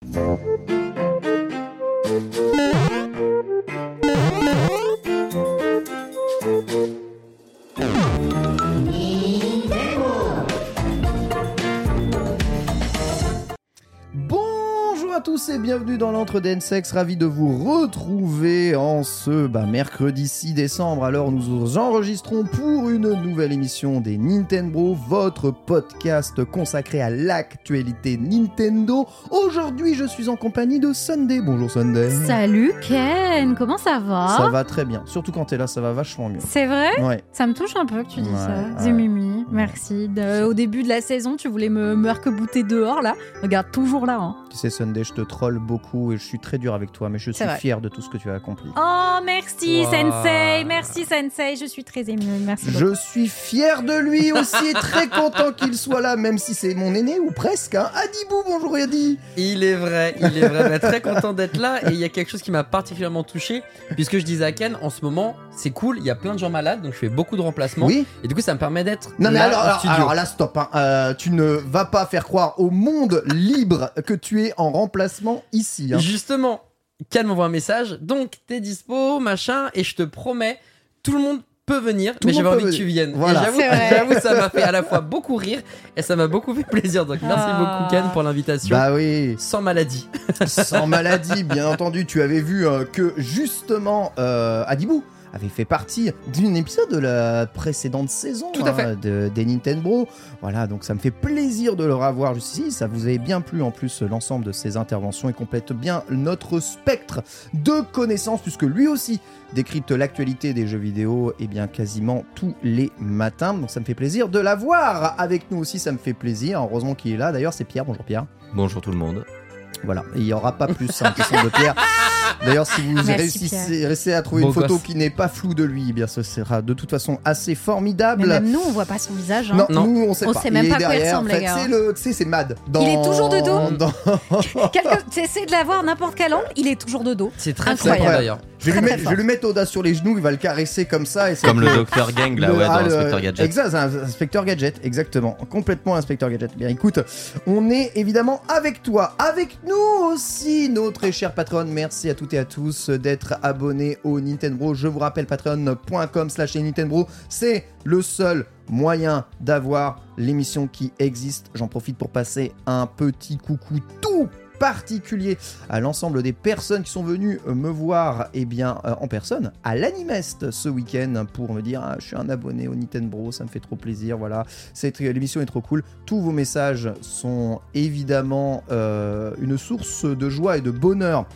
Bonjour à tous et bienvenue dans l'entre d'Ensex, ravi de vous retrouver en ce bah, mercredi 6 décembre. Alors nous enregistrons pour une nouvelle émission des Nintendo, votre podcast consacré à l'actualité Nintendo. Aujourd'hui je suis en compagnie de Sunday. Bonjour Sunday. Salut Ken, comment ça va? Ça va très bien, surtout quand t'es là ça va vachement mieux. C'est vrai? Ouais. Ça me touche un peu que tu dis Ouais, ça. ouais. Merci. De- au début de la saison, tu voulais me, me dehors là. Regarde, toujours là. hein. Tu sais Sunday, je te troll beaucoup et je suis très dur avec toi, mais je suis fier de tout ce que tu as accompli. Oh, merci Wow. Sensei, merci Sensei, je suis très émue. Merci beaucoup. Je suis fier de lui aussi et très content qu'il soit là, même si c'est mon aîné ou presque. Hein. Adibou, bonjour Yadi. Il est vrai, il est vrai. Bah, très content d'être là. Et il y a quelque chose qui m'a particulièrement touché, puisque je disais à Ken, en ce moment, c'est cool, il y a plein de gens malades, donc je fais beaucoup de remplacements. Oui. Et du coup, ça me permet d'être Non mais là alors, en alors, studio. alors là stop, hein. Euh, tu ne vas pas faire croire au monde libre que tu es en remplacement ici. hein. Justement, Ken m'envoie un message, donc t'es dispo, machin, et je te promets, tout le monde peut venir, Tout mais j'avais envie que tu viennes. Voilà. J'avoue, ça m'a fait à la fois beaucoup rire, et ça m'a beaucoup fait plaisir. Donc merci Ah. beaucoup Ken pour l'invitation. Bah oui, Sans maladie. sans maladie, bien entendu. Tu avais vu euh, que justement euh, Adibou avait fait partie d'un épisode de la précédente saison Tout à fait. de, des Nintendo. Voilà, donc ça me fait plaisir de le revoir juste ici. Ça vous avait bien plu en plus l'ensemble de ses interventions et complète bien notre spectre de connaissances puisque lui aussi décrypte l'actualité des jeux vidéo et bien quasiment tous les matins. Donc ça me fait plaisir de l'avoir avec nous aussi. Ça me fait plaisir. Heureusement qu'il est là. D'ailleurs, c'est Pierre. Bonjour Pierre. Bonjour tout le monde. Voilà, il n'y aura pas plus hein, question de Pierre. D'ailleurs, si vous Merci, réussissez réussissez à trouver Beau une photo gosse. qui n'est pas floue de lui, eh bien ce sera de toute façon assez formidable. Mais même nous, on voit pas son visage. hein. non, Non. nous on sait On pas. sait même Il est pas à quoi il derrière. ressemble, En fait, les gars. C'est le, tu sais, c'est Mad. Dans... Il est toujours de dos dans- Quelque... Tu essaies de l'avoir à n'importe quel angle, il est toujours de dos. C'est très Incroyable. incroyable d'ailleurs. Je vais, lui mettre, je vais lui mettre Audace sur les genoux, il va le caresser comme ça. Et c'est Comme le Dr Gang là, Le- ouais, dans le- Inspector Gadget. Exact, c'est un inspecteur gadget, exactement. Complètement inspecteur gadget. Bien écoute, on est évidemment avec toi, avec nous aussi, nos très chers patrons. Merci à toutes et à tous d'être abonnés au Nintendo. Je vous rappelle, patreon.com slash Nintendo, c'est le seul moyen d'avoir l'émission qui existe. J'en profite pour passer un petit coucou tout particulier à l'ensemble des personnes qui sont venues euh, me voir eh bien, euh, en personne à l'Animest ce week-end pour me dire ah, je suis un abonné au Nintendo, ça me fait trop plaisir, voilà, l'émission est trop cool. Tous vos messages sont évidemment euh, une source de joie et de bonheur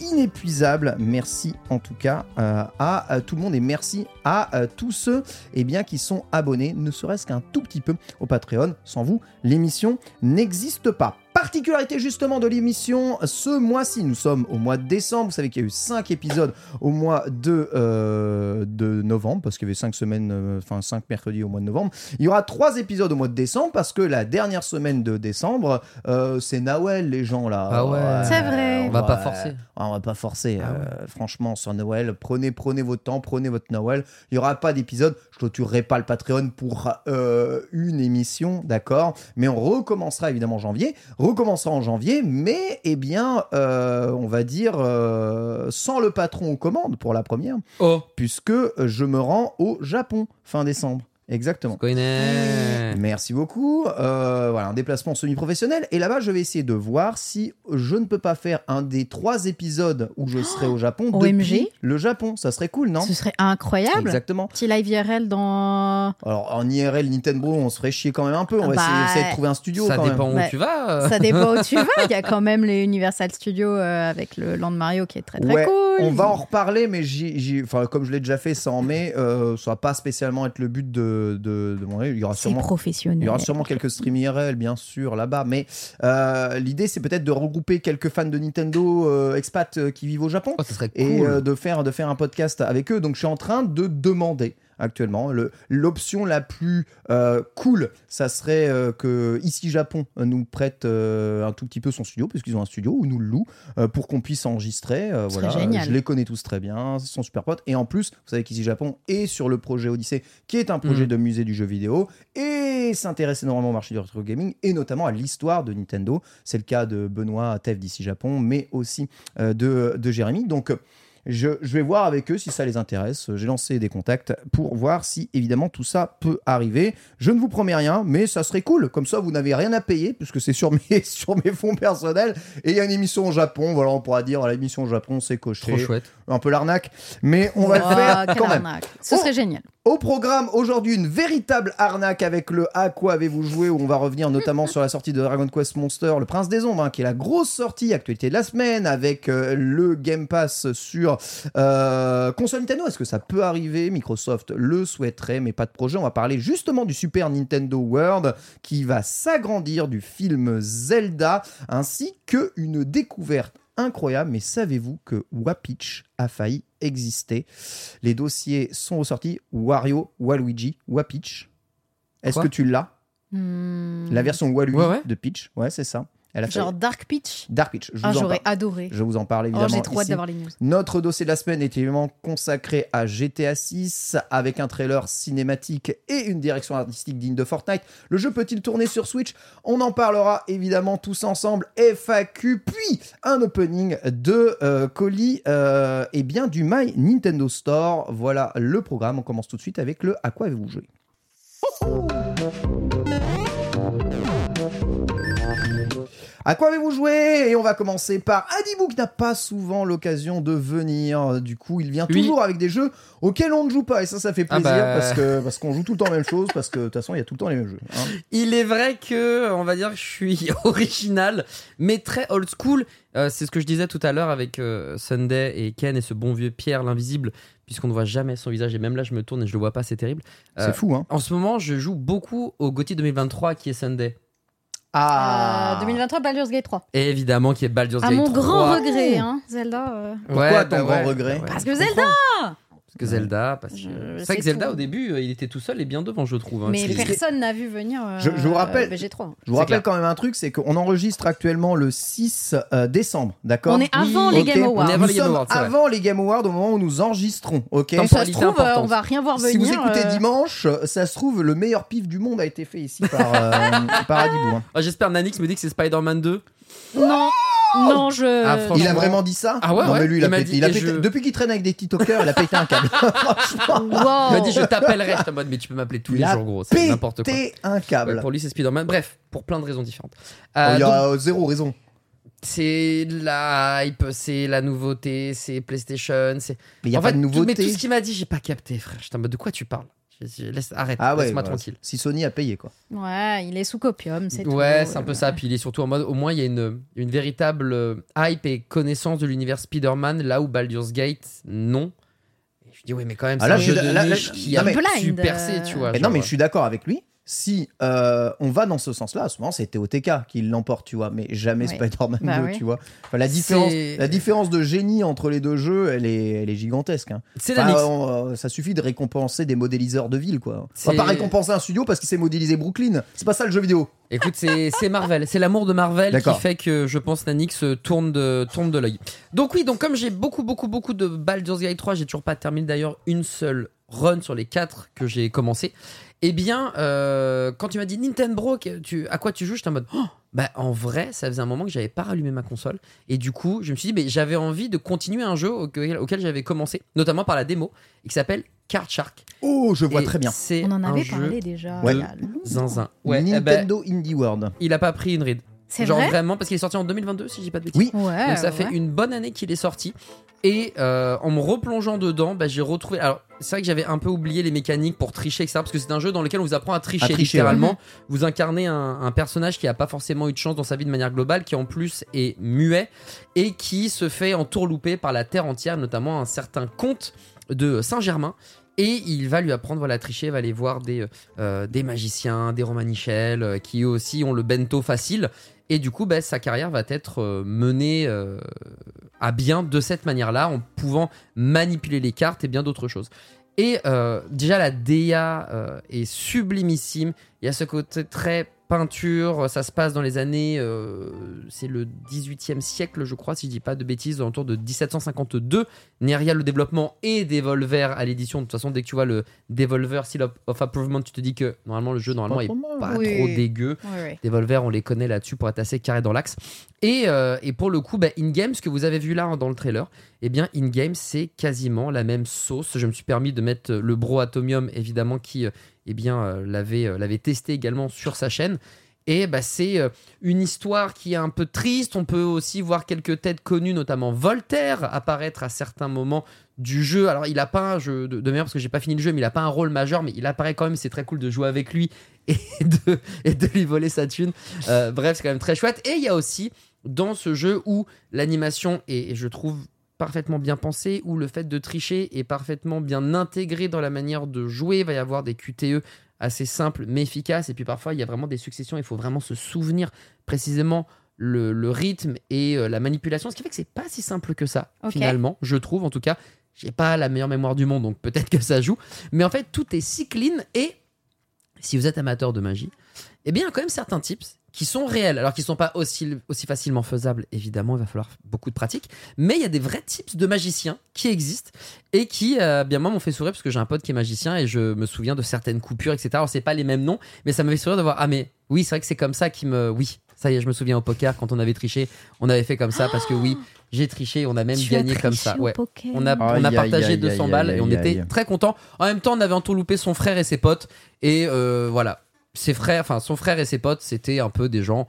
inépuisable. Merci en tout cas à, tout le monde et merci à tous ceux eh bien, qui sont abonnés, ne serait-ce qu'un tout petit peu au Patreon. Sans vous, l'émission n'existe pas. Particularité justement de l'émission ce mois-ci, nous sommes au mois de décembre. Vous savez qu'il y a eu 5 épisodes au mois de, euh, de novembre, parce qu'il y avait 5 semaines, euh, enfin 5 mercredis au mois de novembre. Il y aura 3 épisodes au mois de décembre, parce que la dernière semaine de décembre, euh, c'est Noël, les gens là. Ah ouais. C'est vrai. On va pas forcer. On va pas forcer. Ah euh, franchement, sur Noël, prenez, prenez votre temps, prenez votre Noël. Il y aura pas d'épisode. Je clôturerai pas le Patreon pour euh, une émission, d'accord? Mais on recommencera évidemment en janvier. Recommencera en janvier, mais eh bien, euh, on va dire euh, sans le patron aux commandes pour la première, Oh, puisque je me rends au Japon fin décembre. Exactement. connais. Merci beaucoup. Euh, voilà, un déplacement semi-professionnel. Et là-bas, je vais essayer de voir si je ne peux pas faire un des trois épisodes où je serai au Japon OMG. depuis le Japon. Ça serait cool, non? Ce serait incroyable. Exactement. Petit live IRL dans. Alors, en IRL, Nintendo, on se ferait chier quand même un peu. On va Bah, essayer, essayer de trouver un studio Ça quand dépend même. où tu vas. Ça dépend où tu vas. Il y a quand même les Universal Studios euh, avec le Land Mario qui est très très Ouais, cool. On va en reparler, mais enfin, comme je l'ai déjà fait, ça en met. Euh, ça va pas spécialement être le but de, de, de mon Il y aura sûrement professionnel. Il y aura sûrement quelques streams IRL, bien sûr, là-bas, mais euh, l'idée, c'est peut-être de regrouper quelques fans de Nintendo euh, expats euh, qui vivent au Japon Oh, ça serait cool. et euh, de, faire, de faire un podcast avec eux. Donc, je suis en train de demander actuellement le- l'option la plus euh, cool ça serait euh, que ici Japon nous prête euh, un tout petit peu son studio puisqu'ils ont un studio ou nous le louent euh, pour qu'on puisse enregistrer euh, voilà génial. je les connais tous très bien ce sont super potes et en plus vous savez qu'ici Japon est sur le projet Odyssey qui est un projet Mm. de musée du jeu vidéo et s'intéresse énormément au marché du retro gaming et notamment à l'histoire de Nintendo. C'est le cas de Benoît Tev d'ici Japon, mais aussi euh, de, de Jérémy. Donc, euh, je, je vais voir avec eux si ça les intéresse. J'ai lancé des contacts pour voir si évidemment tout ça peut arriver. Je ne vous promets rien, mais ça serait cool. Comme ça, vous n'avez rien à payer puisque c'est sur mes, sur mes fonds personnels. Et il y a une émission au Japon. Voilà, on pourra dire l'émission au Japon, c'est coché. Trop chouette. Un peu l'arnaque, mais on va le Oh, faire quand même. arnaque. Ce Oh. serait génial. Au programme aujourd'hui, une véritable arnaque avec le À quoi avez-vous joué où on va revenir notamment sur la sortie de Dragon Quest Monster, le Prince des Ombres, hein, qui est la grosse sortie actualité de la semaine avec euh, le Game Pass sur euh, console Nintendo. Est-ce que ça peut arriver? Microsoft le souhaiterait, mais pas de projet. On va parler justement du Super Nintendo World qui va s'agrandir, du film Zelda, ainsi que une découverte incroyable. Mais savez-vous que Wapitch a failli exister les dossiers sont ressortis. Wario, Waluigi, Wapitch. Est-ce que tu l'as? Hmm. La version Waluigi Ouais, ouais. de Peach Ouais, c'est ça. Elle a fait Genre Dark Peach. Dark. Je Ah, j'aurais par- adoré. je vous en parle Oh, évidemment. j'ai trop hâte d'avoir les news. Notre dossier de la semaine est évidemment consacré à GTA 6 avec un trailer cinématique et une direction artistique digne de Fortnite. Le jeu peut-il tourner sur Switch? On en parlera évidemment tous ensemble. FAQ, puis un opening de euh, colis euh, et bien du My Nintendo Store. Voilà le programme. On commence tout de suite avec le À quoi avez-vous joué? À quoi avez-vous joué? Et on va commencer par Adibou qui n'a pas souvent l'occasion de venir. Du coup, il vient Oui. toujours avec des jeux auxquels on ne joue pas. Et ça, ça fait Ah plaisir bah. parce que parce qu'on joue tout le temps la même chose. Parce que de toute façon, il y a tout le temps les mêmes jeux. hein. Il est vrai que, on va dire, que je suis original, mais très old school. Euh, c'est ce que je disais tout à l'heure avec euh, Sunday et Ken et ce bon vieux Pierre l'invisible, puisqu'on ne voit jamais son visage. Et même là, je me tourne et je le vois pas, c'est terrible. Euh, C'est fou, hein En ce moment, je joue beaucoup au GOTY 2023 qui est Sunday. Ah Euh, 2023 Baldur's Gate 3. Et évidemment, qui est Baldur's À Gate mon 3. grand regret, hein, Zelda. euh. Pourquoi Ouais, ton bah grand ouais, regret Parce que Zelda que Zelda, parce que. Je- C'est vrai que Zelda, tout. au début, euh, il était tout seul et bien devant, je trouve. hein. Mais C'est- personne n'a vu venir euh, Je- je vous rappelle- euh, BG3. Je vous C'est rappelle clair. quand même un truc, c'est qu'on enregistre actuellement le 6 euh, décembre, d'accord On est avant les ok. Game On est Awards. avant Nous les Game sommes Awards, c'est vrai. avant les Game Awards au moment où nous enregistrons, ok Ça se Temporalité trouve, euh, importante. on va rien voir venir. Si vous écoutez euh, dimanche, ça se trouve, le meilleur pif du monde a été fait ici par, euh, par Adibou. hein. Ah, J'espère Nanix me dit que c'est Spider-Man 2. Non, non, je. Ah, franchement. Il a vraiment dit ça Ah ouais, Non, ouais. mais lui, il, Il a m'a pété- dit- il a et pété- je- Depuis qu'il traîne avec des TikTokers, il a pété un câble. Franchement, Wow. Il m'a dit je t'appellerai. J'étais en mode, mais tu peux m'appeler tous il les a jours, gros. C'est n'importe quoi. pété un Ouais, câble. pour lui, c'est Spider-Man. Bref, pour plein de raisons différentes. Oh, Euh, il y donc, a euh, zéro raison. c'est la hype, c'est la nouveauté, c'est PlayStation. C'est Mais il n'y a en pas fait, de tout- nouveauté. mais tout ce qu'il m'a dit, j'ai pas capté, frère. J'étais en mode, de quoi tu parles? Je- je- laisse, Arrête, Ah ouais, laisse-moi voilà. tranquille. Si Sony a payé, quoi. Ouais, il est sous copium, c'est tout. Ouais, c'est un peu ça. Puis il est surtout en mode, au moins, il y a une, une véritable euh, hype et connaissance de l'univers Spider-Man, là où Baldur's Gate, non. Et je dis, oui, mais quand même, Ah, c'est là, un je jeu suis de là- là- qui non, a mais- su Blind, percer, euh, tu vois. Mais non, mais je suis d'accord avec lui. Si euh, on va dans ce sens-là, à ce moment, c'était OTK qui l'emporte, tu vois, mais jamais. Spider-Man Bah 2, oui. tu vois. Enfin, la, différence, C'est- la différence de génie entre les deux jeux, elle est, elle est gigantesque. hein. C'est la Enfin, mix. on- euh, ça suffit de récompenser des modéliseurs de ville, quoi. On va C'est- pas récompenser un studio parce qu'il s'est modélisé Brooklyn. C'est pas ça le jeu vidéo. Écoute, c'est c'est Marvel, c'est l'amour de Marvel qui fait que je pense Nanix euh, tourne de, tourne de l'œil. Donc oui, donc comme j'ai beaucoup, beaucoup, beaucoup de Baldur's Gate 3, j'ai toujours pas terminé d'ailleurs une seule run sur les quatre que j'ai commencé. Eh bien, euh, quand tu m'as dit Nintendo, tu, à quoi tu joues, j'étais en mode, oh, bah en vrai, ça faisait un moment que j'avais pas rallumé ma console. Et du coup, je me suis dit, mais j'avais envie de continuer un jeu auquel, auquel j'avais commencé, notamment par la démo, et qui s'appelle Card Shark. Oh, je vois Et très bien. C'est On en avait parlé déjà. Ouais. zinzin. Ouais, eh ben, Nintendo Indie World. il a pas pris une ride. C'est Genre vrai vraiment, parce qu'il est sorti en 2022, si j'ai pas de bêtises. Oui. Ouais. Donc ça fait ouais. une bonne année qu'il est sorti. Et euh, en me replongeant dedans, bah, j'ai retrouvé. Alors, c'est vrai que j'avais un peu oublié les mécaniques pour tricher, etc. Parce que c'est un jeu dans lequel on vous apprend à tricher, À tricher, littéralement. Vous incarnez un, un personnage qui a pas forcément eu de chance dans sa vie de manière globale, qui en plus est muet et qui se fait entourlouper par la terre entière, notamment un certain comte de Saint-Germain. Et il va lui apprendre voilà, à tricher, il va aller voir des, euh, des magiciens, des romanichels, euh, qui eux aussi ont le bento facile. Et du coup, bah, sa carrière va être euh, menée euh, à bien de cette manière-là, en pouvant manipuler les cartes et bien d'autres choses. Et euh, déjà, la DA est sublimissime. Il y a ce côté très peinture. Ça se passe dans les années. euh, c'est le 18e siècle, je crois, si je dis pas de bêtises, autour de 1752. Neria le développement et Devolver à l'édition. De toute façon, dès que tu vois le Devolver Seal of, Approvement, tu te dis que normalement le jeu normalement est pas Oui. trop dégueu. Ouais, ouais. Devolver, on les connaît là-dessus pour être assez carré dans l'axe. Et, euh, et pour le coup, bah, in-game, ce que vous avez vu là hein, dans le trailer, eh bien, in-game, c'est quasiment la même sauce. Je me suis permis de mettre le bro Atomium, évidemment, qui euh, eh bien, euh, l'avait, euh, l'avait testé également sur sa chaîne. Et bah, c'est euh, une histoire qui est un peu triste. On peut aussi voir quelques têtes connues, notamment Voltaire, apparaître à certains moments du jeu. Alors, il a pas un jeu de, de parce que j'ai pas fini le jeu, mais il a pas un rôle majeur, mais il apparaît quand même. C'est très cool de jouer avec lui et de, de lui voler sa thune. Bref, c'est quand même très chouette. Et il y a aussi dans ce jeu où l'animation est, je trouve, parfaitement bien pensée, où le fait de tricher est parfaitement bien intégré dans la manière de jouer. Il va y avoir des QTE assez simples mais efficaces. Et puis parfois, il y a vraiment des successions. Il faut vraiment se souvenir précisément le, le rythme et euh, la manipulation. Ce qui fait que c'est pas si simple que ça, finalement, je trouve. En tout cas, j'ai pas la meilleure mémoire du monde, donc peut-être que ça joue. Mais en fait, tout est si clean et si vous êtes amateur de magie, eh bien, il y a quand même certains tips qui sont réels, alors qu'ils sont pas aussi, aussi facilement faisables, évidemment, il va falloir beaucoup de pratique, mais il y a des vrais tips de magiciens qui existent et qui, euh, bien moi, m'ont fait sourire parce que j'ai un pote qui est magicien et je me souviens de certaines coupures, etc. Alors, c'est pas les mêmes noms, mais ça m'a fait sourire de voir, ah, mais oui, c'est vrai que c'est comme ça qui me. Oui, ça y est, je me souviens au poker, quand on avait triché, on avait fait comme ça parce que oui, j'ai triché, on a même Tu gagné comme ça. au Ouais. poker. On a, on a partagé aïe, 200 aïe, balles et on était très contents. En même temps, on avait entourloupé son frère et ses potes. Et euh, voilà, ses frères, enfin son frère et ses potes, c'était un peu des gens.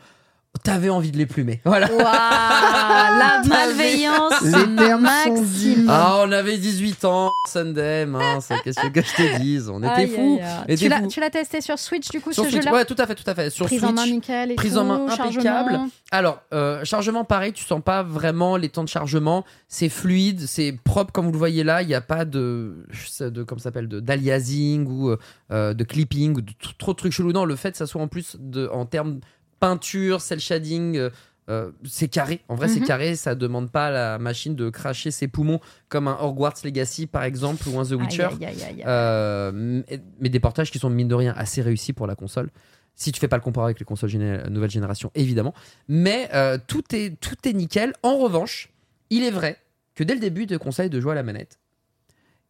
T'avais envie de les plumer. Voilà. Waouh, la malveillance Les termes maximum. Ah, on avait 18 ans, Sunday, mince, qu'est-ce que je te dise On était Aïe, fous. aïe, Tu l'as- testé sur Switch du coup Sur ce jeu-là ouais, tout à fait, tout à fait. Sur Prise Switch, en main nickel et prise tout, en main impeccable. Alors, euh, chargement pareil, tu sens pas vraiment les temps de chargement. C'est fluide, c'est propre comme vous le voyez là. Il n'y a pas de, de comme ça s'appelle, d'aliasing ou euh, de clipping ou de trop de trucs chelous. Non, le fait que ça soit en plus de, en termes peinture, cel shading. euh, euh, c'est carré, en vrai c'est Mhm. carré, ça demande pas à la machine de cracher ses poumons comme un Hogwarts Legacy par exemple ou un The Witcher. Aïe, aïe, aïe, aïe. Euh, mais- des portages qui sont mine de rien assez réussis pour la console. Si tu fais pas le comparer avec les consoles géné- nouvelle génération, évidemment. Mais euh, tout, est, tout est nickel. En revanche, il est vrai que dès le début, il te conseille de jouer à la manette.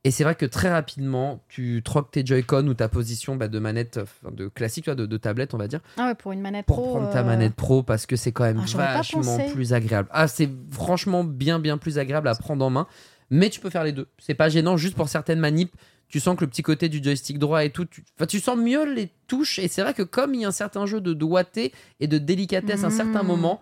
Et c'est vrai que très rapidement, tu troques tes Joy-Con ou ta position bah, de manette de classique, tu vois, de, de tablette, on va dire, Ah ouais, pour une manette pour pro. prendre ta euh, manette pro parce que c'est quand même Ah, vachement plus agréable. Ah, c'est franchement bien, bien plus agréable à prendre en main. Mais tu peux faire les deux. C'est pas gênant, juste pour certaines manips. Tu sens que le petit côté du joystick droit et tout, tu, enfin, tu sens mieux les touches. Et c'est vrai que comme il y a un certain jeu de doigté et de délicatesse à un certain Mm. moment,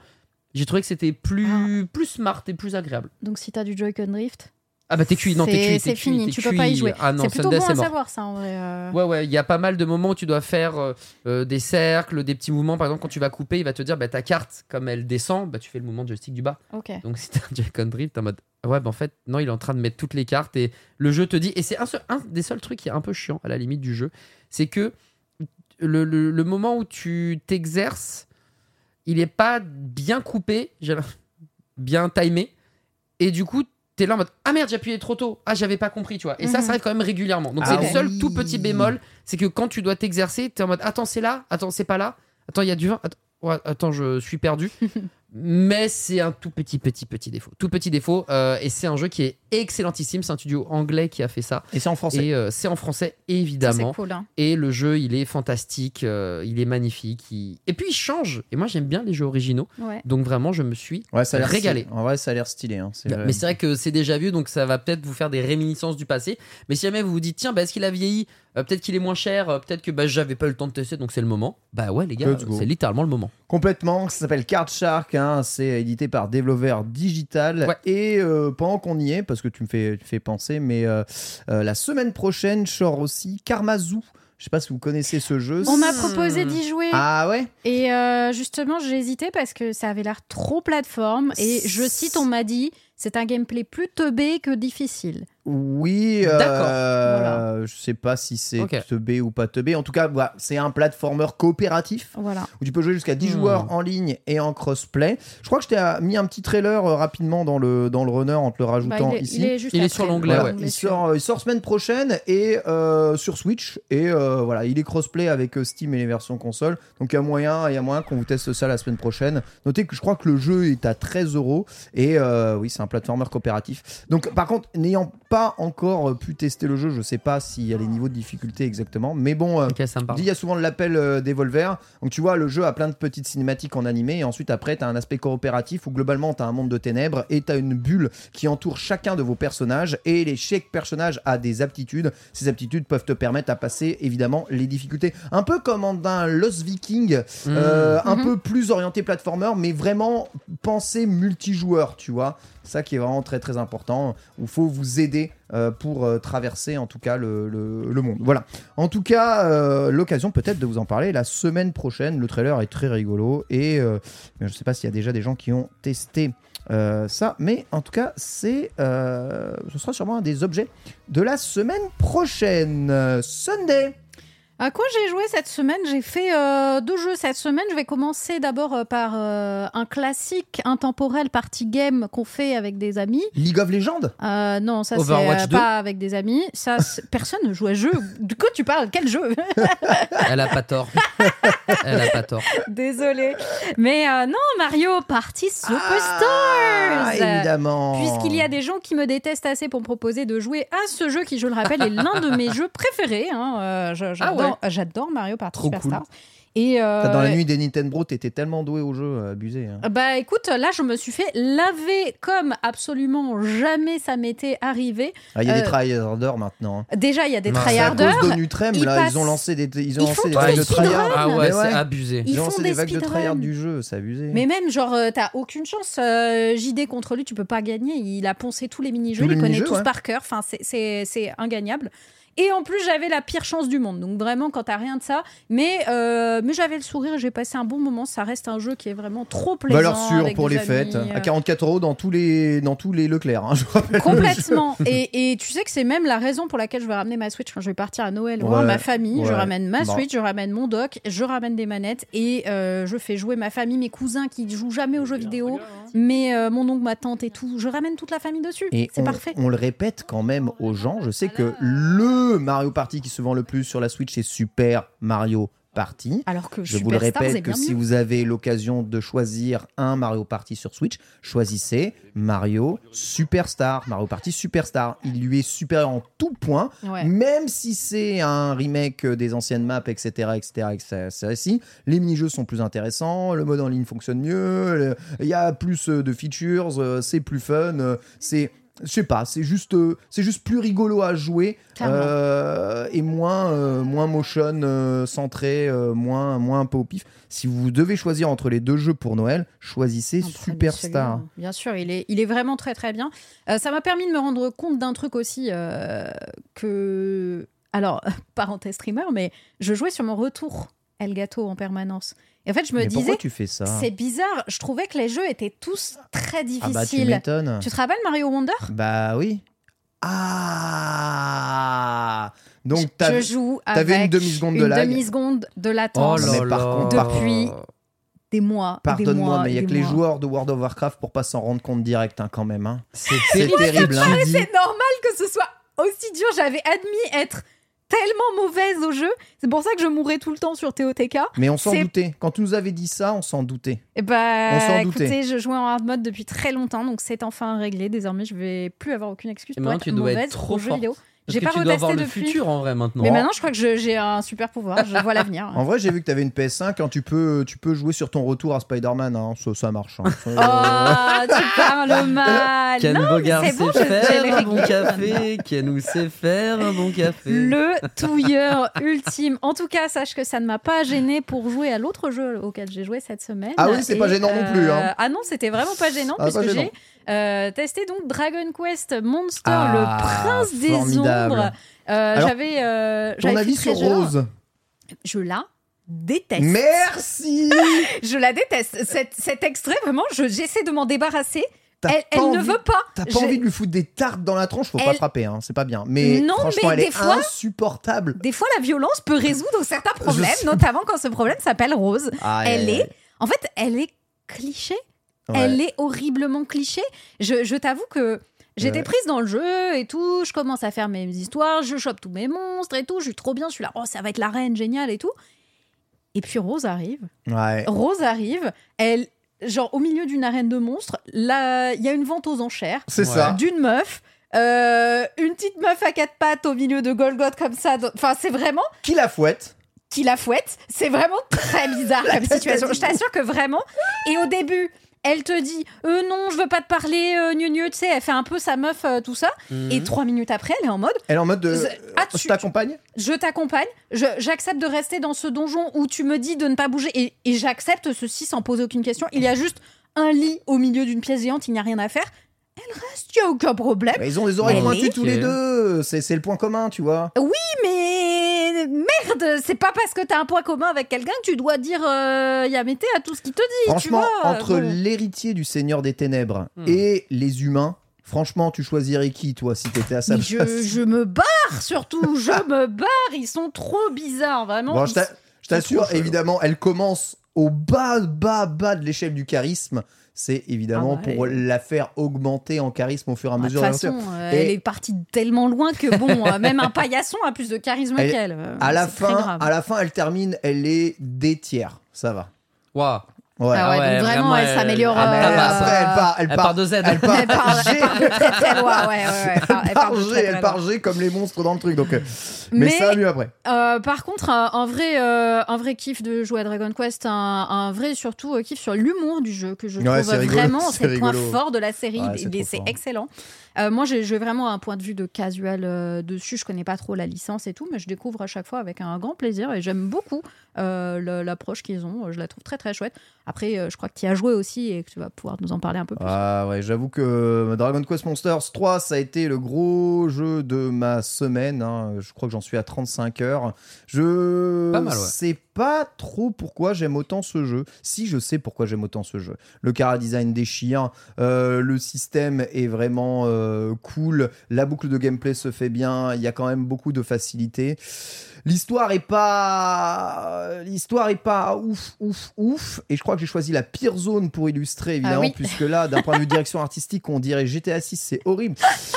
j'ai trouvé que c'était plus, plus smart et plus agréable. Donc si t'as du Joy-Con Drift, Ah bah t'es cuit, non t'es cuit, t'es cuit, fini, tu peux pas y jouer. Ah non, c'est plutôt bon à savoir ça en vrai. euh. Ouais, ouais, il y a pas mal de moments où tu dois faire euh, euh, des cercles, des petits mouvements. Par exemple, quand tu vas couper, il va te dire bah, ta carte, comme elle descend, bah, tu fais le mouvement de joystick du bas. Ok. Donc si t'as un Joy-Con Drift, t'es en mode ouais, bah en fait, non, il est en train de mettre toutes les cartes et le jeu te dit. Et c'est un, seul- un des seuls trucs qui est un peu chiant à la limite du jeu, c'est que le, le- le moment où tu t'exerces, il est pas bien coupé, bien timé, et du coup, t'es là en mode ah merde, j'ai appuyé trop tôt, ah j'avais pas compris, tu vois. Et ça, Mhm. ça arrive quand même régulièrement. Donc Ah c'est le seul tout petit bémol, c'est que quand tu dois t'exercer, t'es en mode attends c'est là, attends c'est pas là, attends il y a du vin, attends, ouais, attends je suis perdu. Mais c'est un tout petit petit petit défaut, tout petit défaut, euh, et c'est un jeu qui est excellentissime. C'est un studio anglais qui a fait ça, Et c'est en français. et euh, c'est en français Ça, évidemment. C'est cool. hein. Et le jeu, il est fantastique, euh, il est magnifique. il- Et puis il change. Et moi, j'aime bien les jeux originaux. Ouais. Donc vraiment, je me suis Ouais, ça a l'air régalé. stylé. En vrai, ça a l'air stylé. hein. C'est vrai. Mais c'est vrai que c'est déjà vu, donc ça va peut-être vous faire des réminiscences du passé. Mais si jamais vous vous dites, tiens, bah, est-ce qu'il a vieilli? Euh, Peut-être qu'il est moins cher, euh, peut-être que bah, j'avais pas eu le temps de tester, donc c'est le moment. Bah ouais, les gars, c'est littéralement le moment. Complètement, ça s'appelle Card Shark, hein, c'est édité par Devolver Digital. Ouais. Et euh, pendant qu'on y est, parce que tu me fais, tu fais penser, mais euh, euh, la semaine prochaine sort aussi Karmazoo. Je sais pas si vous connaissez ce jeu. On m'a proposé d'y jouer. Ah ouais? Et euh, justement, j'ai hésité parce que ça avait l'air trop plateforme. Et je cite, on m'a dit, c'est un gameplay plus teubé que difficile. Oui, euh, D'accord. je sais pas si c'est Ok. teubé ou pas teubé. En tout cas, voilà, c'est un platformer coopératif Voilà. où tu peux jouer jusqu'à 10 Hmm. joueurs en ligne et en crossplay. Je crois que je t'ai euh, mis un petit trailer euh, rapidement dans le, dans le runner en te le Bah, rajoutant il, est, ici. il est juste Il est après. sur l'onglet, Voilà, ouais. il, sort, il sort semaine prochaine et euh, sur Switch et euh, voilà, il est crossplay avec euh, Steam et les versions console. Donc il y a moyen, il y a moyen qu'on vous teste ça la semaine prochaine. Notez que je crois que le jeu est à 13 euros et euh, oui, c'est un platformer coopératif. Donc par contre, n'ayant pas encore euh, pu tester le jeu, je sais pas s'il y a les niveaux de difficulté exactement, mais bon. euh, il y a souvent l'appel euh, d'Evolver. Donc tu vois, le jeu a plein de petites cinématiques en animé. Et ensuite, après, tu as un aspect coopératif où globalement, tu as un monde de ténèbres et tu as une bulle qui entoure chacun de vos personnages. Et les chaque personnage a des aptitudes. Ces aptitudes peuvent te permettre à passer évidemment les difficultés. Un peu comme en un Lost Viking, euh, un Mhm. peu plus orienté platformer, mais vraiment pensé multijoueur, tu vois. Ça qui est vraiment très très important, où faut vous aider euh, pour euh, traverser en tout cas le, monde. Voilà. En tout cas, euh, l'occasion peut-être de vous en parler la semaine prochaine. Le trailer est très rigolo et je ne sais pas s'il y a déjà des gens qui ont testé ça, mais en tout cas, c'est, ce sera sûrement un des objets de la semaine prochaine. Sunday. À quoi j'ai joué cette semaine? J'ai fait euh, deux jeux cette semaine. Je vais commencer d'abord euh, par euh, un classique intemporel party game qu'on fait avec des amis. League of Legends? Euh, non, ça c'est Overwatch euh, 2. pas avec des amis. Ça, personne ne joue à jeu. Du coup, tu parles? Quel jeu? Elle a pas tort. Elle a pas tort. Désolée. Mais euh, non, Mario Party Ah, Superstars. évidemment. Puisqu'il y a des gens qui me détestent assez pour me proposer de jouer à ce jeu qui, je le rappelle, est l'un de mes jeux préférés. hein. Euh, je- J'adore j'adore Mario Party Ah Trop cool. Superstars. Et euh, Dans la nuit des Nintendo, t'étais tellement doué au jeu, euh, abusé. hein. Bah écoute, là je me suis fait laver comme absolument jamais ça m'était arrivé. Ah, il y a Euh, des tryharders maintenant. hein. Déjà il y a des C'est à tryharders. cause d'Onutrem, ils là, passent- ils ont lancé des, ils ont ils lancé des vagues de tryhard. speedruns. Ah ouais, Mais c'est abusé. Ils Ils ont font lancé des des vagues de speedruns. tryhard du jeu, c'est abusé. Mais même genre euh, t'as aucune chance. euh, JD contre lui tu peux pas gagner. Il a poncé tous les mini-jeux, Tous il les les connaît mini-jeux, tous ouais. par cœur. Enfin c'est- c'est c'est ingagnable. Et en plus, j'avais la pire chance du monde. Donc vraiment, quand t'as rien de ça. Mais, euh, mais j'avais le sourire et j'ai passé un bon moment. Ça reste un jeu qui est vraiment trop plaisant. Valeur sûre pour les fêtes, à euh, 44 euros dans tous les, dans tous les Leclerc, hein, je vous rappelle. Complètement. et, et tu sais que c'est même la raison pour laquelle je vais ramener ma Switch quand je vais partir à Noël voir Ouais, ma famille. Je ramène ma Bon. Switch, je ramène mon dock, je ramène des manettes et euh, je fais jouer ma famille, mes cousins qui jouent jamais aux jeux vidéo, mais euh, mon oncle, ma tante et tout. Je ramène toute la famille dessus. C'est parfait. on le répète quand même aux gens. Je sais que le Mario Party qui se vend le plus sur la Switch, c'est Super Mario Party. Alors que Je vous le répète que si mieux. vous avez l'occasion de choisir un Mario Party sur Switch, choisissez Mario Superstar. Mario Party Superstar. Il lui est supérieur en tout point, Ouais. même si c'est un remake des anciennes maps, etc. etc., etc. si, les mini-jeux sont plus intéressants, le mode en ligne fonctionne mieux, il y a plus euh, de features, euh, c'est plus fun, euh, c'est... Je sais pas, c'est juste, euh, c'est juste plus rigolo à jouer euh, et moins, euh, moins motion centré, moins, moins un peu au pif. Si vous devez choisir entre les deux jeux pour Noël, choisissez Superstar. Bien sûr, il est, il est vraiment très très bien. Ça m'a permis de me rendre compte d'un truc aussi que. Alors, parenthèse streamer, mais je jouais sur mon retour Elgato en permanence. Et en fait, je me Mais disais, pourquoi tu fais ça c'est bizarre, je trouvais que les jeux étaient tous très Ah bah tu difficiles. m'étonnes. tu te rappelles Mario Wonder? Bah oui. Ah Donc, je joue t'avais avec une demi-seconde de une lag. demi-seconde de Oh latence là mais par là. contre, Depuis des mois. Pardonne-moi, mais il y a que les joueurs de World of Warcraft pour pas s'en rendre compte direct, hein, quand même. hein. C'est terrible. hein. C'est normal que ce soit aussi dur. J'avais admis être tellement mauvaise au jeu. C'est pour ça que je mourais tout le temps sur TOTK. Mais on s'en doutait. Quand tu nous avais dit ça, on s'en doutait. Et On bah, s'en doutait. écoutez, je jouais en hard mode depuis très longtemps, donc c'est enfin réglé. Désormais, je vais plus avoir aucune excuse Et pour être tu dois être mauvaise trop forte. vidéo. J'ai pas tu dois voir le depuis. futur en vrai maintenant. Mais maintenant, je crois que j'ai un super pouvoir. Je vois l'avenir. En vrai, j'ai vu que tu avais une PS5. Quand tu peux, tu peux jouer sur ton retour à Spider-Man, hein, ça, ça marche. hein. Oh, tu parles mal. Ken Non, Bogart sait bon, faire un bon café. Ken nous sait faire un bon café. Le touilleur ultime. En tout cas, sache que ça ne m'a pas gêné pour jouer à l'autre jeu auquel j'ai joué cette semaine. Ah oui, c'est pas gênant non plus, hein. Ah non, c'était vraiment pas gênant Ah, puisque j'ai euh, testé donc Dragon Quest Monster, Ah, le prince des ombres. Euh, Alors, j'avais euh, Ton j'avais avis sur. Rose Je la déteste. Merci Je la déteste. Cet, cet extrait, vraiment, je- j'essaie de m'en débarrasser. T'as Elle, elle ne veut pas. T'as pas J'ai- envie de lui foutre des tartes dans la tronche, faut pas frapper, hein, c'est pas bien. Mais Non, franchement, mais elle des est fois- insupportable. Des fois, la violence peut résoudre certains problèmes, notamment quand ce problème s'appelle Rose. Ah, Elle elle- est, en fait, elle est cliché. Ouais. Elle est horriblement cliché. Je, je t'avoue que j'étais Ouais. prise dans le jeu et tout. Je commence à faire mes histoires, je chope tous mes monstres et tout. Je suis trop bien. Je suis là, oh, ça va être la reine, génial et tout. Et puis Rose arrive. Ouais. Rose arrive. Elle, genre, au milieu d'une arène de monstres, là, il y a une vente aux enchères C'est Ouais. ça. d'une meuf. euh, une petite meuf à quatre pattes au milieu de Golgoth comme ça. Enfin, c'est vraiment Qui la fouette? Qui la fouette? C'est vraiment très bizarre comme situation. Je t'assure que vraiment. Et au début, elle te dit euh, non, je veux pas te parler, euh, gneu, gneu, tu sais, elle fait un peu sa meuf, euh, tout ça. Mhm. Et trois minutes après, elle est en mode Elle est en mode de. C'est- Ah, je tu- t'accompagne? Je t'accompagne, je- j'accepte de rester dans ce donjon où tu me dis de ne pas bouger. Et, et j'accepte ceci sans poser aucune question. Il y a juste un lit au milieu d'une pièce géante, il n'y a rien à faire. Elle reste, il n'y a aucun problème. Bah, Ils ont des oreilles pointues tous les deux. C'est le point commun, tu vois. Mais merde, c'est pas parce que t'as un point commun avec quelqu'un que tu dois dire euh, Yamete à tout ce qu'il te dit. Franchement, tu vois, entre bon. l'héritier du Seigneur des Ténèbres Hmm. et les humains, franchement, tu choisirais qui, toi, si t'étais à sa Mais place je, je me barre surtout, je me barre, ils sont trop bizarres, vraiment. Bon, je t'assure, évidemment, elle commence au bas, bas, bas de l'échelle du charisme. C'est évidemment Ah bah, pour elle- la faire augmenter en charisme au fur et à De toute mesure. de façon, l'aventure. euh, Et- elle est partie tellement loin que bon, euh, même un paillasson a plus de charisme Elle- qu'elle. euh, à la fin, à la fin, elle termine, elle est des tiers. Ça va. Waouh. Ouais. Ah ouais, Ah donc vraiment, vraiment, elle s'améliore. elle euh. Après, elle part, elle part, de Z. elle part, Elle part, G. Elle part, elle G, elle part comme les monstres dans le truc. Donc, euh, mais, Mais- ça va mieux après. Euh, par contre, un, un vrai, euh, un vrai kiff de jouer à Dragon Quest, un, un vrai surtout euh, kiff sur l'humour du jeu que je Ouais, trouve vraiment c'est le point fort de la série c'est excellent. Euh, moi, j'ai j'ai vraiment un point de vue de casual euh, dessus. Je connais pas trop la licence et tout, mais je découvre à chaque fois avec un grand plaisir et j'aime beaucoup euh, l'approche qu'ils ont. Je la trouve très très chouette. Après, euh, je crois que tu y as joué aussi et que tu vas pouvoir nous en parler un peu plus. Ah ouais, j'avoue que Dragon Quest Monsters 3, ça a été le gros jeu de ma semaine. hein. Je crois que j'en suis à 35 heures. Je Pas mal, ouais. sais pas trop pourquoi j'aime autant ce jeu. Si, je sais pourquoi j'aime autant ce jeu. Le cara design déchire, euh, le système est vraiment euh, cool, la boucle de gameplay se fait bien, il y a quand même beaucoup de facilité. L'histoire est pas l'histoire est pas ouf ouf ouf. Et je crois que j'ai choisi la pire zone pour illustrer évidemment Ah oui. puisque là d'un point de vue direction artistique on dirait GTA 6 c'est horrible.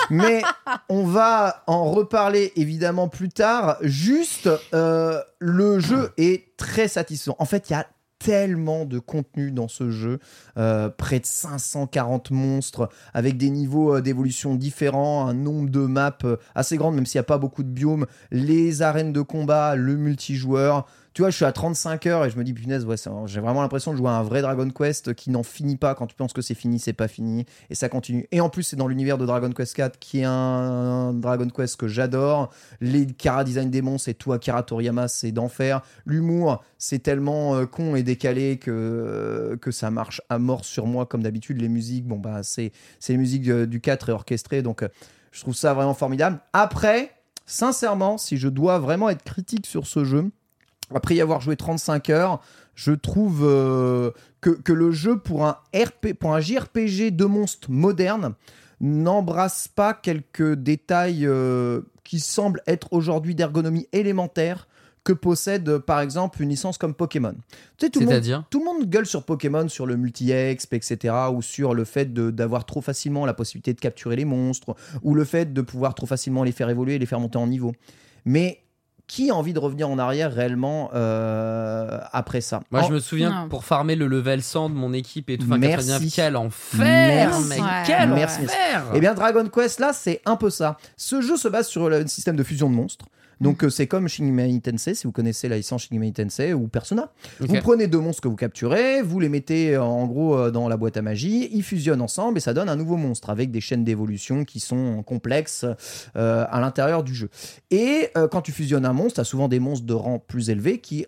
Mais on va en reparler évidemment plus tard. Juste euh, le jeu est très satisfaisant. En fait il y a tellement de contenu dans ce jeu, euh, près de 540 monstres avec des niveaux euh, d'évolution différents, un nombre de maps euh, assez grand même s'il n'y a pas beaucoup de biomes, les arènes de combat, le multijoueur. Tu vois, je suis à 35 heures et je me dis, punaise, ouais, c'est- j'ai vraiment l'impression de jouer à un vrai Dragon Quest qui n'en finit pas. Quand tu penses que c'est fini, c'est pas fini. Et ça continue. Et en plus, c'est dans l'univers de Dragon Quest 4 qui est un Dragon Quest que j'adore. Les cara design des monstres et tout Akira Toriyama, c'est d'enfer. L'humour, c'est tellement euh, con et décalé que, que ça marche à mort sur moi, comme d'habitude. Les musiques, bon, bah, c'est c'est les musiques euh, du 4 et orchestrées. Donc, euh, je trouve ça vraiment formidable. Après, sincèrement, si je dois vraiment être critique sur ce jeu, après y avoir joué 35 heures, je trouve euh, que, que le jeu pour un, RP, pour un JRPG de monstres moderne n'embrasse pas quelques détails euh, qui semble être aujourd'hui d'ergonomie élémentaire que possède euh, par exemple une licence comme Pokémon. Tu sais, tout le monde tout le monde gueule sur Pokémon, sur le multi-exp, etc. Ou sur le fait d'avoir trop facilement la possibilité de capturer les monstres, ou le fait de pouvoir trop facilement les faire évoluer et les faire monter en niveau. Mais qui a envie de revenir en arrière réellement euh, après ça Moi, En- je me souviens Non. pour farmer le level 100 de mon équipe et tout. Enfin, Merci. 99, quel enfer, Merci. mec, quel merci. enfer. Eh bien, Dragon Quest, là, c'est un peu ça. Ce jeu se base sur le système de fusion de monstres. Donc, euh, c'est comme Shin Megami Tensei, si vous connaissez la licence Shin Megami Tensei ou Persona. Vous prenez deux monstres que vous capturez, vous les mettez euh, en gros euh, dans la boîte à magie, ils fusionnent ensemble et ça donne un nouveau monstre avec des chaînes d'évolution qui sont complexes euh, à l'intérieur du jeu. Et euh, quand tu fusionnes un monstre, tu as souvent des monstres de rang plus élevé qui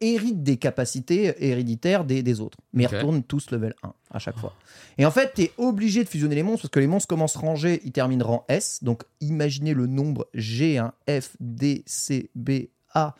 héritent des capacités héréditaires des, des autres, mais ils retournent tous level 1 à chaque fois. Et en fait, tu es obligé de fusionner les monstres parce que les monstres commencent rangés, ils terminent rang S. Donc imaginez le nombre G, 1, F, D, C, B, A,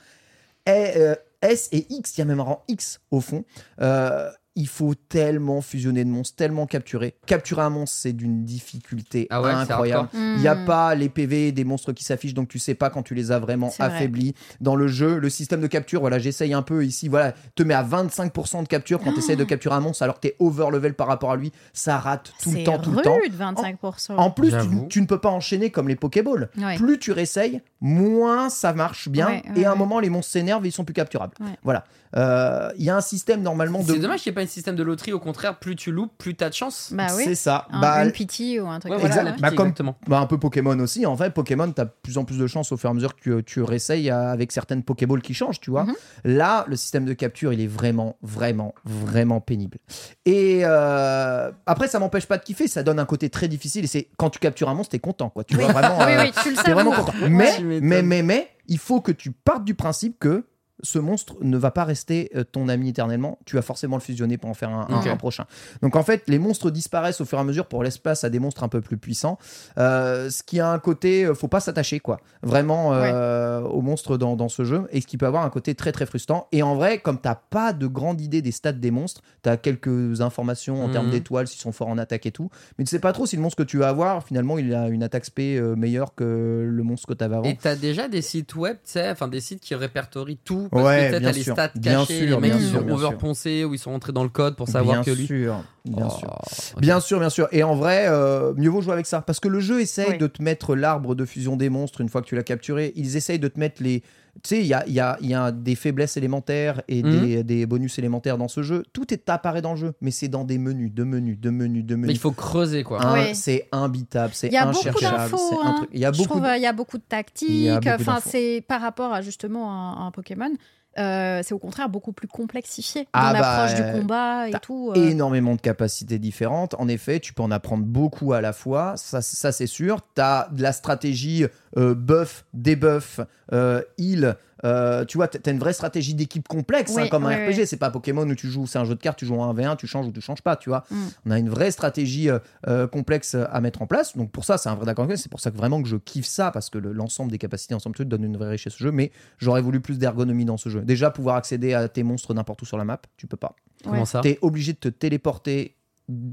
euh, S et X, il y a même un rang X au fond. Euh, il faut tellement fusionner de monstres, tellement capturer. Capturer un monstre, c'est d'une difficulté Ah ouais, incroyable. hardcore. Il n'y a pas les PV des monstres qui s'affichent, donc tu sais pas quand tu les as vraiment vrai. affaiblis. Dans le jeu, le système de capture, voilà, j'essaye un peu ici, voilà, te met à 25% de capture quand tu essayes de capturer un monstre alors que tu es over level par rapport à lui. Ça rate tout le temps, tout le temps. rude, 25%. En plus, tu, ne peux pas enchaîner comme les Pokéballs. Ouais. Plus tu réessayes, moins ça marche bien. Ouais, ouais, et à un ouais. moment, les monstres s'énervent et ils sont plus capturables. Ouais. Voilà. Euh, Il y a un système normalement de. C'est dommage qu'il pas un système de loterie. Au contraire, plus tu loupes, plus t'as de chance. Bah oui. C'est ça. Un- Bah, une pitié ou un truc Ouais, comme ça. Bah, comme- exactement. bah, un peu Pokémon aussi. En vrai, Pokémon, tu as plus en plus de chances au fur et à mesure que tu, tu réessayes avec certaines Pokéballs qui changent, tu vois. Mhm. Là, le système de capture, il est vraiment, vraiment, vraiment pénible. Et euh, après, ça m'empêche pas de kiffer. Ça donne un côté très difficile. Et c'est quand tu captures un monstre, t'es content, quoi. Tu vois vraiment. Oui, euh, oui, tu le vraiment content. Mais, mais, mais, mais, il faut que tu partes du principe que ce monstre ne va pas rester euh, ton ami éternellement. Tu vas forcément le fusionner pour en faire un, un- Ok. un prochain. Donc en fait, les monstres disparaissent au fur et à mesure pour laisser place à des monstres un peu plus puissants. Euh, ce qui a un côté, euh, faut pas s'attacher quoi. Vraiment euh, aux monstres dans, dans ce jeu. Et ce qui peut avoir un côté très très frustrant. Et en vrai, comme t'as pas de grande idée des stats des monstres, t'as quelques informations en Mhm. termes d'étoiles, s'ils sont forts en attaque et tout. Mais tu sais pas trop si le monstre que tu vas avoir, finalement, il a une attaque spé meilleure que le monstre que t'avais avant. Et t'as déjà des sites web, tu sais, enfin des sites qui répertorient tout. Parce Ouais, que peut-être bien t'as les sûr. stats Bien cachés, sûr, les mecs bien qui sûr, sont bien overponcés ou ils sont rentrés dans le code pour savoir bien que lui. sûr, bien Oh, sûr. Bien sûr, bien sûr. Et en vrai, euh, mieux vaut jouer avec ça. Parce que le jeu essaye Oui. de te mettre l'arbre de fusion des monstres une fois que tu l'as capturé. Ils essayent de te mettre les. Tu sais, il y a, il y, a, il y a des faiblesses élémentaires et Mhm. des, des bonus élémentaires dans ce jeu. Tout est apparaît dans le jeu, mais c'est dans des menus, de menus, de menus, de Mais menus. il faut creuser quoi. C'est imbitable, c'est Il y a beaucoup incherchable. hein. Il y a Je beaucoup. trouve, de- euh, il y a beaucoup de tactiques. Enfin, c'est par rapport à justement un, un Pokémon. Euh, c'est au contraire beaucoup plus complexifié Ah dans bah, l'approche du combat et tout. euh. énormément de capacités différentes. En effet, tu peux en apprendre beaucoup à la fois, ça, ça c'est sûr. Tu as de la stratégie euh, buff, debuff, euh, heal. Euh, tu vois, tu as une vraie stratégie d'équipe complexe, hein, Oui, comme un RPG. oui. C'est pas Pokémon où tu joues, c'est un jeu de cartes, tu joues en 1v1, tu changes ou tu changes pas, tu vois. Mm. On a une vraie stratégie euh, euh, complexe à mettre en place. Donc pour ça, c'est un vrai d'accord. C'est pour ça que vraiment que je kiffe ça, parce que le- l'ensemble des capacités, ensemble tout donne une vraie richesse au jeu. Mais j'aurais voulu plus d'ergonomie dans ce jeu. Déjà, pouvoir accéder à tes monstres n'importe où sur la map, tu peux pas. Comment ça? Tu es obligé de te téléporter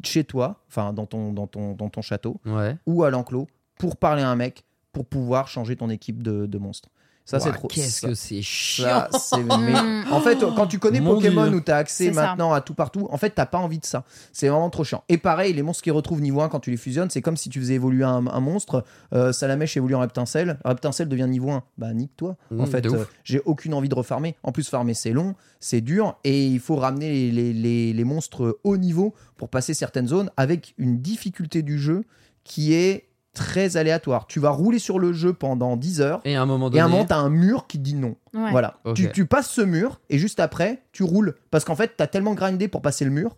chez toi, enfin dans ton, dans, ton, dans ton château, Ouais. ou à l'enclos, pour parler à un mec, pour pouvoir changer ton équipe de, de monstres. Ça, c'est trop. Qu'est-ce que c'est chiant. ça, c'est- mais en fait, quand tu connais Mon Pokémon Dieu. où tu as accès ça. maintenant à tout partout, en fait, t'as pas envie de ça. C'est vraiment trop chiant. Et pareil, les monstres qui retrouvent niveau 1 quand tu les fusionnes, c'est comme si tu faisais évoluer un, un monstre. Euh, Salamèche évolue en Reptincelle. Reptincelle devient niveau 1. Bah, nique-toi. Mm, en fait, euh, j'ai aucune envie de refarmer. En plus, farmer, c'est long, c'est dur. Et il faut ramener les, les- les- les monstres haut niveau pour passer certaines zones avec une difficulté du jeu qui est très aléatoire. Tu vas rouler sur le jeu pendant 10 heures. Et à un moment Et donné. à un moment, t'as un mur qui te dit non. Ouais. Voilà. Tu, tu passes ce mur et juste après, tu roules. Parce qu'en fait, t'as tellement grindé pour passer le mur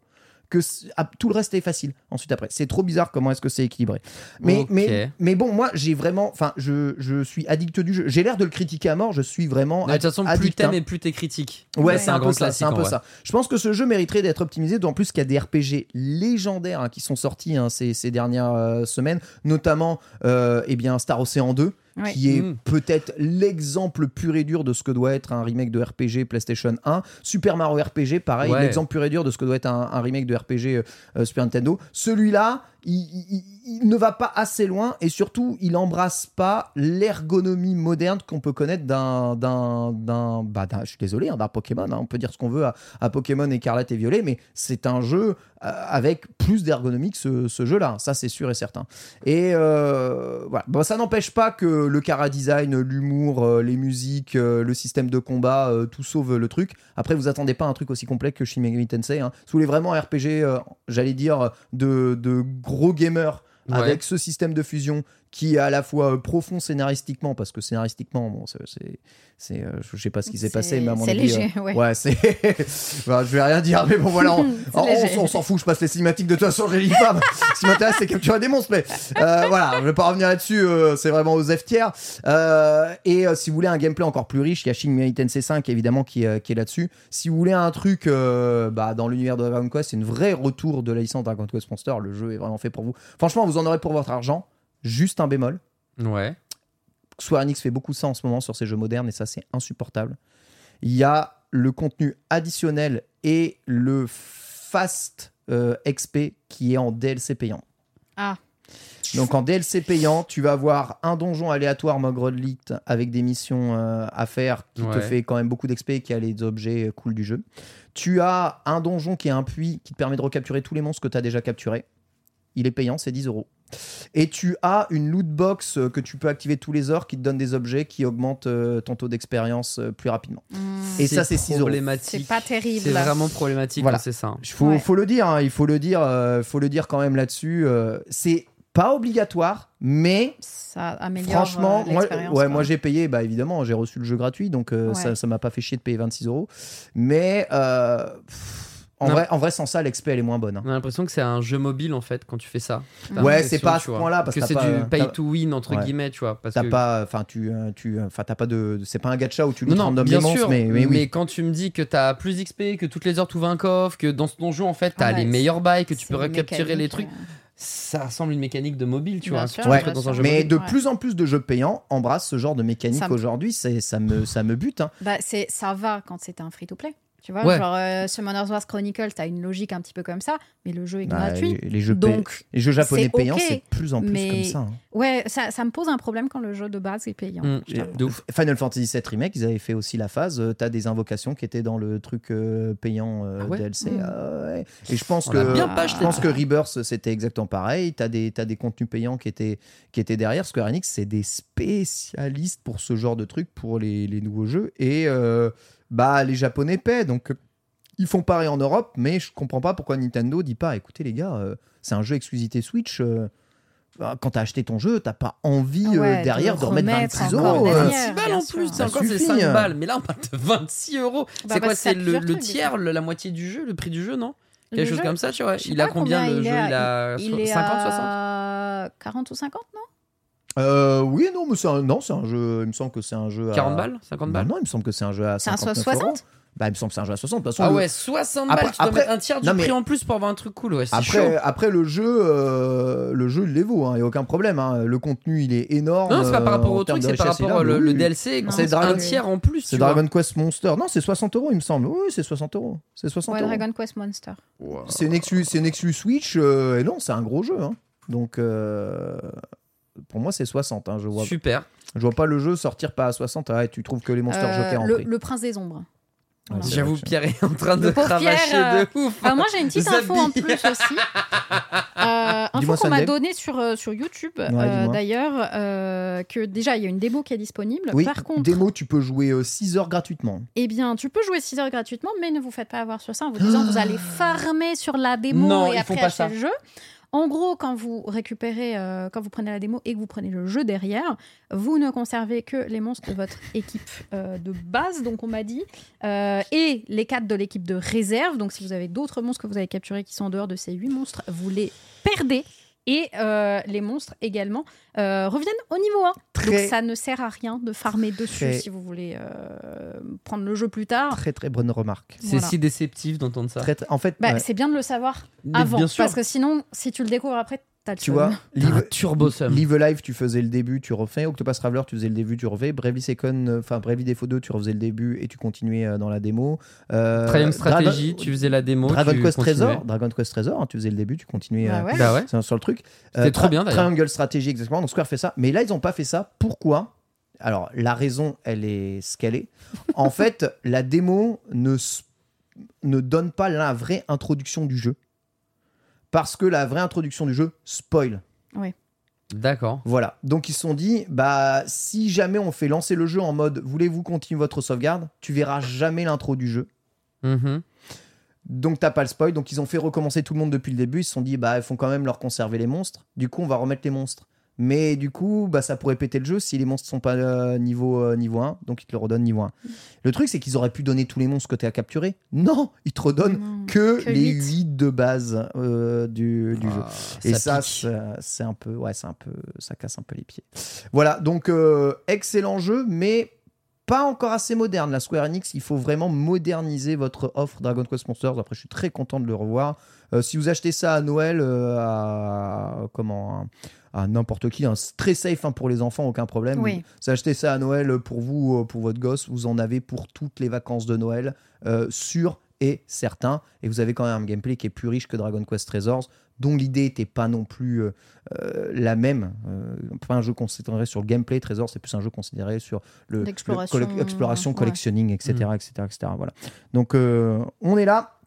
que ah, tout le reste est facile ensuite après. C'est trop bizarre comment est-ce que c'est équilibré. Mais, mais, mais bon, moi, j'ai vraiment. Enfin, je, je suis addict du jeu. J'ai l'air de le critiquer à mort. Je suis vraiment. De toute façon, plus addict, t'aimes hein. et plus t'es critique. Ouais, c'est un, peu grand ça. classique, C'est un peu vrai. ça. Je pense que ce jeu mériterait d'être optimisé, d'autant plus qu'il y a des RPG légendaires hein, qui sont sortis hein, ces, ces dernières euh, semaines, notamment euh, eh bien Star Ocean 2, Ouais. qui est Mm. peut-être l'exemple pur et dur de ce que doit être un remake de RPG PlayStation 1. Super Mario RPG, pareil, Ouais. l'exemple pur et dur de ce que doit être un, un remake de RPG euh, euh, Super Nintendo. Celui-là, il, ne va pas assez loin et surtout, il embrasse pas l'ergonomie moderne qu'on peut connaître d'un, d'un, bah, je suis désolé, hein, d'un Pokémon. hein. on peut dire ce qu'on veut à, Pokémon Écarlate et Violet, mais c'est un jeu euh, avec plus d'ergonomie que ce, ce jeu-là. Ça, c'est sûr et certain. Et euh, voilà. Bon, ça n'empêche pas que le cara design, l'humour, euh, les musiques, le système de combat, tout sauve le truc. Après, vous attendez pas un truc aussi complet que Shin Tensei. Hein. Si vous voulez vraiment un RPG, j'allais dire, de, de gros Ouais. avec ce système de fusion qui est à la fois euh, profond scénaristiquement, parce que scénaristiquement, bon, c'est, c'est, euh, je sais pas ce qui s'est passé, mais à mon c'est avis, léger, euh, ouais. c'est, Voilà, je vais rien dire, mais bon, voilà, on, s'en- on s'en fout, je passe les cinématiques de toute façon, les lis pas. Ce qui m'intéresse, c'est capturer des monstres, mais euh, voilà, je vais pas revenir là-dessus, c'est vraiment aux F tiers. Euh, et si vous voulez un gameplay encore plus riche, il y a Shin Megami Tensei 5 évidemment qui, est- qui est là-dessus. Si vous voulez un truc bah, dans l'univers de Dragon Quest, c'est une vraie retour de la licence Dragon Quest Monster. Le jeu est vraiment fait pour vous. Franchement, vous en aurez pour votre argent. Juste un bémol. Ouais. Square Enix fait beaucoup ça en ce moment sur ces jeux modernes et ça c'est insupportable. Il y a le contenu additionnel et le fast euh, XP qui est en DLC payant. Ah. Donc en DLC payant, tu vas avoir un donjon aléatoire Mogrelite avec des missions euh, à faire qui te fait quand même beaucoup d'XP et qui a les objets euh, cool du jeu. Tu as un donjon qui est un puits qui te permet de recapturer tous les monstres que tu as déjà capturés. Il est payant, c'est 10 euros. Et tu as une loot box euh, que tu peux activer tous les heures qui te donne des objets qui augmentent euh, ton taux d'expérience euh, plus rapidement. Hmm, Et ça, c'est 6 euros. problématique. c'est pas terrible. C'est vraiment problématique Voilà. c'est ça. Il faut, Ouais. faut le dire, hein, il faut le dire, euh, faut le dire quand même là-dessus. euh, c'est pas obligatoire, mais Ça améliore franchement, euh, moi, ouais, moi j'ai payé, bah évidemment, j'ai reçu le jeu gratuit, donc euh, Ouais. ça, ça m'a pas fait chier de payer 26 euros. Mais euh, pff, en, Non. vrai, en vrai, sans ça, l'exp elle est moins bonne. hein. On a l'impression que c'est un jeu mobile en fait quand tu fais ça. T'as Ouais, l'impression, c'est pas à tu ce vois, point-là, parce que que c'est t'as du pas- pay t'as- to win entre Ouais. guillemets, tu vois. Parce T'as que... pas, enfin tu, euh, tu, enfin t'as pas de, c'est pas un gacha où tu Non, luttes non, bien sûr, mais, mais oui. quand tu me dis que t'as plus d'XP, que toutes les heures tu ouvres un coffre, que dans ce donjon en fait t'as Ah ouais, les meilleurs bails, que tu peux recapturer les trucs, euh, ça ressemble à une mécanique de mobile, tu Bien vois. sûr, que tu Ouais, retrouves dans un jeu mais mobile. de Ouais. plus en plus de jeux payants embrassent ce genre de mécanique Ça me- aujourd'hui, c'est ça me, ça me bute. hein. Bah, c'est, ça va quand c'est un free-to-play. Tu vois, Ouais. genre euh, Summoner's Wars Chronicles, t'as une logique un petit peu comme ça, mais le jeu est Bah, gratuit. les, les jeux pay- donc, les jeux japonais payants, ok, c'est de plus en plus mais- comme ça. hein. ouais, ça, ça me pose un problème quand le jeu de base est payant. Mm, de ouf. Final Fantasy VII Remake, ils avaient fait aussi la phase. euh, T'as des invocations qui étaient dans le truc euh, payant euh, Ah ouais DLC. Mm. ah ouais. Et je pense On que a bien pas je pense que Rebirth c'était exactement pareil. T'as des t'as des contenus payants qui étaient qui étaient derrière. Square Enix c'est des spécialistes pour ce genre de truc pour les, les nouveaux jeux et euh, bah les Japonais paient donc. Ils font pareil en Europe, mais je comprends pas pourquoi Nintendo dit pas écoutez les gars, euh, c'est un jeu exclusivité Switch. euh, bah, quand t'as acheté ton jeu, t'as pas envie euh, Ouais, de derrière le de remettre remettre 26 encore euros. euh. derrière. 26 balles bien en plus, c'est encore c'est suffit, 5 hein. balles, mais là on parle de 26 euros. Bah, c'est quoi C'est le, le tiers, le- la moitié du jeu, le prix du jeu, non? Le Quelque chose jeu, comme ça, tu vois. Il a pas combien le il jeu est à- Il a il so- est 50, 60 à 40 ou 50, non? Euh, oui, non, mais c'est un, non, c'est un jeu. Il me semble que c'est un jeu à 40 balles 50 Bah balles non, il me semble que c'est un jeu à C'est un 59 60? euros. Bah, il me semble que c'est un jeu à 60. De toute façon, Ah le- ouais, 60 Après- balles, tu dois après- mettre un tiers du non, mais- prix en plus pour avoir un truc cool, ouais, c'est chaud. Après, après le jeu, euh, le jeu il les vaut, il n'y a aucun problème. hein. Le contenu il est énorme. Non, c'est pas par euh, rapport en au termes truc, de c'est par richesse, il est rapport là, au mais le oui. DLC, Non, c'est c'est un Dragon- tiers en plus. C'est tu vois. Dragon Quest Monster. Non, c'est 60 euros, il me semble. Oui, c'est 60 euros. C'est 60 Ouais, euros. Dragon Quest Monster. C'est une exclu, c'est une exclu Switch. euh, et non, c'est un gros jeu. hein. Donc, euh, pour moi, c'est 60. hein. Je vois, Super. je vois pas le jeu sortir pas à 60. Ah, et tu trouves que les Monster Euh, Joker en le, prix. le Prince des Ombres. Voilà. J'avoue, Pierre est en train de cravacher Pierre, euh, de ouf. Alors moi j'ai une petite info en plus aussi. Euh, info qu'on m'a donnée sur, euh, sur YouTube euh, d'ailleurs, euh, que déjà il y a une démo qui est disponible. Oui, Par contre, démo, tu peux jouer 6 heures gratuitement. eh bien tu peux jouer 6 heures gratuitement, mais ne vous faites pas avoir sur ça en vous disant vous allez farmer sur la démo Non, et ils après font pas acheter ça. le jeu. En gros, quand vous récupérez, euh, quand vous prenez la démo et que vous prenez le jeu derrière, vous ne conservez que les monstres de votre équipe euh, de base, donc on m'a dit, euh, et les quatre de l'équipe de réserve. Donc si vous avez d'autres monstres que vous avez capturés qui sont en dehors de ces huit monstres, vous les perdez. Et euh, les monstres également euh, reviennent au niveau 1. Très- Donc ça ne sert à rien de farmer dessus Très- si vous voulez euh, prendre le jeu plus tard. Très très bonne remarque. C'est Voilà. si déceptif d'entendre ça. Très, en fait, Bah, ouais. C'est bien de le savoir avant, bien sûr. parce que sinon, si tu le découvres après, Tu seum. vois, Live, turbo sum. Live Live, tu faisais le début, tu refais. Octopus Traveler, tu faisais le début, tu refais. Bravely Second, euh, enfin Bravely Default 2, tu refaisais le début et tu continuais euh, dans la démo. Euh, Triangle Strategy, tu faisais la démo. Dragon tu Quest continuais. Trésor, Dragon Quest Trésor, hein, tu faisais le début, tu continuais Bah euh, ouais. Bah ouais. sur- le truc. C'était trop bien, d'ailleurs. Triangle Strategy, exactement. Donc Square fait ça. Mais là, ils n'ont pas fait ça. Pourquoi? Alors, la raison, elle est ce qu'elle est. En fait, la démo ne, ne donne pas la vraie introduction du jeu. Parce que la vraie introduction du jeu spoil. D'accord. Voilà. Donc ils se sont dit, bah si jamais on fait lancer le jeu en mode voulez-vous continuer votre sauvegarde, tu verras jamais l'intro du jeu. Mhm. Donc t'as pas le spoil. Donc ils ont fait recommencer tout le monde depuis le début. Ils se sont dit, bah il faut quand même leur conserver les monstres. Du coup on va remettre les monstres. Mais du coup, bah, ça pourrait péter le jeu si les monstres sont pas euh, niveau, euh, niveau 1. Donc ils te le redonnent niveau 1. Le truc, c'est qu'ils auraient pu donner tous les monstres que tu as capturés. Non, ils te redonnent Non. que, Que les huit. 8 de base euh, du, du jeu. Ah, Et ça, ça, c'est un peu, ouais, c'est un peu, ça casse un peu les pieds. Voilà, donc euh, excellent jeu, mais pas encore assez moderne. La Square Enix, il faut vraiment moderniser votre offre Dragon Quest Monsters. Après, je suis très content de le revoir. Euh, si vous achetez ça à Noël, euh, à comment à n'importe qui, hein, c'est très safe hein, pour les enfants, aucun problème. Oui. Vous achetez ça à Noël pour vous, euh, pour votre gosse, vous en avez pour toutes les vacances de Noël, euh, sûr et certain. Et vous avez quand même un gameplay qui est plus riche que Dragon Quest Treasures, dont l'idée n'était pas non plus euh, la même. Euh, pas un jeu considéré sur le gameplay, Treasures, c'est plus un jeu considéré sur le, L'exploration, le collec- exploration, ouais. collectionning, etc., etc., etc. Voilà. Donc euh, on est là.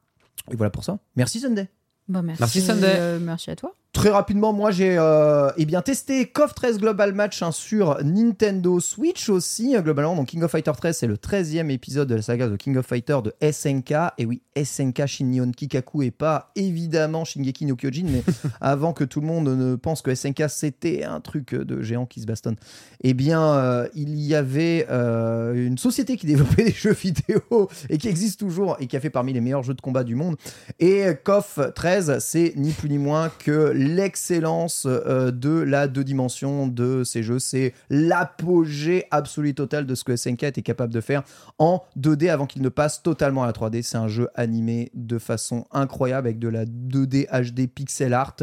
Et voilà pour ça. Merci Sunday. Bah, merci. Merci, Sunday. euh, merci à toi. Très rapidement, moi j'ai euh, eh bien testé KOF 13 Global Match hein, sur Nintendo Switch aussi. euh, globalement, donc King of Fighter 13, c'est le 13e épisode de la saga de King of Fighter de SNK. Et oui, SNK Shin Nihon Kikaku et pas évidemment Shingeki no Kyojin, mais avant que tout le monde ne pense que SNK c'était un truc de géant qui se bastonne. Eh bien, euh, il y avait euh, une société qui développait des jeux vidéo et qui existe toujours et qui a fait parmi les meilleurs jeux de combat du monde. Et KOF 13, c'est ni plus ni moins que l'excellence euh, de la deux dimensions de ces jeux. C'est l'apogée absolue totale de ce que SNK était capable de faire en 2D avant qu'il ne passe totalement à la 3D. C'est un jeu animé de façon incroyable avec de la 2D HD pixel art.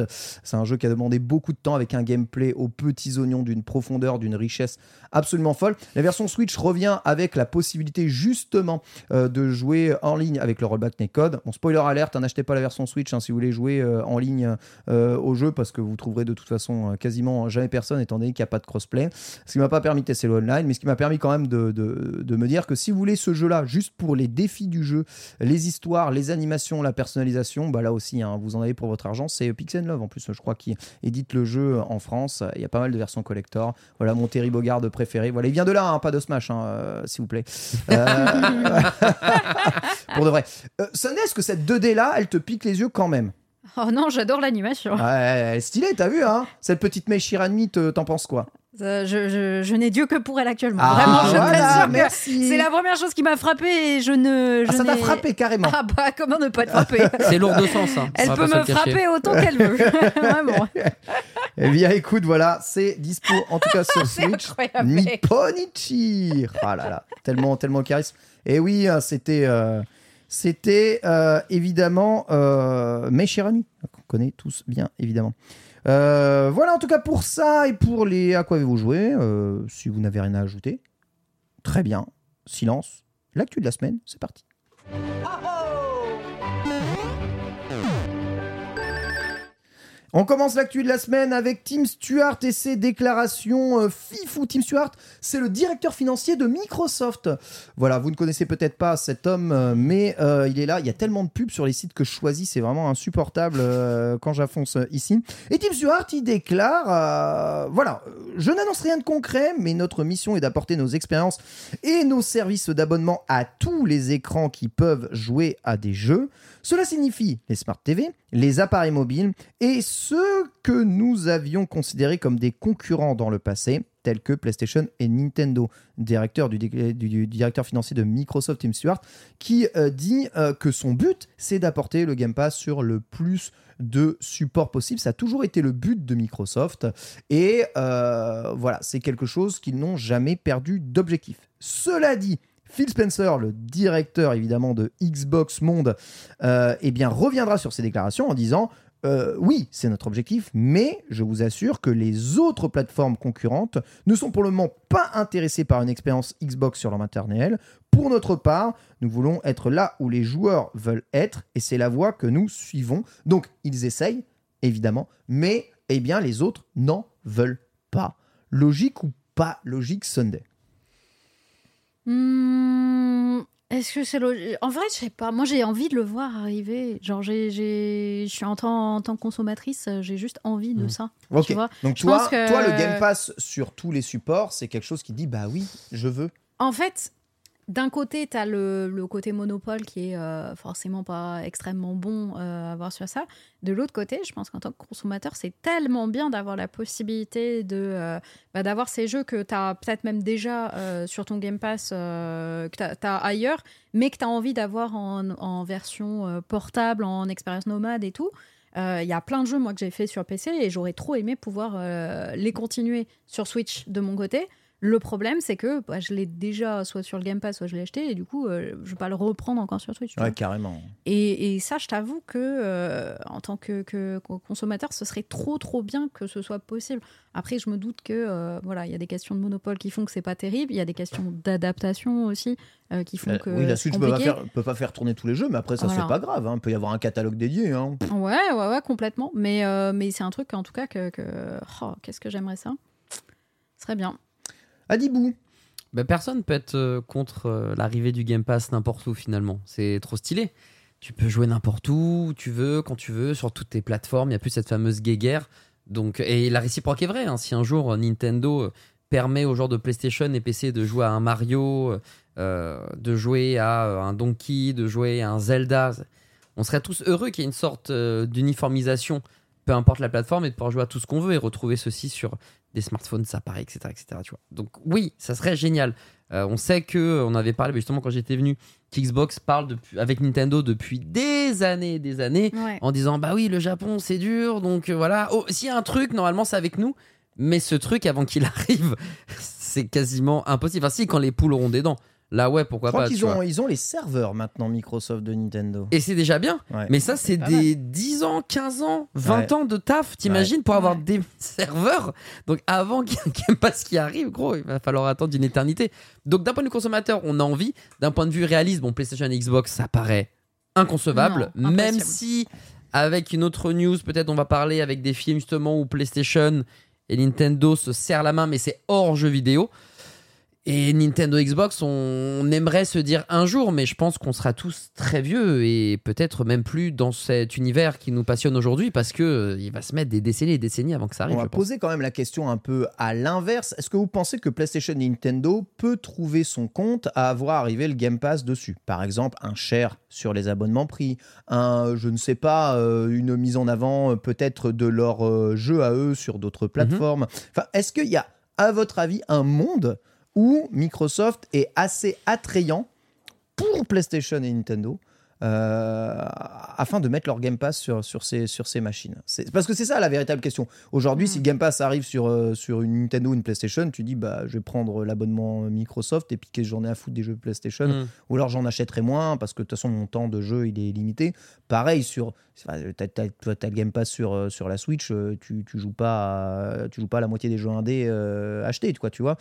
C'est un jeu qui a demandé beaucoup de temps avec un gameplay aux petits oignons d'une profondeur, d'une richesse absolument folle. La version Switch revient avec la possibilité justement euh, de jouer en ligne avec le rollback netcode. Bon, spoiler alerte, hein, n'achetez pas la version Switch hein, si vous voulez jouer euh, en ligne au jeu parce que vous trouverez de toute façon euh, quasiment jamais personne étant donné qu'il n'y a pas de crossplay. Ce qui m'a pas permis de tester le online, mais ce qui m'a permis quand même de, de- me dire que si vous voulez ce jeu-là juste pour les défis du jeu, les histoires, les animations, la personnalisation, bah là aussi hein, vous en avez pour votre argent. C'est Pixel Love en plus, je crois, qui édite le jeu en France. Il y a pas mal de versions collector. Voilà mon Terry Bogard préféré. Voilà, il vient de là, hein, pas de Smash, hein, euh, s'il vous plaît. Euh, pour de vrai. Euh, Sunday, est-ce que cette 2D là, elle te pique les yeux quand même? Oh non, j'adore l'animation. Ouais, elle est stylée, t'as vu, hein? Cette petite mèche Shirani, te- t'en penses quoi? Euh, je je- je n'ai Dieu que pour elle actuellement. Ah, Vraiment, je voilà, merci. c'est la première chose qui m'a frappé et je ne. Je Ah, ça t'a frappé carrément. Ah bah comment ne pas te frapper? C'est lourd de sens. hein. Elle peut me frapper autant qu'elle veut. Vraiment. Eh bien, écoute, voilà, c'est dispo en tout cas sur C'est Switch. incroyable. Nipponichi Ah là là, tellement, tellement charisme. Et oui, hein, c'était, euh, c'était euh, évidemment euh, Mei Shirani, qu'on connaît tous bien évidemment. Euh, voilà en tout cas pour ça et pour les à quoi avez-vous joué Si vous n'avez rien à ajouter, très bien. Silence. L'actu de la semaine, c'est parti. On commence l'actu de la semaine avec Tim Stewart et ses déclarations euh, fifou. Tim Stewart, c'est le directeur financier de Microsoft. Voilà, vous ne connaissez peut-être pas cet homme, euh, mais euh, il est là. Il y a tellement de pubs sur les sites que je choisis, c'est vraiment insupportable quand j'affonce ici. Et Tim Stewart, il déclare, voilà, je n'annonce rien de concret, mais notre mission est d'apporter nos expériences et nos services d'abonnement à tous les écrans qui peuvent jouer à des jeux. Cela signifie les Smart TV, les appareils mobiles et ceux que nous avions considérés comme des concurrents dans le passé, tels que PlayStation et Nintendo. Directeur financier de Microsoft, Tim Stewart, qui euh, dit euh, que son but, c'est d'apporter le Game Pass sur le plus de supports possible. Ça a toujours été le but de Microsoft. Et euh, voilà, c'est quelque chose qu'ils n'ont jamais perdu d'objectif. Cela dit, Phil Spencer, le directeur évidemment de Xbox Monde, eh reviendra sur ses déclarations en disant euh, oui, c'est notre objectif, mais je vous assure que les autres plateformes concurrentes ne sont pour le moment pas intéressées par une expérience Xbox sur leur maternelle. Pour notre part, nous voulons être là où les joueurs veulent être, et c'est la voie que nous suivons. Donc, ils essayent, évidemment, mais eh bien, les autres n'en veulent pas. Logique ou pas logique, Sunday? Hmm, Est-ce que c'est logique En vrai, je sais pas. Moi, j'ai envie de le voir arriver. Genre, j'ai, j'ai- je suis en tant, en tant que consommatrice, j'ai juste envie de Mhm. ça. Ok. Tu vois Donc Je toi, que- toi, le Game Pass sur tous les supports, c'est quelque chose qui dit bah oui, je veux. En fait, d'un côté, tu as le, le côté monopole qui est euh, forcément pas extrêmement bon euh, à voir sur ça. De l'autre côté, je pense qu'en tant que consommateur, c'est tellement bien d'avoir la possibilité de euh, bah, d'avoir ces jeux que tu as peut-être même déjà sur ton Game Pass, que tu as, ailleurs, mais que tu as envie d'avoir en, en version portable, en expérience nomade et tout. Il y a plein de jeux moi que j'ai fait sur PC et j'aurais trop aimé pouvoir les continuer sur Switch de mon côté. Le problème, c'est que bah, je l'ai déjà soit sur le Game Pass, soit je l'ai acheté, et du coup, euh, je vais pas le reprendre encore sur Switch. tu vois. carrément. Et, et ça, je t'avoue que euh, en tant que, que consommateur, ce serait trop trop bien que ce soit possible. Après, je me doute que euh, voilà, il y a des questions de monopole qui font que c'est pas terrible. Il y a des questions d'adaptation aussi qui font que oui, la Switch peut pas, compliqué. faire, peut pas faire tourner tous les jeux, mais après ça Voilà. c'est pas grave. hein. Il peut y avoir un catalogue dédié. Hein. Ouais, ouais, ouais, complètement. Mais, mais c'est un truc, en tout cas, que. que- oh, Qu'est-ce que j'aimerais ça? Ce serait bien. Adibou. Bah, personne peut être euh, contre euh, l'arrivée du Game Pass n'importe où finalement. C'est trop stylé. Tu peux jouer n'importe où, où tu veux, quand tu veux, sur toutes tes plateformes. Il n'y a plus cette fameuse guéguerre. Donc, et la réciproque est vraie. hein. Si un jour euh, Nintendo permet aux joueurs de PlayStation et PC de jouer à un Mario, de jouer à un Donkey, de jouer à un Zelda, on serait tous heureux qu'il y ait une sorte d'uniformisation, peu importe la plateforme, et de pouvoir jouer à tout ce qu'on veut et retrouver ceci sur des smartphones, ça paraît, etc., etc. Tu vois. Donc oui, ça serait génial. Euh, on sait que on avait parlé justement quand j'étais venu qu'Xbox parle depuis, avec Nintendo depuis des années, et des années, Ouais. en disant bah oui, le Japon c'est dur, donc euh, voilà. Oh, s'il y a un truc, normalement c'est avec nous, mais ce truc avant qu'il arrive, c'est quasiment impossible. Enfin si, quand les poules auront des dents, là ouais, Je pourquoi crois pas. vois. ont, ils ont les serveurs maintenant Microsoft de Nintendo. Et c'est déjà bien. Ouais. Mais ça, c'est pas des 10 ans, 15 ans, 20 Ouais. ans de taf, t'imagines, pour avoir Ouais. des serveurs. Donc avant qu'il y ait Game Pass qui arrive, gros, il va falloir attendre une éternité. Donc d'un point de vue consommateur, on a envie. D'un point de vue réaliste, bon, PlayStation et Xbox, ça paraît inconcevable. Non, même si, avec une autre news, peut-être on va parler avec des films justement où PlayStation et Nintendo se serrent la main, mais c'est hors jeu vidéo. Et Nintendo Xbox, on, on aimerait se dire un jour, mais je pense qu'on sera tous très vieux et peut-être même plus dans cet univers qui nous passionne aujourd'hui parce que euh, il va se mettre des décennies et des décennies avant que ça arrive. On va poser quand même la question un peu à l'inverse. Est-ce que vous pensez que PlayStation et Nintendo peut trouver son compte à avoir arrivé le Game Pass dessus? Par exemple, un share sur les abonnements pris, un, je ne sais pas, euh, une mise en avant euh, peut-être de leur jeu à eux sur d'autres plateformes. Enfin, est-ce qu'il y a, à votre avis, un monde où Microsoft est assez attrayant pour PlayStation et Nintendo afin de mettre leur Game Pass sur, sur, ces, sur ces machines C'est- Parce que c'est ça la véritable question. Aujourd'hui, si le Game Pass arrive sur, euh, sur une Nintendo ou une PlayStation, tu dis bah, je vais prendre l'abonnement Microsoft et puis qu'est-ce que j'en ai à foutre des jeux PlayStation Mm. ou alors j'en achèterai moins parce que de toute façon mon temps de jeu il est limité. Pareil sur toi, t'as le Game Pass sur, euh, sur la Switch, euh, tu, tu joues pas à, tu joues pas à la moitié des jeux indés euh, achetés quoi, tu vois.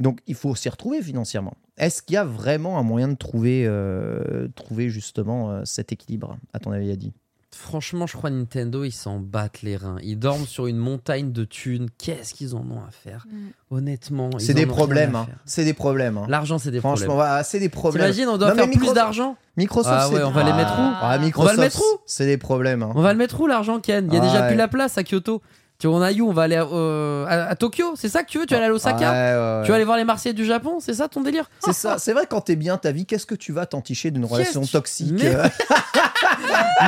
Donc il faut s'y retrouver financièrement. Est-ce qu'il y a vraiment un moyen de trouver, euh, trouver justement euh, cet équilibre à ton avis Adi? Franchement, je crois Nintendo, ils s'en battent les reins. Ils dorment sur une montagne de thunes. Qu'est-ce qu'ils en ont à faire? Mm. Honnêtement, ils C'est des problèmes, hein. c'est des problèmes. hein. L'argent, c'est des Franchement, problèmes. voilà, c'est des problèmes. T'imagines, on doit Non, faire plus Micro- d'argent? Microsoft, Ah c'est ouais, on va les Ah. mettre où? Ah, Microsoft, mettre où? C'est des problèmes. hein. On va le mettre où l'argent, Ken? Il y a Ah déjà ouais. plus la place à Kyoto. Tu vois, on a où On va aller à, euh, à- à Tokyo C'est ça que tu veux? Tu vas aller à Osaka? Ouais, ouais, ouais. Tu vas aller voir les Marseillais du Japon? C'est ça ton délire? C'est ça, c'est vrai quand t'es bien ta vie, qu'est-ce que tu vas t'enticher d'une relation toxique? Mais-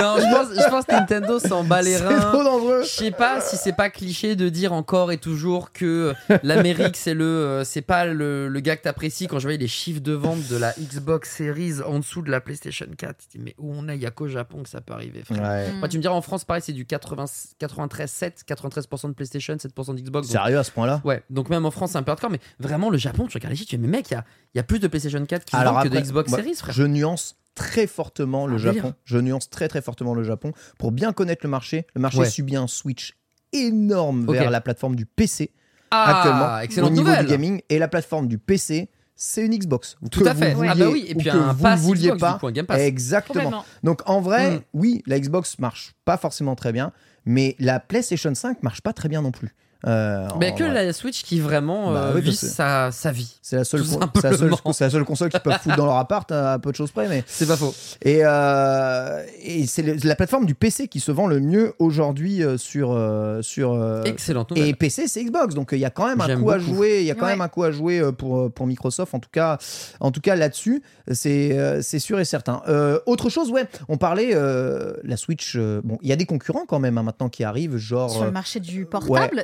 Non, je pense, je pense que Nintendo s'en bat les C'est reins. trop dangereux. Je sais pas si c'est pas cliché de dire encore et toujours que l'Amérique c'est le euh, c'est pas le, le gars que t'apprécies quand je voyais les chiffres de vente de la Xbox Series en dessous de la PlayStation 4. Tu te dis, mais où on est? Il y a qu'au Japon que ça peut arriver. frère. Ouais. Mm. Moi, tu me diras en France pareil c'est du 80 93 7 93 73% de PlayStation, 7% de Xbox. donc- Sérieux à ce point-là? Ouais, donc même en France, c'est un peu hardcore, mais vraiment, le Japon, tu regardes les chiffres, tu dis, mais mec, il y a, il y a plus de PlayStation 4 qui vendent que de Xbox moi, Series, frère. Je nuance très fortement le Japon. délire. Je nuance très très fortement le Japon pour bien connaître le marché. Le marché Ouais. subit un switch énorme vers la plateforme du PC Ah, actuellement excellente au niveau nouvelle. du gaming et la plateforme du PC c'est une Xbox. Tout Que à fait. vous Ah vouliez bah oui, et puis un vous pass ne vouliez Xbox, pas. du coup, un Game Pass. Exactement. Donc en vrai, Mm. oui, la Xbox marche pas forcément très bien, mais la PlayStation 5 marche pas très bien non plus. Euh, Mais en que la Switch qui vraiment Bah euh, oui, vit sa, sa vie. C'est la seule, la la console qu'ils peuvent foutre dans leur appart à peu de choses près, mais C'est pas faux. Et, euh, et c'est la plateforme du PC qui se vend le mieux aujourd'hui euh, sur, euh, sur euh, Excellente nouvelle. et PC c'est Xbox donc il y a quand même un coup à jouer il y a quand Ouais. même un coup à jouer euh, pour, euh, pour Microsoft en tout cas en tout cas là-dessus c'est euh, c'est sûr et certain Euh, autre chose ouais on parlait euh, la Switch euh, bon il y a des concurrents quand même hein, maintenant qui arrivent genre Sur le euh, marché du portable, Ouais,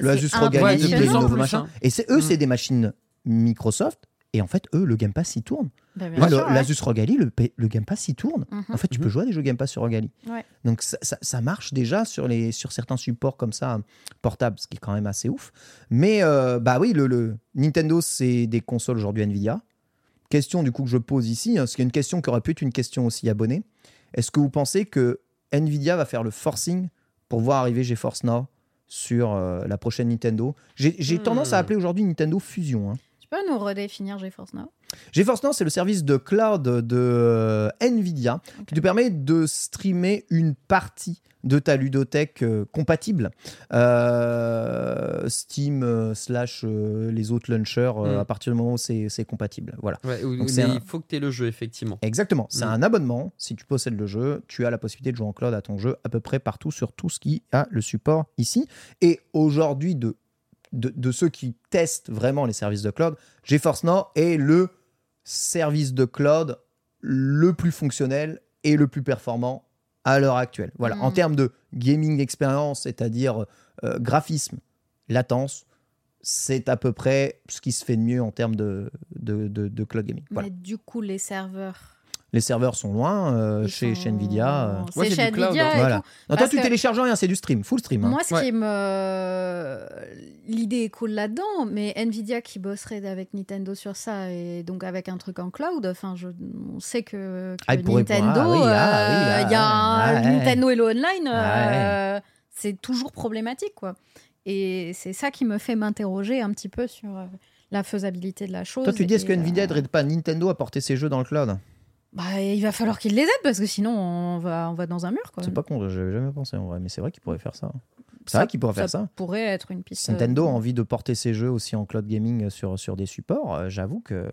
Et c'est eux Mm. c'est des machines Microsoft et en fait eux le Game Pass y tourne Bah, bien moi, sûr, le- ouais. l'Asus ROG Ally, le, le Game Pass y tourne Mhm. en fait, tu peux jouer à des jeux Game Pass sur ROG Ally. Ouais. Donc ça, ça- ça marche déjà sur, les, sur certains supports comme ça, portables, ce qui est quand même assez ouf. Mais euh, bah oui, le, le- Nintendo, c'est des consoles aujourd'hui Nvidia. Question du coup que je pose ici, hein, ce qui est une question qui aurait pu être une question aussi abonnée. Est-ce que vous pensez que Nvidia va faire le forcing pour voir arriver GeForce Now? Sur euh, la prochaine Nintendo J'ai Hmm. tendance à appeler aujourd'hui Nintendo Fusion. hein. Tu peux nous redéfinir GeForce Now? GeForce Now, c'est le service de cloud de euh, Nvidia qui te permet de streamer une partie de ta ludothèque euh, compatible. Euh, Steam euh, slash euh, les autres launchers euh, Mm. à partir du moment où c'est compatible. Voilà. Ouais, ou- Donc mais c'est un- il faut que tu aies le jeu, effectivement. Exactement. C'est Mm. un abonnement. Si tu possèdes le jeu, tu as la possibilité de jouer en cloud à ton jeu à peu près partout sur tout ce qui a le support ici. Et aujourd'hui, de, de, de ceux qui testent vraiment les services de cloud, GeForce Now est le service de cloud le plus fonctionnel et le plus performant à l'heure actuelle. Voilà. Mm. En termes de gaming expérience, c'est-à-dire euh, graphisme, latence, c'est à peu près ce qui se fait de mieux en termes de, de, de- de cloud gaming. Voilà. Mais du coup, les serveurs. Les serveurs sont loin euh, chez, sont- chez Nvidia. euh. C'est Ouais, c'est chez du cloud, Nvidia hein. et Voilà. tout. Non, toi, tu que- télécharges rien, c'est du stream, full stream. hein. Moi, ce Ouais. qui me. L'idée est cool là-dedans, mais Nvidia qui bosserait avec Nintendo sur ça et donc avec un truc en cloud, enfin, je... on sait que, que Ah, il Nintendo, ah oui, ah euh, oui, il y a ah, un-. Nintendo et le online, euh, c'est toujours problématique, quoi. Et c'est ça qui me fait m'interroger un petit peu sur euh, la faisabilité de la chose. Toi, tu dis, est-ce que Nvidia euh, aiderait pas Nintendo à porter ses jeux dans le cloud? Bah, il va falloir qu'ils les aident parce que sinon on va, on va dans un mur, quoi. C'est pas con, j'avais jamais pensé en vrai, mais c'est vrai qu'ils pourraient faire ça. C'est Ça- vrai qu'ils pourraient faire ça. pourrait être une piste. Si Nintendo a euh, envie de porter ses jeux aussi en cloud gaming sur, sur des supports, euh, j'avoue que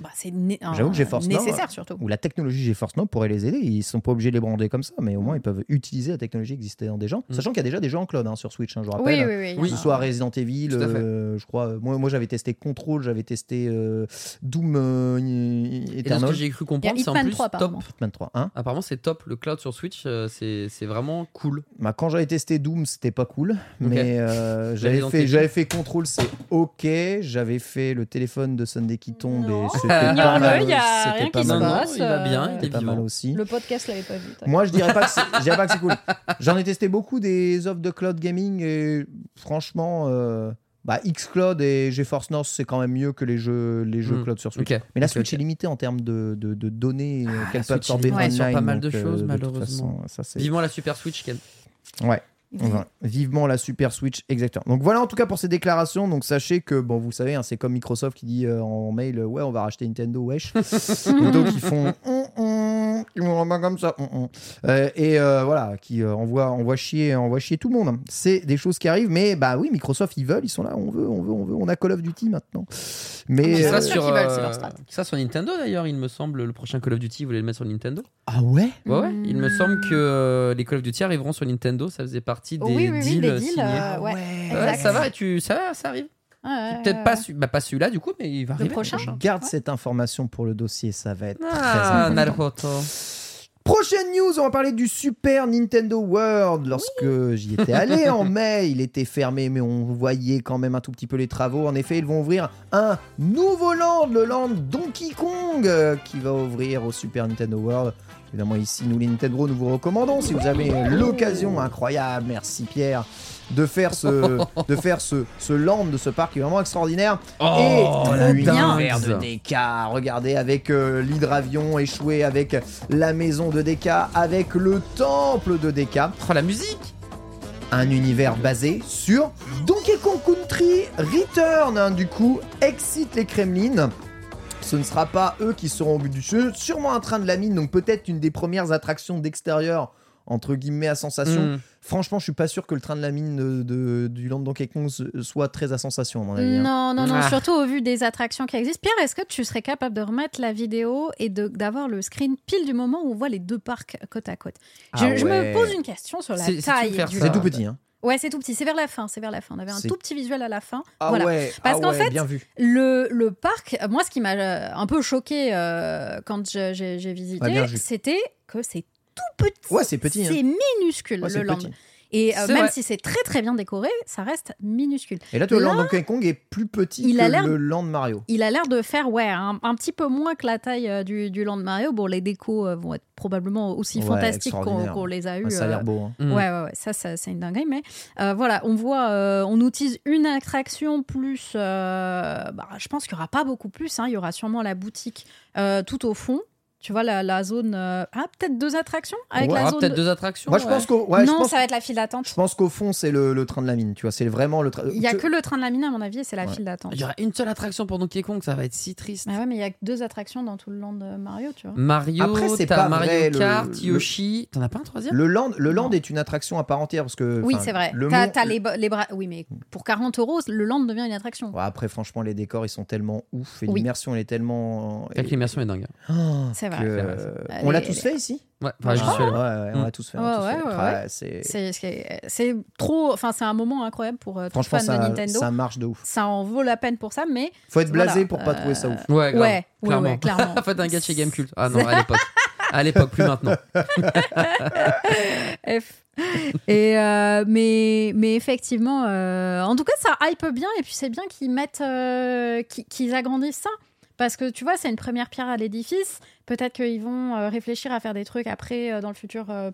bah, c'est né- J'avoue que GeForce Now, nécessaire surtout. ou la technologie GeForce Now pourrait les aider. Ils sont pas obligés de les brander comme ça, mais au moins ils peuvent utiliser la technologie existante des gens. Mm. Sachant qu'il y a déjà des jeux en cloud hein, sur Switch, hein, je rappelle. oui, oui. Oui. Que ce soit Resident Evil, euh, je crois. Moi, moi j'avais testé Control, j'avais testé euh, Doom euh, Et de ce Eternal. que j'ai cru comprendre, c'est en plus 3, top. apparemment. Hitman 3. Hein Apparemment, c'est top. Le cloud sur Switch, euh, c'est c'est vraiment cool. Bah, quand j'avais testé Doom, c'était pas cool, mais euh, j'avais fait, fait Control, c'est ok. J'avais fait le téléphone de Sunday qui tombe Non. et c'était mal. il y a rien qui se mal. Non, non, passe, il va bien, euh, il est C'était pas mal vivant. aussi. Le podcast l'avait pas vu. Moi, je dirais pas que c'est, je dirais pas que c'est cool. J'en ai testé beaucoup des offres de cloud gaming et franchement, euh, bah, Xcloud et GeForce Now, c'est quand même mieux que les jeux, les jeux Hmm. cloud sur Switch. Mais la Switch est limitée en termes de, de, de données euh, Ah, qu'elle peut absorber sur online, pas mal de donc, euh, choses, malheureusement. façon, ça. Vivement la Super Switch, Ken. Ouais. Enfin, vivement la Super Switch, exactement. Donc voilà en tout cas pour ces déclarations. Donc sachez que, bon, vous savez, hein, c'est comme Microsoft qui dit euh, en mail Ouais, on va racheter Nintendo, wesh. Nintendo qui font Hum, hum Ils vont pas comme ça. hum, hum. Euh, et euh, voilà, qui euh, envoie, envoie, chier, envoie chier tout le monde. C'est des choses qui arrivent, mais bah oui, Microsoft ils veulent, ils sont là, on veut, on veut, on veut. On a Call of Duty maintenant. Mais. Ah, ça, euh, sur, veulent, c'est leur strat. ça sur Nintendo d'ailleurs, il me semble, le prochain Call of Duty, vous voulez le mettre sur Nintendo? Ah ouais? Ouais, ouais. Il me semble que les Call of Duty arriveront sur Nintendo, ça faisait partie des Oh oui, oui, oui, deals des deals, signés. euh, ouais, Ouais, ça va, et tu, ça va, ça arrive. Ouais, ouais, Peut-être ouais, pas, ouais. su- bah, pas celui-là du coup, mais il va arriver. prochain. Garde cette information pour le dossier, ça va être très Ah, important. Naruto. Prochaine news, on va parler du Super Nintendo World. Lorsque j'y étais allé en mai, il était fermé, mais on voyait quand même un tout petit peu les travaux. En effet, ils vont ouvrir un nouveau land, le land Donkey Kong, euh, qui va ouvrir au Super Nintendo World. Évidemment, ici, nous, les Nintendo, nous vous recommandons, si vous avez l'occasion incroyable, merci Pierre, de faire ce, de faire ce, ce land de ce parc qui est vraiment extraordinaire. Oh, et la l'univers de DK, regardez, avec euh, l'hydravion échoué, avec la maison de DK, avec le temple de DK Oh, la musique un univers basé sur Donkey Kong Country Return. hein. Du coup, excite les Kremlin. Ce ne sera pas eux qui seront au bout du jeu, sûrement un train de la mine, donc peut-être une des premières attractions d'extérieur, entre guillemets, à sensation. Mm. Franchement, je suis pas sûr que le train de la mine de, de- du Land Donkey Kong soit très à sensation, à mon avis. hein. Non, non, non, Ah. surtout au vu des attractions qui existent. Pierre, est-ce que tu serais capable de remettre la vidéo et d'avoir le screen pile du moment où on voit les deux parcs côte à côte? Je, Ah je ouais. me pose une question sur la taille C'est tout petit, hein. Ouais, c'est tout petit. C'est vers la fin. C'est vers la fin. On avait un tout petit visuel à la fin. Ah voilà. ouais, Parce ah qu'en ouais, fait, bien vu. Le, le parc, moi, ce qui m'a euh, un peu choqué euh, quand je- j'ai Ah, visité, c'était que c'est tout petit. Ouais, c'est petit, hein. C'est minuscule, Ouais, le land. petit. Et euh, même vrai. si c'est très très bien décoré, ça reste minuscule. Et là, tu vois, le Land Donkey Kong est plus petit il que a l'air- le Land Mario. Il a l'air de faire ouais un, un petit peu moins que la taille euh, du, du Land Mario. Bon, les décos euh, vont être probablement aussi Ouais, fantastiques qu'on les a eu. Ah, ça a l'air beau. hein. Mm. Ouais, ouais, ouais, ça, ça, c'est une dinguerie. Mais euh, voilà, on voit, euh, on utilise une attraction plus. euh, bah, je pense qu'il n'y aura pas beaucoup plus. hein. Il y aura sûrement la boutique euh, tout au fond. Tu vois, la, la zone. euh, Ah, peut-être deux attractions avec Ouais. la Ah, zone. peut-être de- deux attractions Moi, je ouais. pense qu'au ouais, je non, pense- ça va être la file d'attente. je pense qu'au fond, c'est le, le train de la mine. Tu vois, c'est vraiment le train. Il n'y a Tu- que le train de la mine, à mon avis, et c'est la Ouais. file d'attente. Il y aura une seule attraction pour Donkey Kong, ça va être si triste. Mais ouais, mais il y a que deux attractions dans tout le land de Mario, tu vois. Mario, Après, c'est pas Mario vrai, Kart, le- Yoshi. T'en as pas un troisième? Le land, le land Non. est une attraction à part entière parce que. Oui, c'est vrai. Le T'as mont- t'as les, bras. Oui, mais pour 40 euros, le land devient une attraction. Après, franchement, les décors ils sont tellement ouf et l'immersion elle est tellement. L'immersion est dingue. C'est vrai. Vrai, c'est- On l'a tous fait ici Ouais, enfin, j'y Ah, ouais, ouais, on l'a tous fait. on l'a Ouais, tous ouais, fait. ouais, Ouais, c'est- trop. Enfin, c'est un moment incroyable pour euh, tout fan de ça, Nintendo. ça marche de ouf. Ça en vaut la peine pour ça, mais Faut être blasé Voilà, pour pas euh, trouver ça ouf. Ouais, grave, ouais, ouais, clairement. ouais, clairement. Faites un gars de chez Gamecult. Ah non, à l'époque. À l'époque, plus maintenant. F. Et euh, mais mais effectivement, euh, en tout cas, ça hype bien et puis c'est bien qu'ils mettent, euh, qu'ils qu'ils agrandissent ça. Parce que tu vois, c'est une première pierre à l'édifice. Peut-être qu'ils vont euh, réfléchir à faire des trucs après euh, dans le futur euh,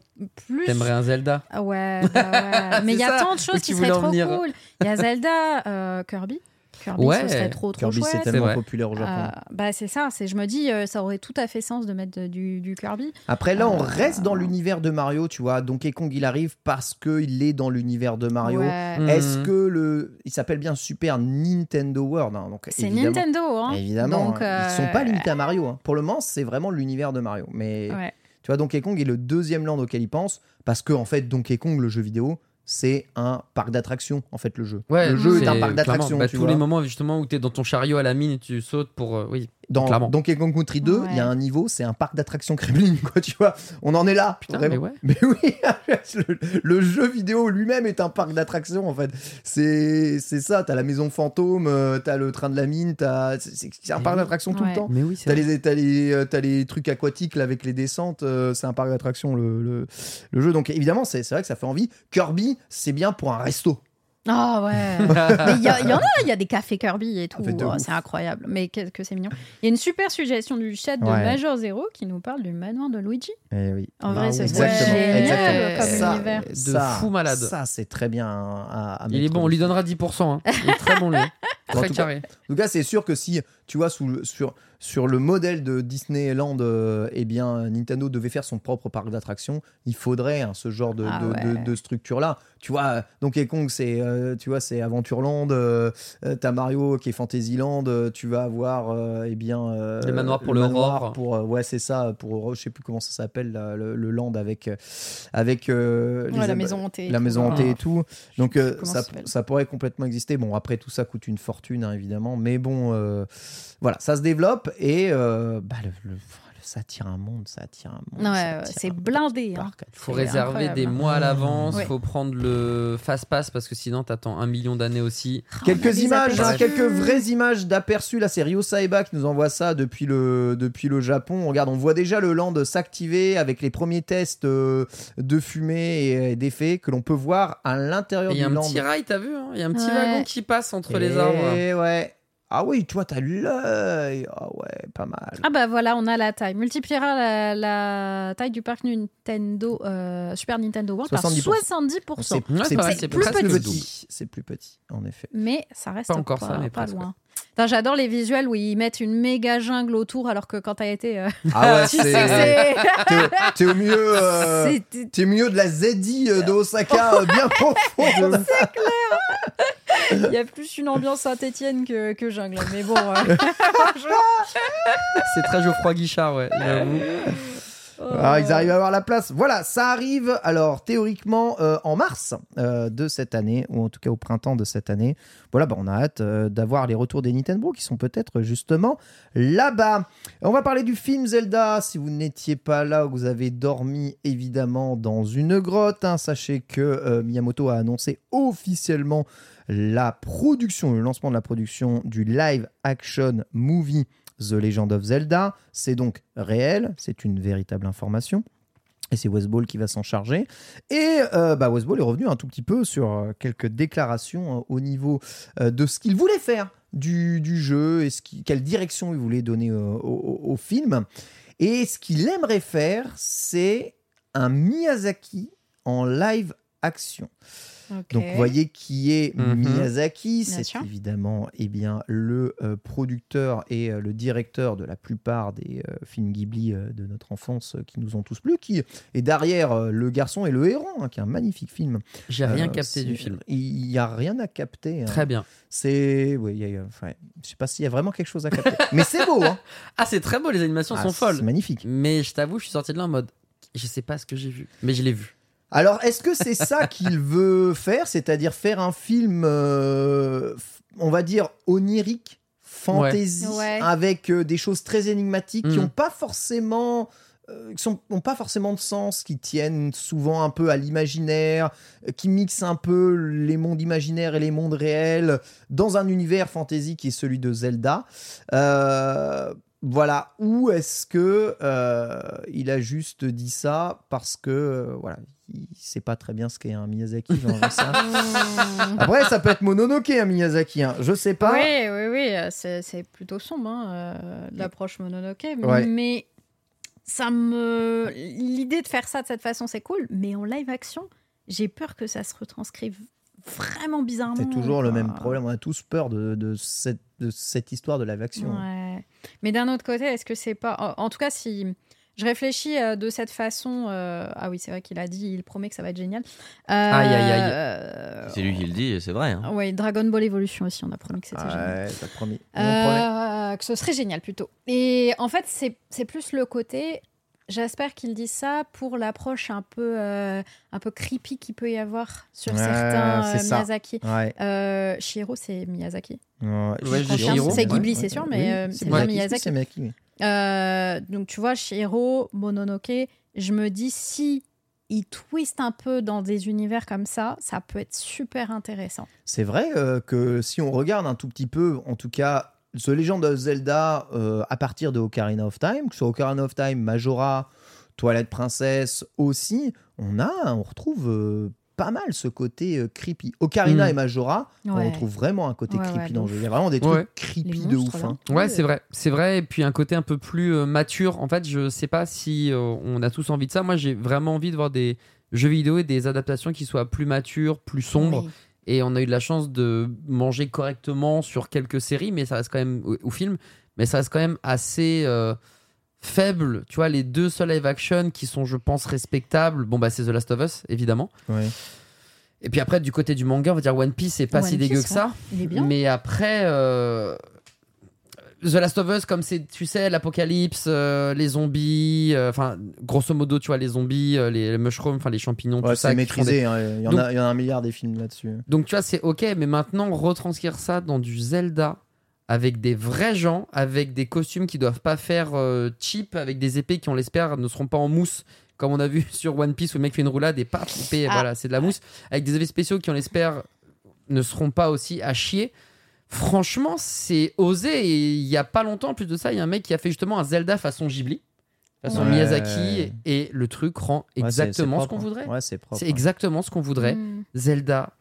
plus. T'aimerais un Zelda? Ah Ouais, bah ouais. mais il y a ça tant de choses qui seraient en trop venir. cool. Il y a Zelda, Kirby. Kirby, Ouais. ce serait trop trop Kirby, c'est tellement populaire au Japon. Euh, bah c'est ça, c'est je me dis euh, ça aurait tout à fait sens de mettre de- du, du Kirby. Après, là, on Euh, reste dans l'univers de Mario, tu vois. Donkey Kong, il arrive parce qu'il est dans l'univers de Mario. Ouais. Mm. Est-ce que le. Il s'appelle bien Super Nintendo World. hein, donc C'est évidemment- Nintendo, hein. Évidemment. Donc, hein. Ils euh, sont pas limités à Mario. hein. Pour le moment, c'est vraiment l'univers de Mario. Mais Ouais. tu vois, Donkey Kong est le deuxième land auquel ils pensent parce que, en fait, Donkey Kong, le jeu vidéo, c'est un parc d'attractions, en fait, le jeu. Ouais, le jeu est un parc d'attractions. bah, tu tous vois. les moments justement où t'es dans ton chariot à la mine et tu sautes pour. euh, oui. Dans clairement. Donkey Kong Country 2, il y a un niveau, c'est un parc d'attractions Kremlin, quoi, tu vois. On en est là. Putain, mais ouais. Mais oui, le, le jeu vidéo lui-même est un parc d'attractions en fait. C'est c'est ça, t'as la maison fantôme, euh, t'as le train de la mine, t'as c'est- un Mais parc oui. d'attractions tout le temps. Mais oui, c'est T'as les, t'as les, euh, t'as les trucs aquatiques là, avec les descentes, euh, c'est un parc d'attractions le, le, le jeu. Donc évidemment, c'est c'est vrai que ça fait envie. Kirby, c'est bien pour un resto. Ah ouais. Mais il y, en a, il y a des cafés Kirby et tout. Ah, Oh, ouf. c'est incroyable. Mais que, que c'est mignon. Il y a une super suggestion du chat de Ouais. Major Zero qui nous parle du manoir de Luigi. Eh oui. En vrai, ce serait exactement, génial comme univers. De ça, fou malade. Ça, c'est très bien à, à Il est bon, on lui donnera 10%. Hein. Il est très bon, lui. En Très tout cas, carré. En tout cas, c'est sûr que si, tu vois, sous le- sur, sur le modèle de Disneyland, euh, eh bien, Nintendo devait faire son propre parc d'attractions, il faudrait hein, ce genre de, Ah de, ouais. de- de structure-là. Tu vois, Donkey Kong, c'est euh, tu vois, c'est Aventureland, euh, euh, t'as Mario qui est Fantasyland, euh, tu vas avoir, euh, eh bien... euh, Les manoirs pour le manoir pour, euh, ouais, c'est ça, pour, je sais plus comment ça s'appelle, là, le, le land avec... avec euh, les la maison hantée. et la tout. maison hantée Ah. et tout. Donc euh, ça, ça pourrait complètement exister. Bon, après tout ça coûte une fortune, hein, évidemment. Mais bon, euh, voilà, ça se développe et euh, bah, le, le- ça attire un monde, ça attire un monde. Ouais, c'est blindé. hein. Il faut C'est réserver incroyable. des mois à l'avance. Il Ouais. faut prendre le fast pass parce que sinon t'attends un million d'années aussi. Oh, on a Quelques images, hein, quelques vraies images d'aperçus. Là, c'est Ryo Saeba qui nous envoie ça depuis le, depuis le Japon. Regarde, on voit déjà le land s'activer avec les premiers tests euh, de fumée et d'effets que l'on peut voir à l'intérieur Et il du y a un land. petit rail, t'as vu hein Il y a un petit Ouais. wagon qui passe entre les arbres. Et ouais. Ah oui, toi, t'as l'œil. Ah ouais, pas mal. Ah bah voilà, on a la taille. Multipliera la, la taille du parc Nintendo, euh, Super Nintendo World 70%. par 70%. C'est Ouais, plus, c'est plus petit. C'est plus petit, en effet. Mais ça reste Pas encore pas, ça, mais pas loin. J'adore les visuels où ils mettent une méga jungle autour alors que quand t'as été... euh, Ah ouais, tu sais, c'est. c'est- T'es au- T'es au milieu. euh, c'est- T'es au milieu de la ZI euh, de Osaka, euh, bien profonde. Il y a plus une ambiance Saint-Etienne que, que jungle. Mais bon... euh, C'est très Geoffroy Guichard, ouais. j'avoue. Ah, ils arrivent à avoir la place. Voilà, ça arrive alors théoriquement euh, en mars euh, de cette année, ou en tout cas au printemps de cette année. Voilà, bah, on a hâte euh, d'avoir les retours des Nintendo qui sont peut-être justement là-bas. On va parler du film Zelda. Si vous n'étiez pas là vous avez dormi évidemment dans une grotte, hein, sachez que Miyamoto a annoncé officiellement la production, le lancement de la production du live action movie The Legend of Zelda. C'est donc réel, c'est une véritable information. Et c'est Westball qui va s'en charger. Et euh, bah, est revenu un tout petit peu sur euh, quelques déclarations euh, au niveau euh, de ce qu'il voulait faire du, jeu et ce qui- quelle direction il voulait donner au- au film. Et ce qu'il aimerait faire, c'est un Miyazaki en live action. Donc, vous voyez qui est Mhm. Miyazaki. C'est évidemment eh bien, le euh, producteur et euh, le directeur de la plupart des euh, films Ghibli euh, de notre enfance euh, qui nous ont tous plu, qui est derrière euh, Le Garçon et le Héron, hein, qui est un magnifique film. J'ai rien Euh, capté du film. Il n'y a rien à capter. hein. Très bien. C'est. Oui, il y a- il y a- enfin, je sais pas s'il y a vraiment quelque chose à capter. Mais c'est beau, hein. Ah, c'est très beau, les animations Ah, sont folles. C'est magnifique. Mais je t'avoue, je suis sorti de là en mode. Je sais pas ce que j'ai vu, mais je l'ai vu. Alors, est-ce que c'est ça qu'il veut faire, c'est-à-dire faire un film, euh, on va dire, onirique, fantasy, Ouais. Avec euh, des choses très énigmatiques qui n'ont pas forcément... euh, qui sont- ont pas forcément de sens, qui tiennent souvent un peu à l'imaginaire, qui mixent un peu les mondes imaginaires et les mondes réels dans un univers fantasy qui est celui de Zelda. Euh, voilà. Ou est-ce que euh, il a juste dit ça parce que euh, voilà, il sait pas très bien ce qu'est un Miyazaki. rien. Après, ça peut être Mononoke un Miyazaki. Hein. Je sais pas. Oui, oui, oui, euh, c'est c'est plutôt sombre, hein, euh, l'approche Mononoke. Ouais. Mais ça me. L'idée de faire ça de cette façon, c'est cool. Mais en live action, j'ai peur que ça se retranscrive vraiment bizarrement. C'est toujours le même problème. On a tous peur de, de cette, de cette histoire de. Ouais. Mais d'un autre côté, est-ce que c'est pas. En, tout cas, si. Je réfléchis euh, de cette façon. euh, Ah oui, c'est vrai qu'il a dit, il promet que ça va être génial. Euh, Aïe, aïe, aïe. euh, C'est lui qui le dit, c'est vrai. hein. Oui, Dragon Ball Evolution aussi, on a promis que c'était génial. Ouais, t'as promis. Euh, que ce serait génial plutôt. Et en fait, c'est c'est plus le côté. J'espère qu'il dit ça pour l'approche un peu euh, un peu creepy qu'il peut y avoir sur Ouais, certains euh. Miyazaki. Ouais. Euh, Shihiro, c'est Miyazaki. Ouais, c'est Ghibli, Ouais, c'est ouais, sûr, ouais. mais Oui, c'est c'est bien Miyazaki. Euh, donc tu vois, Shihiro, Mononoke, je me dis si il twist un peu dans des univers comme ça, ça peut être super intéressant. C'est vrai euh, que si on regarde un tout petit peu, en tout cas, The Legend of Zelda euh, à partir de Ocarina of Time, que ce soit Ocarina of Time, Majora, Toilette Princesse aussi, on a, on retrouve euh, pas mal ce côté euh, creepy. Ocarina Mm. et Majora, on retrouve vraiment un côté Ouais, creepy ouais, dans le jeu. Il y a vraiment des trucs creepy de ouf. hein. Ouais, c'est vrai, c'est vrai. Et puis un côté un peu plus euh, mature. En fait, je sais pas si euh, on a tous envie de ça. Moi, j'ai vraiment envie de voir des jeux vidéo et des adaptations qui soient plus matures, plus sombres. Oui. Et on a eu de la chance de manger correctement sur quelques séries, mais ça reste quand même ou, ou films, mais ça reste quand même assez euh, faible. Tu vois, les deux seuls live action qui sont, je pense, respectables. Bon, bah, c'est The Last of Us, évidemment. Ouais. Et puis après, du côté du manga, on va dire One Piece, c'est pas One si dégueu Piece, que ça. Il est bien. Mais après, euh, The Last of Us, comme c'est, tu sais, l'apocalypse, euh, les zombies, euh, enfin, grosso modo, tu vois, les zombies, euh, les, les mushrooms, enfin, les champignons, Ouais, tout ça. c'est des- maîtrisé. hein. Il, y en Donc- a, il y en a un milliard des films là-dessus. Donc, tu vois, c'est ok, mais maintenant, retranscrire ça dans du Zelda, avec des vrais gens, avec des costumes qui doivent pas faire euh, cheap, avec des épées qui, on l'espère, ne seront pas en mousse. Comme on a vu sur One Piece où le mec fait une roulade et paf, épée, Ah. voilà, c'est de la mousse. Avec des effets spéciaux qui, on l'espère, ne seront pas aussi à chier. Franchement, c'est osé. Et il y a pas longtemps, en plus de ça, il y a un mec qui a fait justement un Zelda façon Ghibli, façon Ouais. Miyazaki, et le truc rend Ouais, exactement ce qu'on voudrait. Ouais, c'est propre. C'est exactement ce qu'on voudrait. Zelda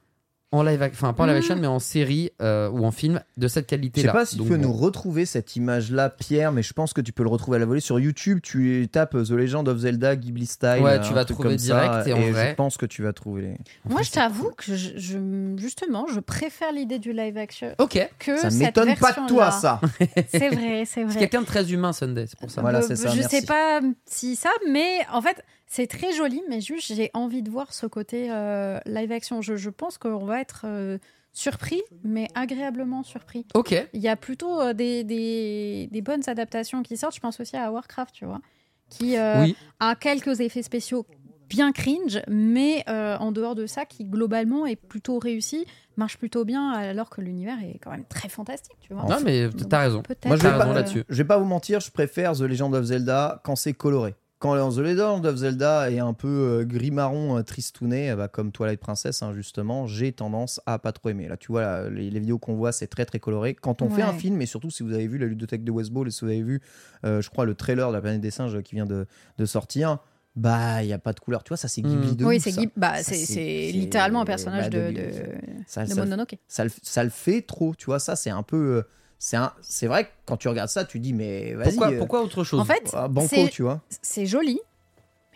en live, enfin pas en live Mm. action, mais en série euh, ou en film de cette Je qualité-là. sais pas si tu peux bon. nous retrouver cette image-là, Pierre, mais je pense que tu peux le retrouver à la volée sur YouTube. Tu tapes The Legend of Zelda Ghibli Style. Ouais, tu vas trouver comme ça, direct et en vrai- je pense que tu vas trouver les. Moi, je t'avoue que je, je- justement, je préfère l'idée du live action Ok. que Ça m'étonne pas de toi, ça. C'est vrai, c'est C'est vrai. quelqu'un de très humain, Sunday, c'est pour ça. Voilà, Euh, c'est ça, Je merci. sais pas si ça, mais en fait, c'est très joli, mais juste j'ai envie de voir ce côté euh, live action. Je, je pense qu'on va être euh, surpris, mais agréablement surpris. Ok. Il y a plutôt euh, des, des, des bonnes adaptations qui sortent. Je pense aussi à Warcraft, tu vois, qui euh, Oui. a quelques effets spéciaux bien cringe, mais euh, en dehors de ça, qui globalement est plutôt réussi, marche plutôt bien, alors que l'univers est quand même très fantastique, tu vois. Non, mais t'as raison. Moi, je vais raison pas- euh, là-dessus. Je vais pas vous mentir, je préfère The Legend of Zelda quand c'est coloré. Quand The Legend of Zelda est un peu euh, gris-marron, euh, tristouné, euh, bah, comme Twilight Princess, hein, justement, j'ai tendance à pas trop aimer. Là, tu vois, là, les, les vidéos qu'on voit, c'est très très coloré. Quand on fait un film, et surtout si vous avez vu la ludothèque de Westball et si vous avez vu, euh, je crois, le trailer de la planète des singes qui vient de, de sortir, bah, il y a pas de couleur. Tu vois, ça c'est Ghibli Mm. de Oui, c'est ça. Ghib- bah, c'est littéralement un personnage bah, de, de- de, Ça, de ça- Mononoke. ça le fait trop, tu vois, ça c'est un peu... C'est un- c'est vrai que quand tu regardes ça, tu dis, mais vas-y. Pourquoi, euh, pourquoi autre chose En fait, ah, banco, c'est- tu vois. c'est joli,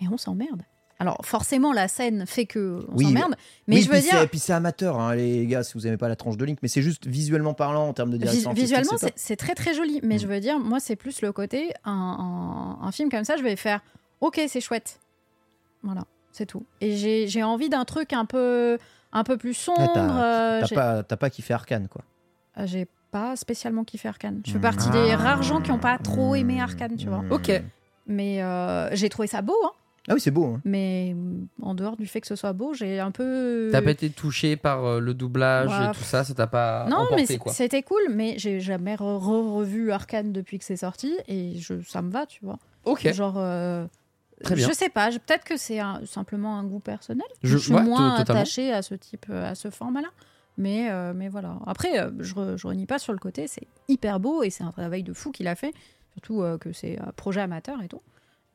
mais on s'emmerde. Alors forcément, la scène fait que on Oui, s'emmerde, mais Oui, je veux puis c'est- dire, puis c'est amateur, hein, les gars, si vous aimez pas la tranche de Link, mais c'est juste visuellement parlant en termes de direction visuellement, c'est très très joli. Mais je veux dire, moi, c'est plus le côté un, un- un film comme ça, je vais faire, ok, c'est chouette, voilà, c'est tout. Et j'ai j'ai envie d'un truc un peu un peu plus sombre. Ah, t'as- euh, T'as pas, pas kiffé Arkane, quoi. J'ai pas spécialement kiffé Arkane. Je fais Mm. partie des rares gens qui n'ont pas trop aimé Arkane, tu vois. Mm. Ok. Mais euh, j'ai trouvé ça beau, hein. Ah oui, c'est beau. hein. Mais en dehors du fait que ce soit beau, j'ai un peu. T'as pas été touché par euh, le doublage Ouais, et tout ça, ça t'a pas Non, emporté mais c'était cool, mais j'ai jamais re- re- revu Arkane depuis que c'est sorti et je, ça me va, tu vois. Ok. Genre. euh, Très bien. Je sais pas, peut-être que c'est simplement un goût personnel. Je- Je, suis ouais, moins attachée à ce type, à ce format-là. Mais, euh, mais voilà. Après, euh, je, re- je renie pas sur le côté, c'est hyper beau et c'est un travail de fou qu'il a fait. Surtout euh, que c'est un projet amateur et tout.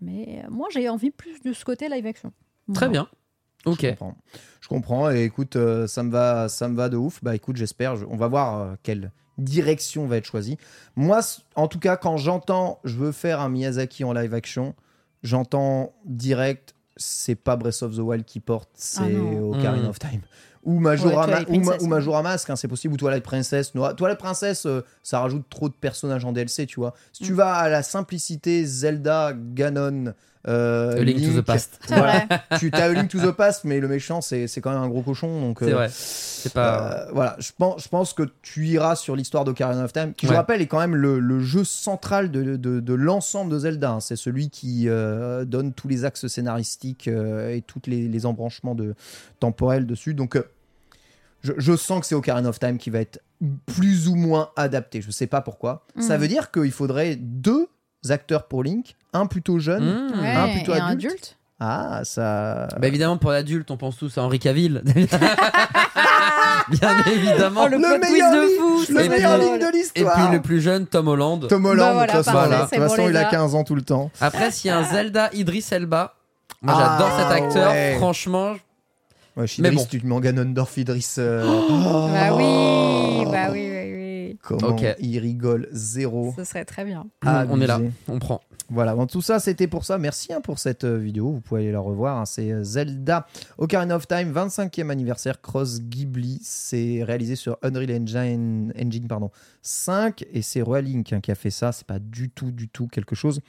Mais euh, moi, j'ai envie plus de ce côté live action. Très bien. Ok. Je comprends. Je comprends. Et écoute, euh, ça me va, ça me va de ouf. Bah écoute, j'espère. je- On va voir euh, quelle direction va être choisie. Moi, en tout cas, quand j'entends, je veux faire un Miyazaki en live action, j'entends direct. C'est pas Breath of the Wild qui porte, c'est Ah. Ocarina Mm. of Time. Ou Ouais, ou, Ma-. Majora Mask, hein, c'est possible, ou Twilight Princess. No- Twilight Princess, euh, ça rajoute trop de personnages en DLC, tu vois. Si tu Mm. vas à la simplicité Zelda, Ganon, euh, A Link to the Past. Voilà. tu as A Link to the Past, mais le méchant, c'est c'est quand même un gros cochon. Donc, C'est euh, vrai. C'est pas. euh, voilà, je pense, je pense que tu iras sur l'histoire d'Ocarina of Time, qui, je rappelle, est quand même le, le jeu central de, de- de l'ensemble de Zelda. hein. C'est celui qui euh, donne tous les axes scénaristiques euh, et tous les, les embranchements de, temporels dessus. Donc, euh, je, je sens que c'est Ocarina of Time qui va être plus ou moins adapté. Je sais pas pourquoi. Ça Mm. veut dire qu'il faudrait deux acteurs pour Link, un plutôt jeune. Mmh. Ouais, Un plutôt et un adulte. adulte. Ah, ça. Bah évidemment pour l'adulte on pense tous à Henri Cavill. Bien évidemment. Oh, le plot twist meilleur de fou, le meilleur ligne de Et l'histoire. puis le plus jeune Tom Holland. Tom Holland, Bah voilà, de toute façon, de toute il a gars. 15 ans tout le temps. Après s'il y a un Zelda Idris Elba, moi Ah, j'adore cet acteur. ouais. Franchement, Ouais, Mais Idriss, bon. tu en Ganondorf, Idriss. euh, Bah oh, oui, bah oui, oui, oui. Comment Ok. il rigole zéro. Ce serait très bien. on est là, on prend. Voilà, bon, tout ça c'était pour ça. Merci hein, pour cette euh, vidéo. Vous pouvez aller la revoir. hein. C'est euh, Zelda Ocarina of Time, 25e anniversaire Cross Ghibli. C'est réalisé sur Unreal Engine, Engine pardon, 5 et c'est Royal Link hein, qui a fait ça. C'est pas du tout, du tout quelque chose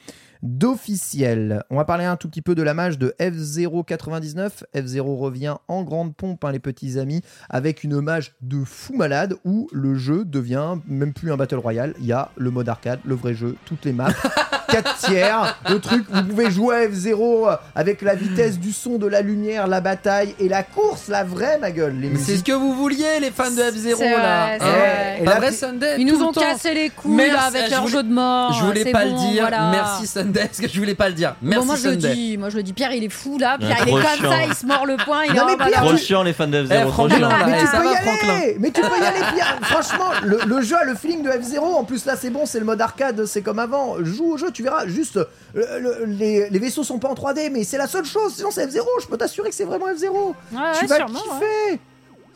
d'officiel. On va parler un tout petit peu de la mage de F099. F0 revient en grande pompe, hein, les petits amis, avec une mage de fou malade où le jeu devient même plus un Battle Royale. Il y a le mode arcade, le vrai jeu, toutes les maps. 4 tiers, le truc, vous pouvez jouer à F0 avec la vitesse du son, de la lumière, la bataille et la course, la vraie, ma gueule. Les Mais c'est ce que vous vouliez les fans de F0 C'est là. hein. vrai. Et Sunday Ils nous ont cassé les couilles Merci, là, avec leur voulais- jeu de mort. Je voulais pas bon, le dire. voilà. Merci Sunday parce que je voulais pas le dire. Merci bon, moi je le dis, moi je le dis. Pierre il est fou là, Pierre il est comme chiant. ça, il se mord le poing, il Non, est mais Pierre. Trop chiant les fans de Eh, F0, trop franchement, chiant. là, Mais eh, tu ça peux va, y aller. Mais tu peux y aller, Pierre Franchement, le, le jeu a le feeling de F0. En plus, là, c'est bon, c'est le mode arcade, c'est comme avant. Joue au jeu, tu verras. Juste, le- le- les, les vaisseaux sont pas en 3D, mais c'est la seule chose. Sinon, c'est F0. Je peux t'assurer que c'est vraiment F0. Ouais, tu ouais, vas sûrement, ouais. kiffer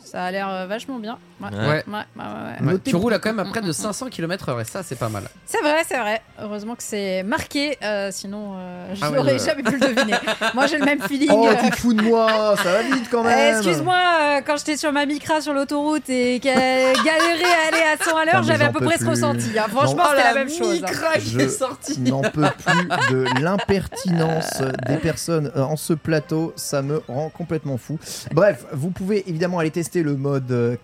Ça a l'air euh, vachement bien. Ouais. Ouais. Ouais, ouais, ouais, ouais. Ouais, Notez- tu roules à quand même à près de 500 km/h et ça, c'est pas mal. C'est vrai, c'est vrai. Heureusement que c'est marqué, euh, sinon euh, je Ah ouais, n'aurais jamais pu le deviner. Moi, j'ai le même feeling. Oh, tu te fous de moi, ça va vite quand euh, même. Excuse-moi, euh, quand j'étais sur ma micra sur l'autoroute et qu'elle galérait à aller à 100 à l'heure, j'avais à peu près ce ressenti. hein. Franchement, Oh, la même chose. hein. micra qui Je est sorti. n'en peux plus de l'impertinence des personnes en ce plateau, ça me rend complètement fou. Bref, vous pouvez évidemment aller tester le mode euh,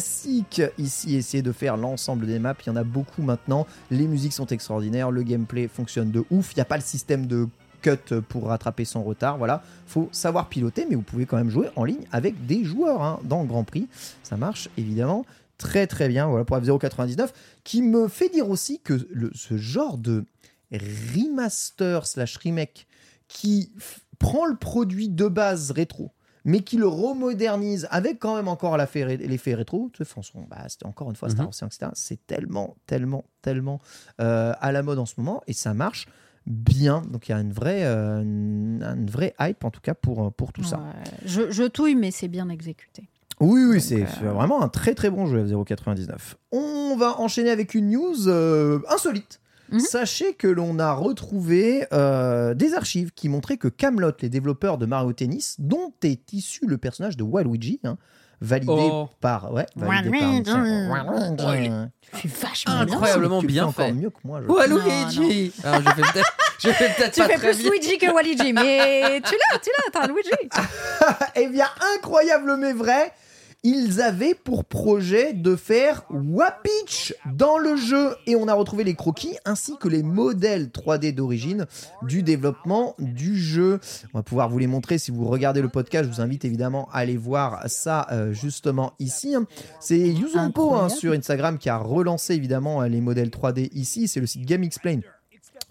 classique ici, essayer de faire l'ensemble des maps. Il y en a beaucoup maintenant. Les musiques sont extraordinaires, le gameplay fonctionne de ouf. Il n'y a pas le système de cut pour rattraper son retard. Voilà, faut savoir piloter, mais vous pouvez quand même jouer en ligne avec des joueurs hein, dans le Grand Prix. Ça marche évidemment très très bien. Voilà pour F099, qui me fait dire aussi que ce genre de remaster slash remake qui prend le produit de base rétro mais qui le remodernise avec quand même encore l'effet rétro. Tu sais, François, bah, c'était encore une fois Star Mhm. Wars, etc. C'est tellement, tellement, tellement euh, à la mode en ce moment et ça marche bien. Donc il y a une vraie, euh, une, une vraie hype en tout cas pour, euh, pour tout ça. Je, je touille, mais c'est bien exécuté. Oui, oui, c'est euh, vraiment un très très bon jeu F099. On va enchaîner avec une news euh, insolite. Mhm. Sachez que l'on a retrouvé euh, des archives qui montraient que Camelot, les développeurs de Mario Tennis, dont est issu le personnage de Waluigi, hein, validé Oh. par ouais, validé par Waluigi. Waluigi. Tu fais vachement bien. Incroyablement Tu le fais bien fait. mieux que moi. je Oh, trouve. Luigi Alors, je fais peut-être je fais peut-être Tu pas fais très plus bien. Luigi que Waluigi, mais tu l'as, tu l'as, t'as un Luigi. Eh bien, incroyable mais vrai, ils avaient pour projet de faire Wapitch dans le jeu. Et on a retrouvé les croquis ainsi que les modèles 3D d'origine du développement du jeu. On va pouvoir vous les montrer si vous regardez le podcast. Je vous invite évidemment à aller voir ça euh, justement ici. C'est Yuzumpo hein, sur Instagram qui a relancé évidemment euh, les modèles 3D ici. C'est le site Game Explain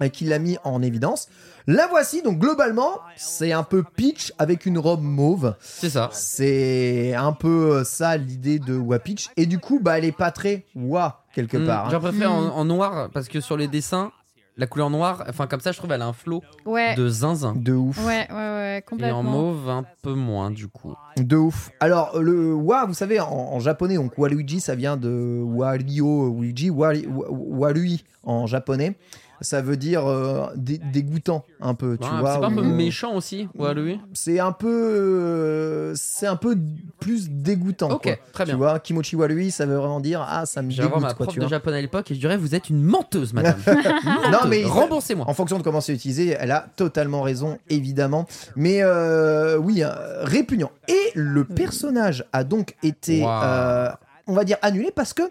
euh, qui l'a mis en évidence. La voici, donc globalement, c'est un peu Peach avec une robe mauve. C'est ça. C'est un peu euh, ça l'idée de Wapitch. Et du coup, bah, elle est pas très wa quelque Mm, part. hein. J'en préfère en, Mm. en noir parce que sur les dessins, la couleur noire, enfin comme ça, je trouve elle a un flot Ouais, de zinzin. De ouf. ouais, ouais, ouais, Et complètement. en mauve, un peu moins du coup. De ouf. Alors, le wa, vous savez, en, en japonais, donc Waluigi, ça vient de Wario Luigi, Wali- Wa- Walui en japonais. Ça veut dire euh, dé- dégoûtant un peu, tu Ouais, vois. c'est pas un peu méchant aussi, lui C'est un peu, euh, c'est un peu plus dégoûtant. Ok, quoi. très Tu bien. vois, Kimochi Walui, ça veut vraiment dire ah ça me dégoûte ma quoi, prof tu de vois. japonais à l'époque et je dirais vous êtes une menteuse, madame. Non mais Remboursez-moi. En fonction de comment c'est utilisé, elle a totalement raison, évidemment. Mais euh, oui, euh, répugnant. Et le personnage a donc été, Wow. euh, on va dire, annulé parce que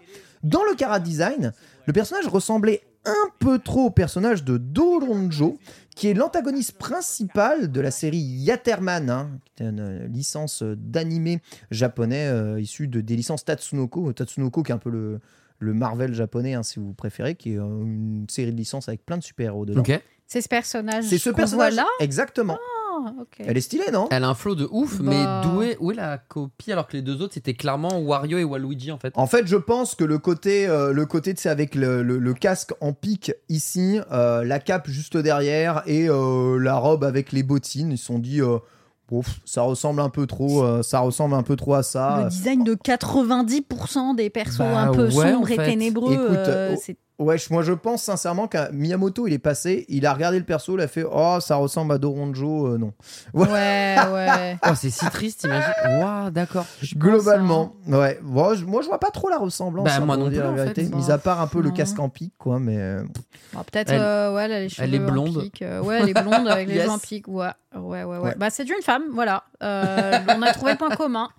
dans le Kara Design, le personnage ressemblait un peu trop au personnage de Doronjo, qui est l'antagoniste principal de la série Yaterman, hein, qui est une euh, licence d'animé japonais euh, issue de, des licences Tatsunoko. Tatsunoko qui est un peu le, le Marvel japonais, hein, si vous préférez, qui est euh, une série de licences avec plein de super-héros dedans. C'est ce personnage. C'est ce qu'on personnage. voit là? Exactement. Ah, ok. Elle est stylée, non? Elle a un flow de ouf, Bah. mais d'où est, où est la copie alors que les deux autres c'était clairement Wario et Waluigi en fait? En fait, je pense que le côté, euh, le côté, tu sais, avec le, le- le casque en pic ici, euh, la cape juste derrière et euh, la robe avec les bottines, ils se sont dit, euh, Ouf, ça ressemble un peu trop, euh, ça ressemble un peu trop à ça. Le design de 90% des persos Bah un peu ouais, en sombres et fait. ténébreux. Écoute, euh, oh, c'est- Ouais, je- moi je pense sincèrement qu'à Miyamoto, il est passé, il a regardé le perso, il a fait, oh, ça ressemble à Doronjo, euh, non. Ouais, ouais. Oh, c'est si triste, imagine. Waouh, d'accord. Globalement, ouais. Moi je, moi, je vois pas trop la ressemblance. Bah, hein, moi non plus, la en fait. Mis à part un peu le casque en pic, quoi, mais. euh, Bon, Peut-être, Elle- euh, ouais, elle a les cheveux elle est en blonde. pique, euh, ouais, elle est blonde avec les Yes. cheveux en pique. Ouais, ouais, ouais. ouais. Ouais. Bah, c'est une femme, voilà. Euh, on a trouvé le point commun.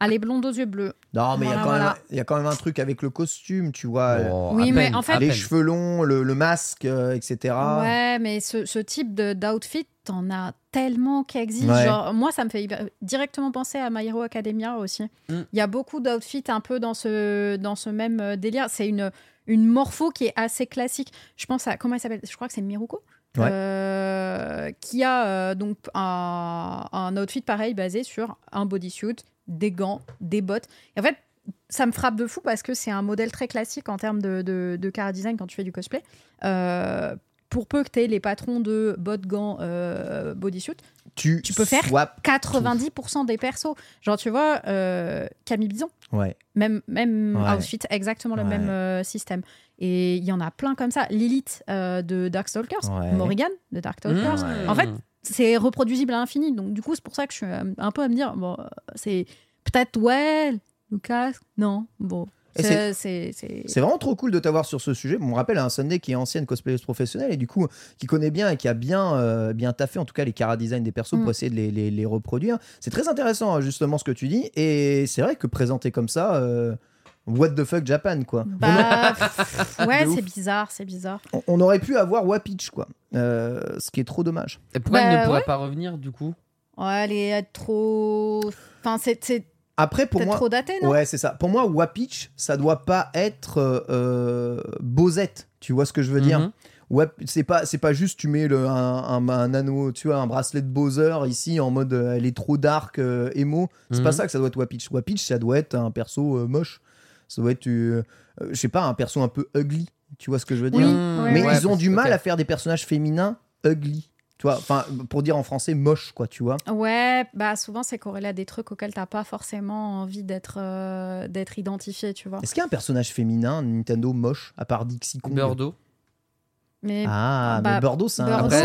Elle est blonde aux yeux bleus. Non, mais il y a Voilà, quand même- voilà. il y a quand même un truc avec le costume, tu vois. Oh, Oui, mais peine, en fait- les cheveux longs, le, le masque, euh, etc. Ouais, mais ce, ce type d'outfit, t'en as tellement qui existent. Ouais. Genre, moi, ça me fait directement penser à My Hero Academia aussi. Il Mm. y a beaucoup d'outfits un peu dans ce, dans ce même euh, délire. C'est une, une morpho qui est assez classique. Je pense à. Comment elle s'appelle? Je crois que c'est Miruko. Ouais. Euh, qui a euh, donc un, un outfit pareil basé sur un bodysuit, des gants, des bottes. Et en fait, ça me frappe de fou parce que c'est un modèle très classique en termes de, de, de car design quand tu fais du cosplay. Euh, pour peu que tu aies les patrons de bot gants euh, bodysuit, Tu, Tu peux faire swap 90% des persos. Genre, tu vois, euh, Camille Bison, Ouais. même, même Ouais. outfit, exactement le Ouais. même euh, système. Et il y en a plein comme ça. Lilith euh, de Darkstalkers, Ouais. Morrigan de Darkstalkers. Mmh. En fait, c'est reproduisible à l'infini. Donc, du coup, c'est pour ça que je suis un peu à me dire, bon, c'est peut-être, ouais, Lucas, non, bon. C'est- vraiment trop cool de t'avoir sur ce sujet. On me rappelle un Sunday qui est ancienne cosplayeuse professionnelle et du coup qui connaît bien et qui a bien, euh, bien taffé en tout cas les cara design des persos Mm. pour essayer de les, les- les reproduire. C'est très intéressant hein, justement ce que tu dis et c'est vrai que présenté comme ça, euh, what the fuck Japan quoi. Bah, ouais, c'est bizarre, c'est bizarre. On, on aurait pu avoir Wapitch quoi, Euh, ce qui est trop dommage. Et pourquoi Bah, elle ne pourrait ouais. pas revenir du coup? Ouais, elle est trop. Enfin, c'est Après pour moi, trop daté, non? Ouais c'est ça. Pour moi Wapitch ça doit pas être euh, euh, Bosette. Tu vois ce que je veux dire? Mhm. Ouais, c'est pas c'est pas juste tu mets le, un, un, un anneau, tu vois, un bracelet de Bowser ici en mode euh, elle est trop dark euh, emo. C'est Mhm. pas ça que ça doit être Wapitch. Wapitch ça doit être un perso euh, moche. Ça doit être euh, euh, je sais pas un perso un peu ugly. Tu vois ce que je veux dire Oui, Mmh, oui, Mais ils ont du mal à faire des personnages féminins ugly. Tu vois, enfin pour dire en français moche quoi, tu vois. Ouais, bah souvent c'est corrélé à des trucs auxquels t'as pas forcément envie d'être euh, d'être identifié, tu vois. Est-ce qu'il y a un personnage féminin Nintendo moche à part Dixie Kong Bordeaux. Mais Ah, Bah, mais Bordeaux c'est un Après, c'est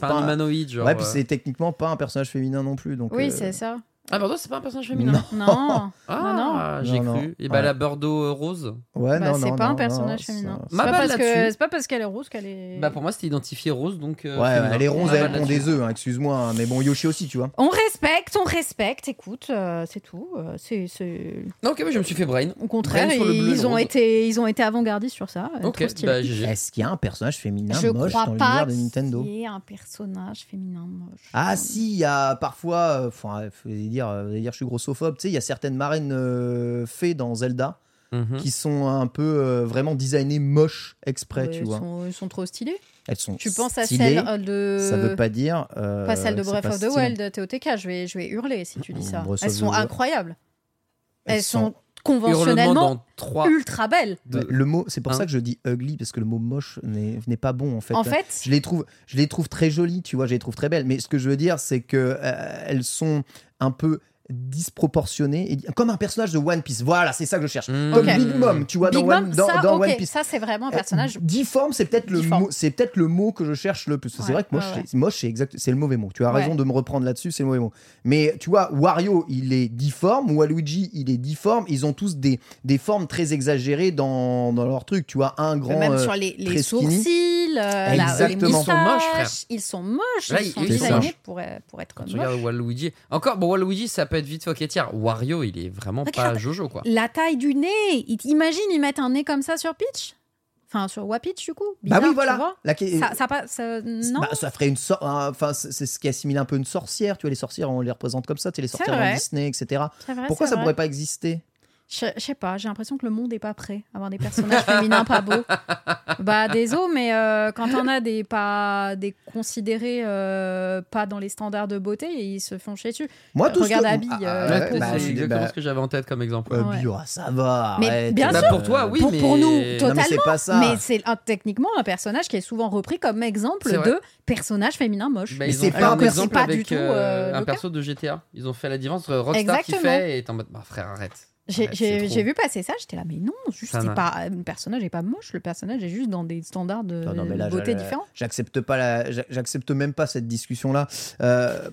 pas, un- humanoïde. Genre, Ouais, puis euh. c'est techniquement pas un personnage féminin non plus donc oui, euh, c'est ça. Ah, Bordeaux, c'est pas un personnage féminin. Non. Non, Ah, non. j'ai Non, cru. non. Et bah, Ouais. la Bordeaux euh, rose. Ouais, bah, non, c'est non, pas non, un personnage non, féminin. C'est Ma pas, balle parce que là-dessus. c'est pas parce qu'elle est rose qu'elle est. Bah, pour moi, c'était identifié rose, donc. euh, Ouais, féminin. elle est ronde, Ma elle balle pond là-dessus. des œufs, hein, excuse-moi. hein, mais bon, Yoshi aussi, tu vois. On respecte, on respecte. Écoute, euh, c'est tout. euh, c'est c'est- Non, ok, bah, je me suis fait brain. au contraire, Brain sur le bleu et ils ont rose. été ils ont été avant-gardistes sur ça. euh, Ok, stylé. bah, GG. Est-ce qu'il y a un personnage féminin Je moche crois dans pas l'univers de Nintendo qu'il y ait un personnage féminin moche. Ah si, il y a parfois, euh, enfin, vous allez dire, euh, vous allez dire, je suis grossophobe. Tu sais, il y a certaines marraines euh, fées dans Zelda Mhm. qui sont un peu euh, vraiment designées moches exprès, Ouais, tu vois. sont, ils sont trop stylés. Elles sont Tu penses à stylées, celle euh, de. Ça veut pas dire. euh, Pas celle de Breath of the. Wild, TOTK, je vais, je vais hurler si tu dis ça. Breath Elles sont incroyables. Elles Elles, sont- conventionnellement dans 3. ultra belles. Ouais, Le mot, c'est pour Hein ça que je dis ugly parce que le mot moche n'est n'est pas bon en fait. En fait, je les trouve, je les trouve très jolies, tu vois, je les trouve très belles. Mais ce que je veux dire, c'est que euh, elles sont un peu disproportionnées, et, comme un personnage de One Piece. Voilà, c'est ça que je cherche. Mmh. Comme. Big Mom, tu vois, Big dans, Mom, One, dans, ça, dans ok, One Piece. ça c'est vraiment un Euh, personnage. difforme, c'est peut-être le mot, c'est peut-être le mot que je cherche le plus. c'est Ouais, vrai que moche, ouais, ouais. c'est- moche, c'est exact, c'est le mauvais mot. Tu as Ouais. raison de me reprendre là-dessus, c'est le mauvais mot. Mais tu vois, Wario, il est difforme, Waluigi, il est difforme. Ils ont tous des, des formes très exagérées dans, dans leur truc. Tu vois, un grand. Même euh, sur les, sourcils, euh, la- les moustaches, Ils sont moches, frère. Ils sont moches, Là, ils sont designés pour, euh, pour être moches. regardes Waluigi. Encore, bon, Waluigi, ça peut être vite foquetière. Wario, il est vraiment Regarde. pas Jojo, quoi. La taille du nez, imagine ils mettent un nez comme ça sur Peach Enfin, sur Wapitch du coup Bah oui, voilà. La- ça, ça, pas- ça- non Bah, ça ferait une sorte. Enfin, c'est ce qui assimile un peu une sorcière. Tu vois, les sorcières, on les représente comme ça. Tu sais, les sorcières vrai. Disney, etc. Vrai, Pourquoi ça vrai. pourrait pas exister? Je, je sais pas, j'ai l'impression que le monde est pas prêt à avoir des personnages féminins pas beaux. Bah désolé, mais euh, quand on a des pas des considérés euh, pas dans les standards de beauté, ils se font chier dessus. Moi, tout ce Regarde que- Abby, Ah, euh, bah, c'est exactement bah, ce que j'avais en tête comme exemple. euh, Ouais. Ah, ça va. Mais arrête. bien Bah, sûr. pour toi, oui, pour, mais. pour nous, Non, mais totalement. c'est pas ça. Mais c'est un- techniquement un personnage qui est souvent repris comme exemple de personnage féminin moche. Bah, Mais c'est pas un que exemple pas avec du tout, un perso de GTA. Ils ont fait la différence entre Rockstar qui fait et t'es en mode, bah frère, arrête. J'ai- vu passer ça, j'étais là, mais non, juste c'est pas, le personnage est pas moche, le personnage est juste dans des standards de Non, non, beauté différents. J'accepte pas la, j'accepte même pas cette discussion là.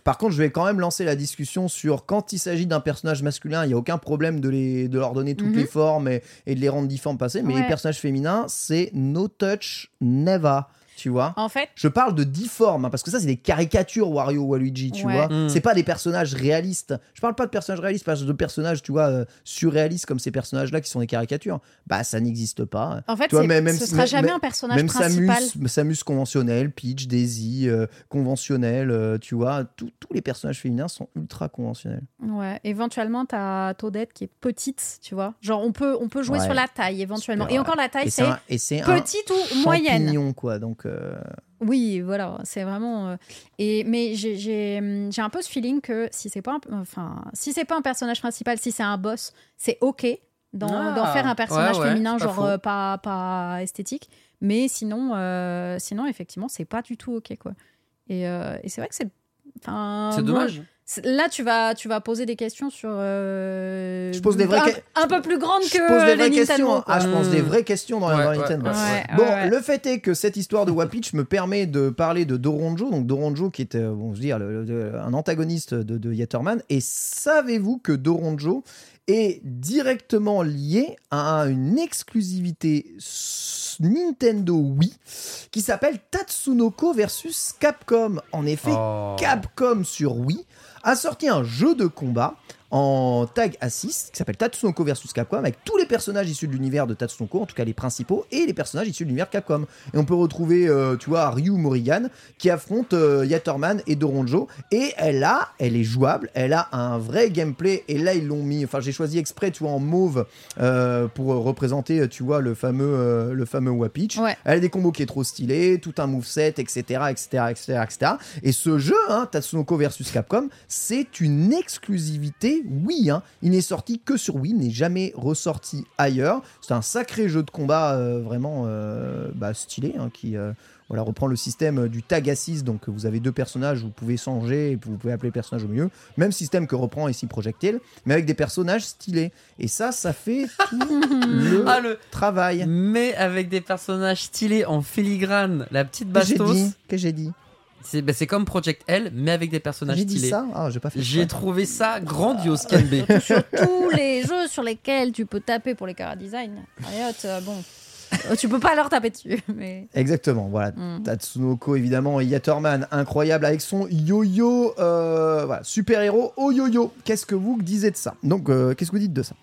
par contre, je vais quand même lancer la discussion sur quand il s'agit d'un personnage masculin, il y a aucun problème de les, de leur donner toutes Mhm. les formes et, et de les rendre difformes passés. Mais Ouais. les personnages féminins, c'est no touch, never. Tu vois. En fait, Je parle de difformes, hein, parce que ça, c'est des caricatures Wario Waluigi, tu Ouais. vois. Mm. C'est pas des personnages réalistes. Je parle pas de personnages réalistes, je parle de personnages, tu vois, euh, surréalistes comme ces personnages-là qui sont des caricatures. Bah, ça n'existe pas. en fait Tu vois, même ce si- sera mais- jamais mais- un personnage Même principal. Samus, Samus conventionnel, Peach, Daisy, euh, conventionnel, euh, tu vois. Tous tous les personnages féminins sont ultra conventionnels. Ouais, éventuellement, t'as Toadette qui est petite, tu vois. Genre, on peut, on peut jouer Ouais. sur la taille, éventuellement. Super, Et encore, la taille, c'est c'est un, ou moyenne. quoi. Donc, euh, Oui, voilà, c'est vraiment. euh, Et mais j'ai- hum, j'ai un peu ce feeling que si c'est pas, un... enfin, si c'est pas un personnage principal, si c'est un boss, c'est ok. d'en Ah, faire un personnage ouais, ouais, féminin, pas genre euh, pas, pas esthétique. Mais sinon, sinon effectivement, c'est pas du tout ok quoi. Et, et c'est vrai que c'est. enfin, C'est dommage. Là, tu vas, tu vas poser des questions sur. euh, Je pose des vraies un, que- un peu plus grandes Je que pose des vraies les questions. Nintendo. hein. Ah, je pose des vraies questions dans, Ouais, dans ouais, Nintendo. ouais, Ouais, Bon, ouais, ouais. le fait est que cette histoire de Wapitch me permet de parler de Doronjo, donc Doronjo qui était, euh, bon, je veux dire, le- le- un antagoniste de, de Yatterman. Et savez-vous que Doronjo est directement lié à une exclusivité Nintendo Wii qui s'appelle Tatsunoko versus Capcom. En effet, Oh. Capcom sur Wii a sorti un jeu de combat en tag assist qui s'appelle Tatsunoko vs Capcom avec tous les personnages issus de l'univers de Tatsunoko, en tout cas les principaux, et les personnages issus de l'univers Capcom. Et on peut retrouver, euh, tu vois, Ryu Morrigan qui affronte euh, Yatterman et Doronjo. Et elle a, elle est jouable, elle a un vrai gameplay. Et là, ils l'ont mis, enfin, j'ai choisi exprès, tu vois, en mauve euh, pour représenter, tu vois, le fameux, euh, le fameux Wapitch. Ouais. Elle a des combos qui est trop stylé, tout un moveset, etc., etc., etc., etc. Et ce jeu, hein, Tatsunoko versus Capcom, c'est une exclusivité Wii. Hein. Il n'est sorti que sur Wii, il n'est jamais ressorti ailleurs. C'est un sacré jeu de combat euh, vraiment euh, bah, stylé, hein, qui euh, voilà, reprend le système du tag assist. Donc vous avez deux personnages, vous pouvez changer, et vous pouvez appeler le personnage au milieu. Même système que reprend ici Projectile, mais avec des personnages stylés. Et ça, ça fait tout le Ah, le... travail. Mais avec des personnages stylés en filigrane, la petite bastos. Que j'ai dit C'est bah, c'est comme Project L, mais avec des personnages J'ai dit stylés. ça Ah, j'ai pas fait J'ai trouvé ça grandiose, Kenbe. sur tous les jeux sur lesquels tu peux taper pour les chara design. Riot, euh, bon, Euh, tu peux pas leur taper dessus. Mais... Exactement, voilà. Mm. Tatsunoko, évidemment, et Yatterman, incroyable, avec son yo-yo, euh, voilà, super-héros au yo-yo. Qu'est-ce que vous disiez de ça? Donc, euh, qu'est-ce que vous dites de ça?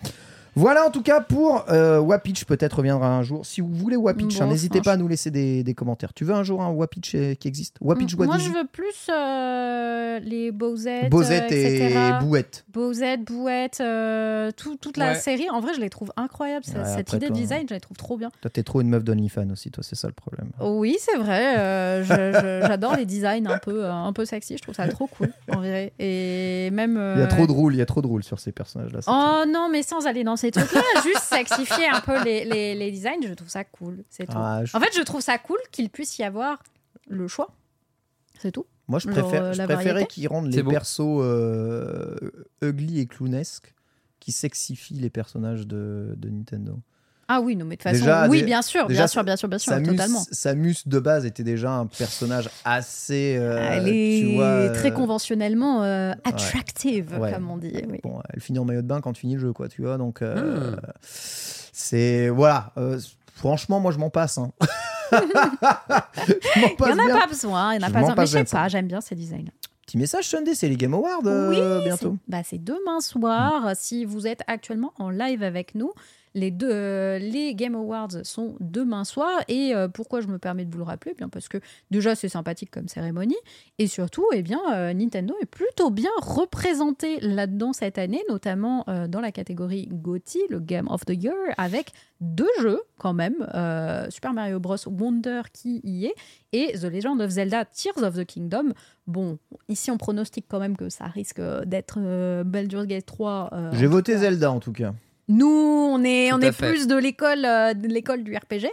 Voilà, en tout cas, pour euh, Wapitch, peut-être reviendra un jour. Si vous voulez Wapitch, Bon, hein, n'hésitez pas à nous laisser des, des commentaires. Tu veux un jour un Wapitch euh, qui existe? Wapitch Moi, Wadigi je veux plus euh, les Bowsette, Bosette euh, et etc. Bouette. Bowsette, Bouette, euh, tout- toute la Ouais. série. En vrai, je les trouve incroyables. Ouais, cette après, idée de toi, design, je les trouve trop bien. Toi, t'es trop une meuf d'OnlyFans aussi, toi, c'est ça le problème. Oui, c'est vrai. euh, J'adore les designs un peu, un peu sexy. Je trouve ça trop cool, en vrai. Et même. Il y a euh, trop de rôles, il y a trop de rôles sur ces personnages-là. Oh non, mais sans aller dans ces trucs-là, juste sexifier un peu les, les, les designs, je trouve ça cool. C'est tout. Ah, je- En fait, je trouve ça cool qu'il puisse y avoir le choix. C'est tout. Moi, je, préfère, euh, je la préférais qu'ils rendent les persos euh, ugly et clownesques, qui sexifient les personnages de, de Nintendo. Ah oui, non, mais de toute façon, Déjà, oui, bien sûr, déjà, bien sûr, bien sûr, bien sûr, Samus, totalement. Samus, de base, était déjà un personnage assez. euh, Elle tu est vois, euh, très conventionnellement euh, attractive, Ouais. comme on dit. Oui. Bon, elle finit en maillot de bain quand tu finis le jeu, quoi, tu vois. Donc, euh, Hmm. c'est. Voilà. euh, franchement, moi, je m'en passe. hein. je m'en Il n'y en a bien. pas besoin, il n'y en a Je pas besoin. Mais passe je sais bien de ça. pas, j'aime bien ces designs. Petit message Sunday, c'est les Game Awards euh, Oui, bientôt. c'est bah, c'est demain soir. Si vous êtes actuellement en live avec nous, les, deux, euh, les Game Awards sont demain soir. Et euh, pourquoi je me permets de vous le rappeler? Eh bien Parce que déjà, c'est sympathique comme cérémonie. Et surtout, eh bien, euh, Nintendo est plutôt bien représenté là-dedans cette année, notamment dans la catégorie GOTY, le Game of the Year, avec deux jeux quand même. Super Mario Bros. Wonder qui y est et The Legend of Zelda Tears of the Kingdom. Bon, ici on pronostique quand même que ça risque d'être Baldur's Gate 3. euh, J'ai voté. Zelda en tout cas. Nous, on est, Tout on est fait. plus de l'école, euh, de l'école du RPG,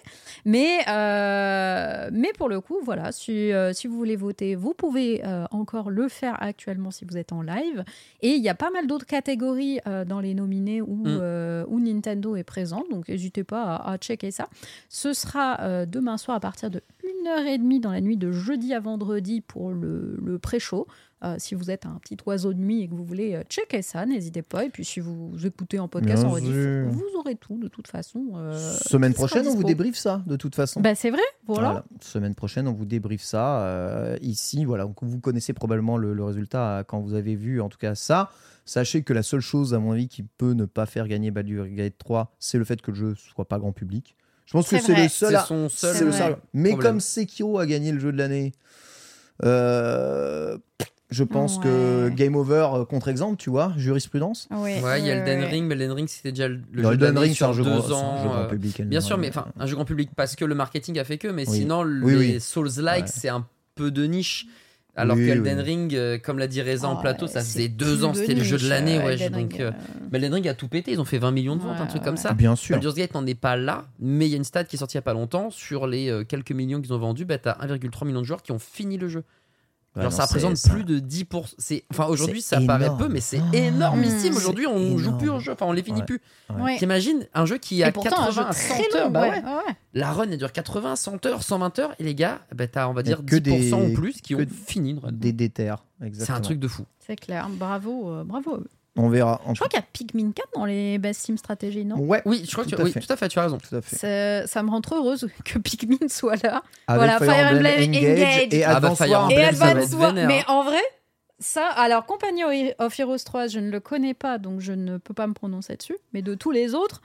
mais euh, mais pour le coup, voilà, si, euh, si vous voulez voter, vous pouvez encore le faire actuellement si vous êtes en live. Et il y a pas mal d'autres catégories dans les nominés où, Mm. où Nintendo est présent, donc n'hésitez pas à, à checker ça. Ce sera demain soir à partir de 1h30 dans la nuit de jeudi à vendredi pour le, le pré-show. Euh, si vous êtes un petit oiseau de nuit et que vous voulez euh, checker ça, n'hésitez pas. Et puis si vous écoutez en podcast en rediff, vous aurez tout de toute façon. euh, Semaine prochaine, on vous débriefe ça, de toute façon. Bah, c'est vrai, voilà. Voilà. Semaine prochaine, on vous débriefe ça euh, ici. Voilà, donc vous connaissez probablement le, le résultat quand vous avez vu en tout cas ça. Sachez que la seule chose, à mon avis, qui peut ne pas faire gagner Baldur's Gate 3, c'est le fait que le jeu soit pas grand public. Je pense que C'est le seul. C'est à- son seul. c'est le seul. Mais problème. comme Sekiro a gagné le jeu de l'année, euh, je pense que. Game Over euh, contre-exemple, tu vois, jurisprudence. Ouais, Ouais, il y a Elden. Ring, mais Elden Ring c'était déjà le Non, jeu Elden de Ring, c'est un sur jeu deux grand- c'est un ans. jeu grand euh, public. Elden Bien sûr, mais enfin, un jeu grand public parce que le marketing a fait que, mais Oui. sinon, Oui, les oui. Souls-like, Ouais. c'est un peu de niche. Alors Oui, que Elden oui. Ring, euh, comme l'a dit Reza en Oh, plateau, ça c'est faisait deux ans, de c'était le jeu de l'année. euh, ouais, Elden Ring, euh, mais Elden Ring a tout pété, ils ont fait 20 millions de ventes, un truc ouais, comme ça. Bien sûr. Baldur's Gate n'en est pas là, mais il y a une stat qui est sortie il y a pas longtemps. Sur les euh, quelques millions qu'ils ont vendus, bah, t'as 1,3 million de joueurs qui ont fini le jeu. Ouais, Genre non, ça c'est- représente ça- plus de 10%. C'est, enfin aujourd'hui C'est ça paraît énorme. peu, mais c'est Oh. énormissime. Mmh. Aujourd'hui on C'est joue plus énorme. au jeu, enfin on les finit Ouais. plus. Ouais. T'imagines un jeu qui a Et pourtant, un 80 jeu à 100 très heures, long, bah ouais, ouais. ouais. La run elle dure 80, 100 heures, 120 heures, et les gars, bah t'as on va dire que 10% des- ou plus qui que ont fini une run. Des déterres, C'est exactement. un truc de fou. C'est clair. Bravo, euh, bravo. On verra. En Je crois qu'il y a Pikmin 4 dans les Best Sim Stratégie, non? Ouais, Oui, je crois que Tout tu... à oui, fait. tout à fait, tu as raison. tout à fait. Ça, ça me rend trop heureuse que Pikmin soit là. Avec Voilà, Fire Emblem Engage. et Ah bah, Advance Fire Wars. Emblem, Et Advance vénère, Mais en vrai, ça, alors Company of Heroes 3, je ne le connais pas, donc je ne peux pas me prononcer dessus. Mais de tous les autres,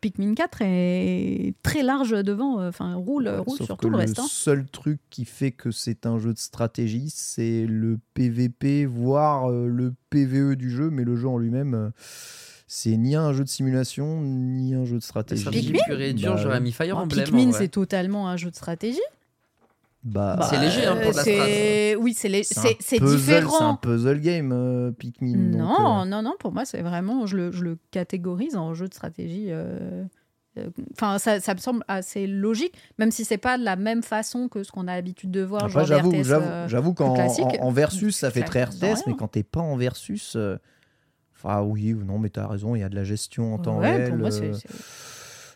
Pikmin 4 est très large devant, euh, enfin roule, Ouais, roule sauf sur que tout le reste. hein. seul truc qui fait que c'est un jeu de stratégie, c'est le PVP, voire euh, le PVE du jeu, mais le jeu en lui-même, euh, c'est ni un jeu de simulation, ni un jeu de stratégie. Stratégie Pikmin pure et dure, Bah, j'aurais mis Fire Emblem. Pikmin, c'est totalement un jeu de stratégie. Bah, C'est léger, hein, pour la c'est- Oui, c'est lé- c'est un c'est un différent. puzzle game, euh, Pikmin. donc, Non, euh, non, non, pour moi, c'est vraiment, je le, je le catégorise en jeu de stratégie. euh, euh, Enfin, ça, ça me semble assez logique, même si c'est pas de la même façon que ce qu'on a l'habitude de voir. J'avoue, j'avoue, j'avoue qu'en en, versus, ça fait très RTS, mais quand t'es pas en versus, euh, enfin oui ou non, mais t'as raison, il y a de la gestion en temps ouais, réel. pour moi, c'est-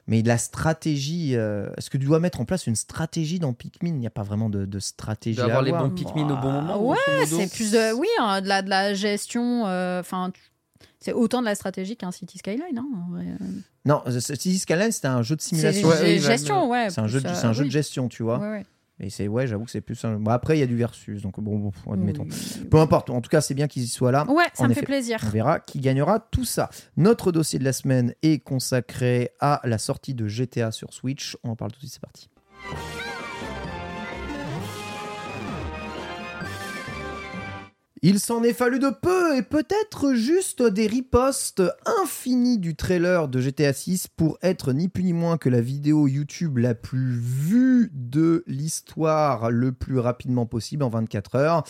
Mais la stratégie, euh, est-ce que tu dois mettre en place une stratégie dans Pikmin? Il n'y a pas vraiment de, de stratégie dois avoir les bons Pikmin au bon moment. Ouais, c'est plus de, oui, hein, de la, de la gestion. euh, Enfin, c'est autant de la stratégie qu'un City Skyline. Hein, en vrai. Non, euh, City Skyline, c'était un jeu de C'est simulation. Ouais, gestion, ouais. C'est un, jeu de, euh, c'est un jeu de oui. gestion, tu vois. Ouais, ouais. Et c'est ouais, j'avoue que c'est plus un... bon, après il y a du versus, donc bon, bon admettons. Oui. Peu importe, en tout cas, c'est bien qu'ils y soient là. Ouais, ça En me effet. fait plaisir. On verra qui gagnera tout ça. Notre dossier de la semaine est consacré à la sortie de GTA sur Switch. On en parle tout de suite, c'est parti. Il s'en est fallu de peu et peut-être juste des ripostes infinis du trailer de GTA 6 pour être ni plus ni moins que la vidéo YouTube la plus vue de l'histoire le plus rapidement possible en 24 heures.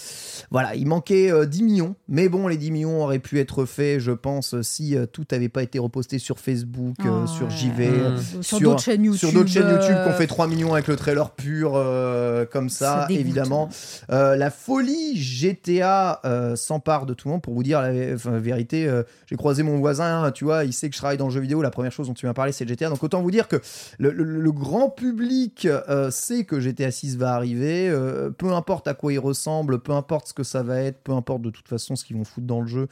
Voilà, il manquait euh, 10 millions, mais bon, les 10 millions auraient pu être faits, je pense, si euh, tout n'avait pas été reposté sur Facebook, euh, sur. JV, Mmh. euh, Sur, sur- d'autres chaînes YouTube. sur d'autres chaînes YouTube qui ont euh, fait 3 millions avec le trailer pur euh, comme ça, évidemment. Euh, la folie GTA euh, s'empare de tout le monde pour vous dire la vérité. euh, J'ai croisé mon voisin, tu vois, il sait que je travaille dans le jeu vidéo. La première chose dont tu m'as parlé, c'est GTA. Donc autant vous dire que le, grand public euh, sait que GTA 6 va arriver. peu importe à quoi il ressemble, peu importe ce que ça va être, peu importe de toute façon ce qu'ils vont foutre dans le jeu,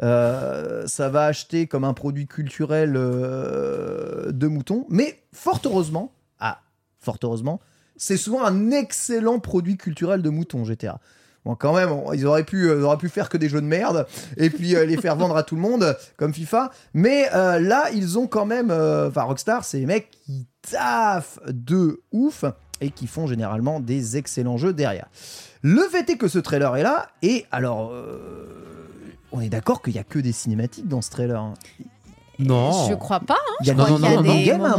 ça va acheter comme un produit culturel de mouton. Mais fort heureusement, ah, fort heureusement, c'est souvent un excellent produit culturel de mouton GTA. Bon, quand même, on- ils auraient pu, euh, auraient pu faire que des jeux de merde et puis euh, les faire vendre à tout le monde comme FIFA. Mais euh, là, ils ont quand même, euh, enfin Rockstar, c'est les mecs qui taffent de ouf et qui font généralement des excellents jeux derrière. Le fait est que ce trailer est là et alors, euh, on est d'accord qu'il y a que des cinématiques dans ce trailer. hein. Non. Je crois pas. hein. Il y a, Non, y a non, un non, in-game à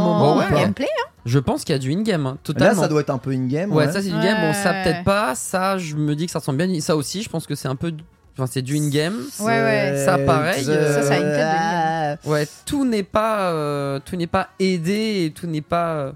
Je pense qu'il y a du in-game, hein, Là, ça doit être un peu in-game. Ouais, ouais. ça c'est du game. Bon, ça peut-être pas. Ça, je me dis que ça ressemble bien. Ça aussi, je pense que c'est un peu. Enfin, c'est du in-game. Ouais, ouais. Ça, pareil, euh, Ça, ça a une tête de Ouais, tout n'est pas, euh, tout n'est pas aidé et tout n'est pas euh,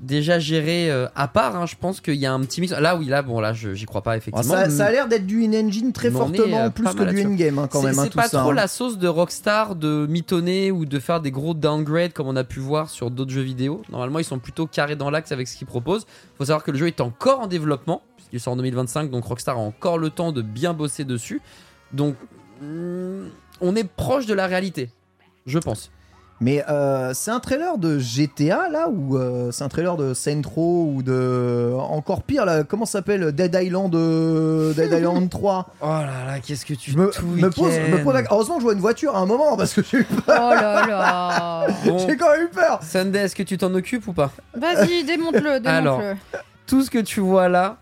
déjà géré euh, à part. hein. Je pense qu'il y a un petit mix. Là, oui, là, bon, là, je- j'y crois pas Oh, effectivement. ça, ça a l'air d'être du in-engine très Mais est, fortement, euh, plus que du in-game hein, quand même. hein, C'est pas ça, trop la sauce de Rockstar de mitonner ou de faire des gros downgrades comme on a pu voir sur d'autres jeux vidéo. Normalement, ils sont plutôt carrés dans l'axe avec ce qu'ils proposent. Faut savoir que le jeu est encore en développement, puisqu'il sort en 2025, donc Rockstar a encore le temps de bien bosser dessus. Donc, hmm, on est proche de la réalité, je pense. Mais euh, c'est un trailer de GTA là ou euh, c'est un trailer de Row ou de encore pire là comment ça s'appelle Dead Island euh, Dead Island 3 Oh là là, qu'est-ce que tu me, me pose, me pose la- heureusement que je vois une voiture à un moment parce que j'ai eu peur Oh là là. Bon, j'ai quand même eu peur Sunday, est-ce que tu t'en occupes ou pas? Vas-y, démonte-le, Alors. démonte-le. Tout ce que tu vois là,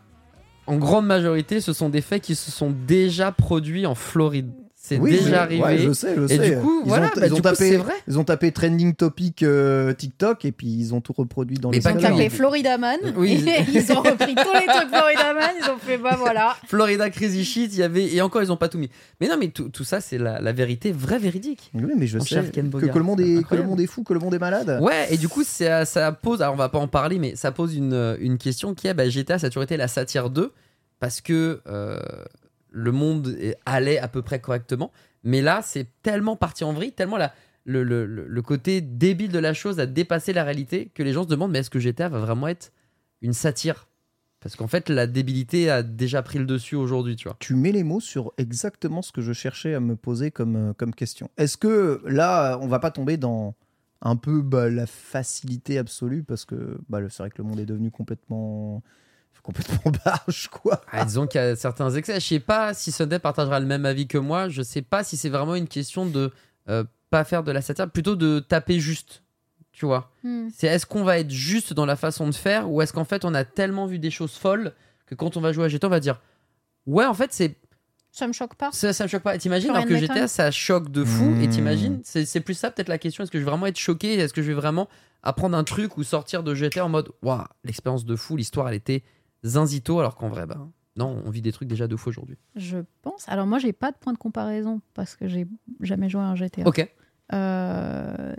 en grande majorité, ce sont des faits qui se sont déjà produits en Floride. C'est Oui, déjà arrivé. ouais, je sais, je Et sais. du coup, ils voilà, ont, bah, ils ont du coup, tapé, c'est vrai. ils ont tapé trending topic euh, TikTok et puis ils ont tout reproduit dans Mais les Ils ont tapé Florida Man. Oui. Et ils ont repris tous les trucs Florida Man. Ils ont fait, bah voilà. Florida Crazy Shit, il y avait et encore ils ont pas tout mis. Mais non, mais tout, tout ça c'est la, la vérité, vraie véridique. Oui, mais je sais que, le monde est, que le monde est fou, que le monde est malade. Ouais, et du coup ça, ça pose, alors on va pas en parler, mais ça pose une, une question qui est, bah, GTA ça a toujours été la satire 2 parce que euh, le monde allait à peu près correctement, mais là c'est tellement parti en vrille, tellement la, le, le, côté débile de la chose a dépassé la réalité que les gens se demandent mais est-ce que GTA va vraiment être une satire? Parce qu'en fait la débilité a déjà pris le dessus aujourd'hui, tu vois. Tu mets les mots sur exactement ce que je cherchais à me poser comme, euh, comme question. Est-ce que là, on va pas tomber dans un peu bah, la facilité absolue parce que bah, c'est vrai que le monde est devenu complètement complètement barge quoi. Ah, disons qu'il y a certains excès. Je sais pas si Sunday partagera le même avis que moi. Je sais pas si c'est vraiment une question de euh, pas faire de la satire, plutôt de taper juste. Tu vois Hmm. C'est est-ce qu'on va être juste dans la façon de faire ou est-ce qu'en fait on a tellement vu des choses folles que quand on va jouer à GTA on va dire ouais en fait c'est Ça me choque pas. ça, ça me choque pas. Et T'imagines alors que GTA ça choque de fou Mmh. et t'imagines c'est c'est plus ça peut-être la question est-ce que je vais vraiment être choqué est-ce que je vais vraiment apprendre un truc ou sortir de GTA en mode waouh l'expérience de fou l'histoire elle était zinzito alors qu'en vrai bah non on vit des trucs déjà de fou aujourd'hui. Je pense. Alors moi, j'ai pas de point de comparaison parce que j'ai jamais joué à un GTA. Ok. Euh,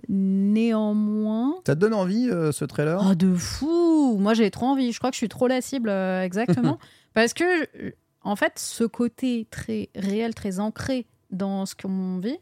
néanmoins. Ça te donne envie euh, ce trailer? Oh, de fou Moi, j'ai trop envie. Je crois que je suis trop la cible, euh, exactement. Parce que, en fait, ce côté très réel, très ancré dans ce qu'on vit,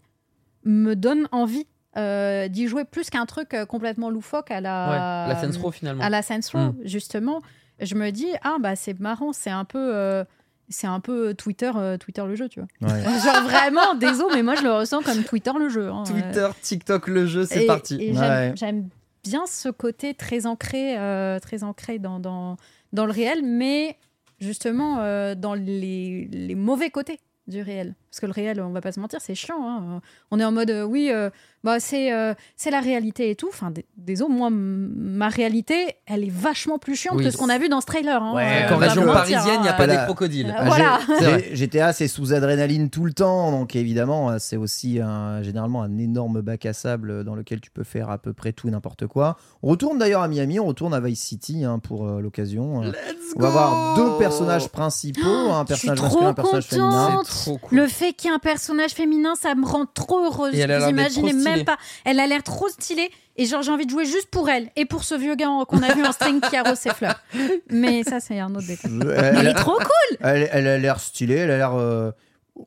me donne envie euh, d'y jouer plus qu'un truc complètement loufoque à la, Ouais, la Saints Row finalement. à la Saints Row, Mm. justement. Je me dis, ah, bah, c'est marrant, c'est un peu. euh, c'est un peu Twitter, euh, Twitter le jeu, tu vois. Ouais. Genre vraiment, désolé, mais moi je le ressens comme Twitter le jeu. hein. Twitter, TikTok, le jeu, c'est parti. Et j'aime- Ouais. j'aime bien ce côté très ancré, euh, très ancré dans, dans, dans le réel, mais justement euh, dans les, les mauvais côtés du réel. Parce que le réel, on va pas se mentir, c'est chiant. hein. On est en mode, euh, oui, euh, bah, c'est euh, c'est la réalité et tout. Enfin, désolé, moi, ma réalité, elle est vachement plus chiante Oui, que ce qu'on a vu dans ce trailer. hein. Ouais, on va région pas mentir, parisienne, il n'y a hein. pas Voilà. des crocodiles. Euh, Voilà. G- C'est vrai. G- GTA, c'est sous adrénaline tout le temps, donc évidemment, c'est aussi un- généralement un énorme bac à sable dans lequel tu peux faire à peu près tout et n'importe quoi. On retourne d'ailleurs à Miami, on retourne à Vice City hein, pour euh, l'occasion. Euh, Let's On va avoir deux personnages principaux, un je suis personnage trop masculin, un personnage féminin. contente. C'est trop cool. Le fait qu'il y ait un personnage féminin, ça me rend trop heureuse. Et elle a Vous imaginez même pas. Elle a l'air trop stylée. Et genre, j'ai envie de jouer juste pour elle. Et pour ce vieux gars qu'on a vu en string qui arrose ses fleurs. Mais ça, c'est un autre détail. Mais Elle, est trop cool. elle- elle a l'air stylée, elle a l'air euh,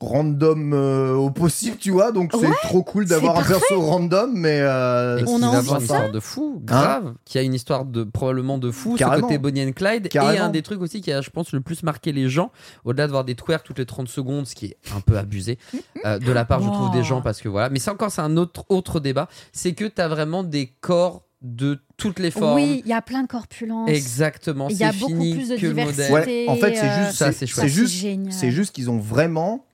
random euh, au possible, tu vois, donc c'est Ouais, trop cool d'avoir un c'est perso random, mais euh, On a envie une histoire de fou, grave, qui a une histoire de probablement de fou, Carrément. ce côté Bonnie and Clyde, et un des trucs aussi qui a, je pense, le plus marqué les gens, au-delà de voir des twerks toutes les 30 secondes, ce qui est un peu abusé euh, de la part, je trouve, des gens, parce que voilà. Mais ça encore, c'est un autre autre débat, c'est que t'as vraiment des corps de toutes les formes. Oui, il y a plein de corpulences. Exactement, Il y a c'est beaucoup fini plus de diversité. Ouais, en fait, c'est euh, juste, ça, c'est c'est c'est juste, c'est génial. c'est juste qu'ils ont vraiment,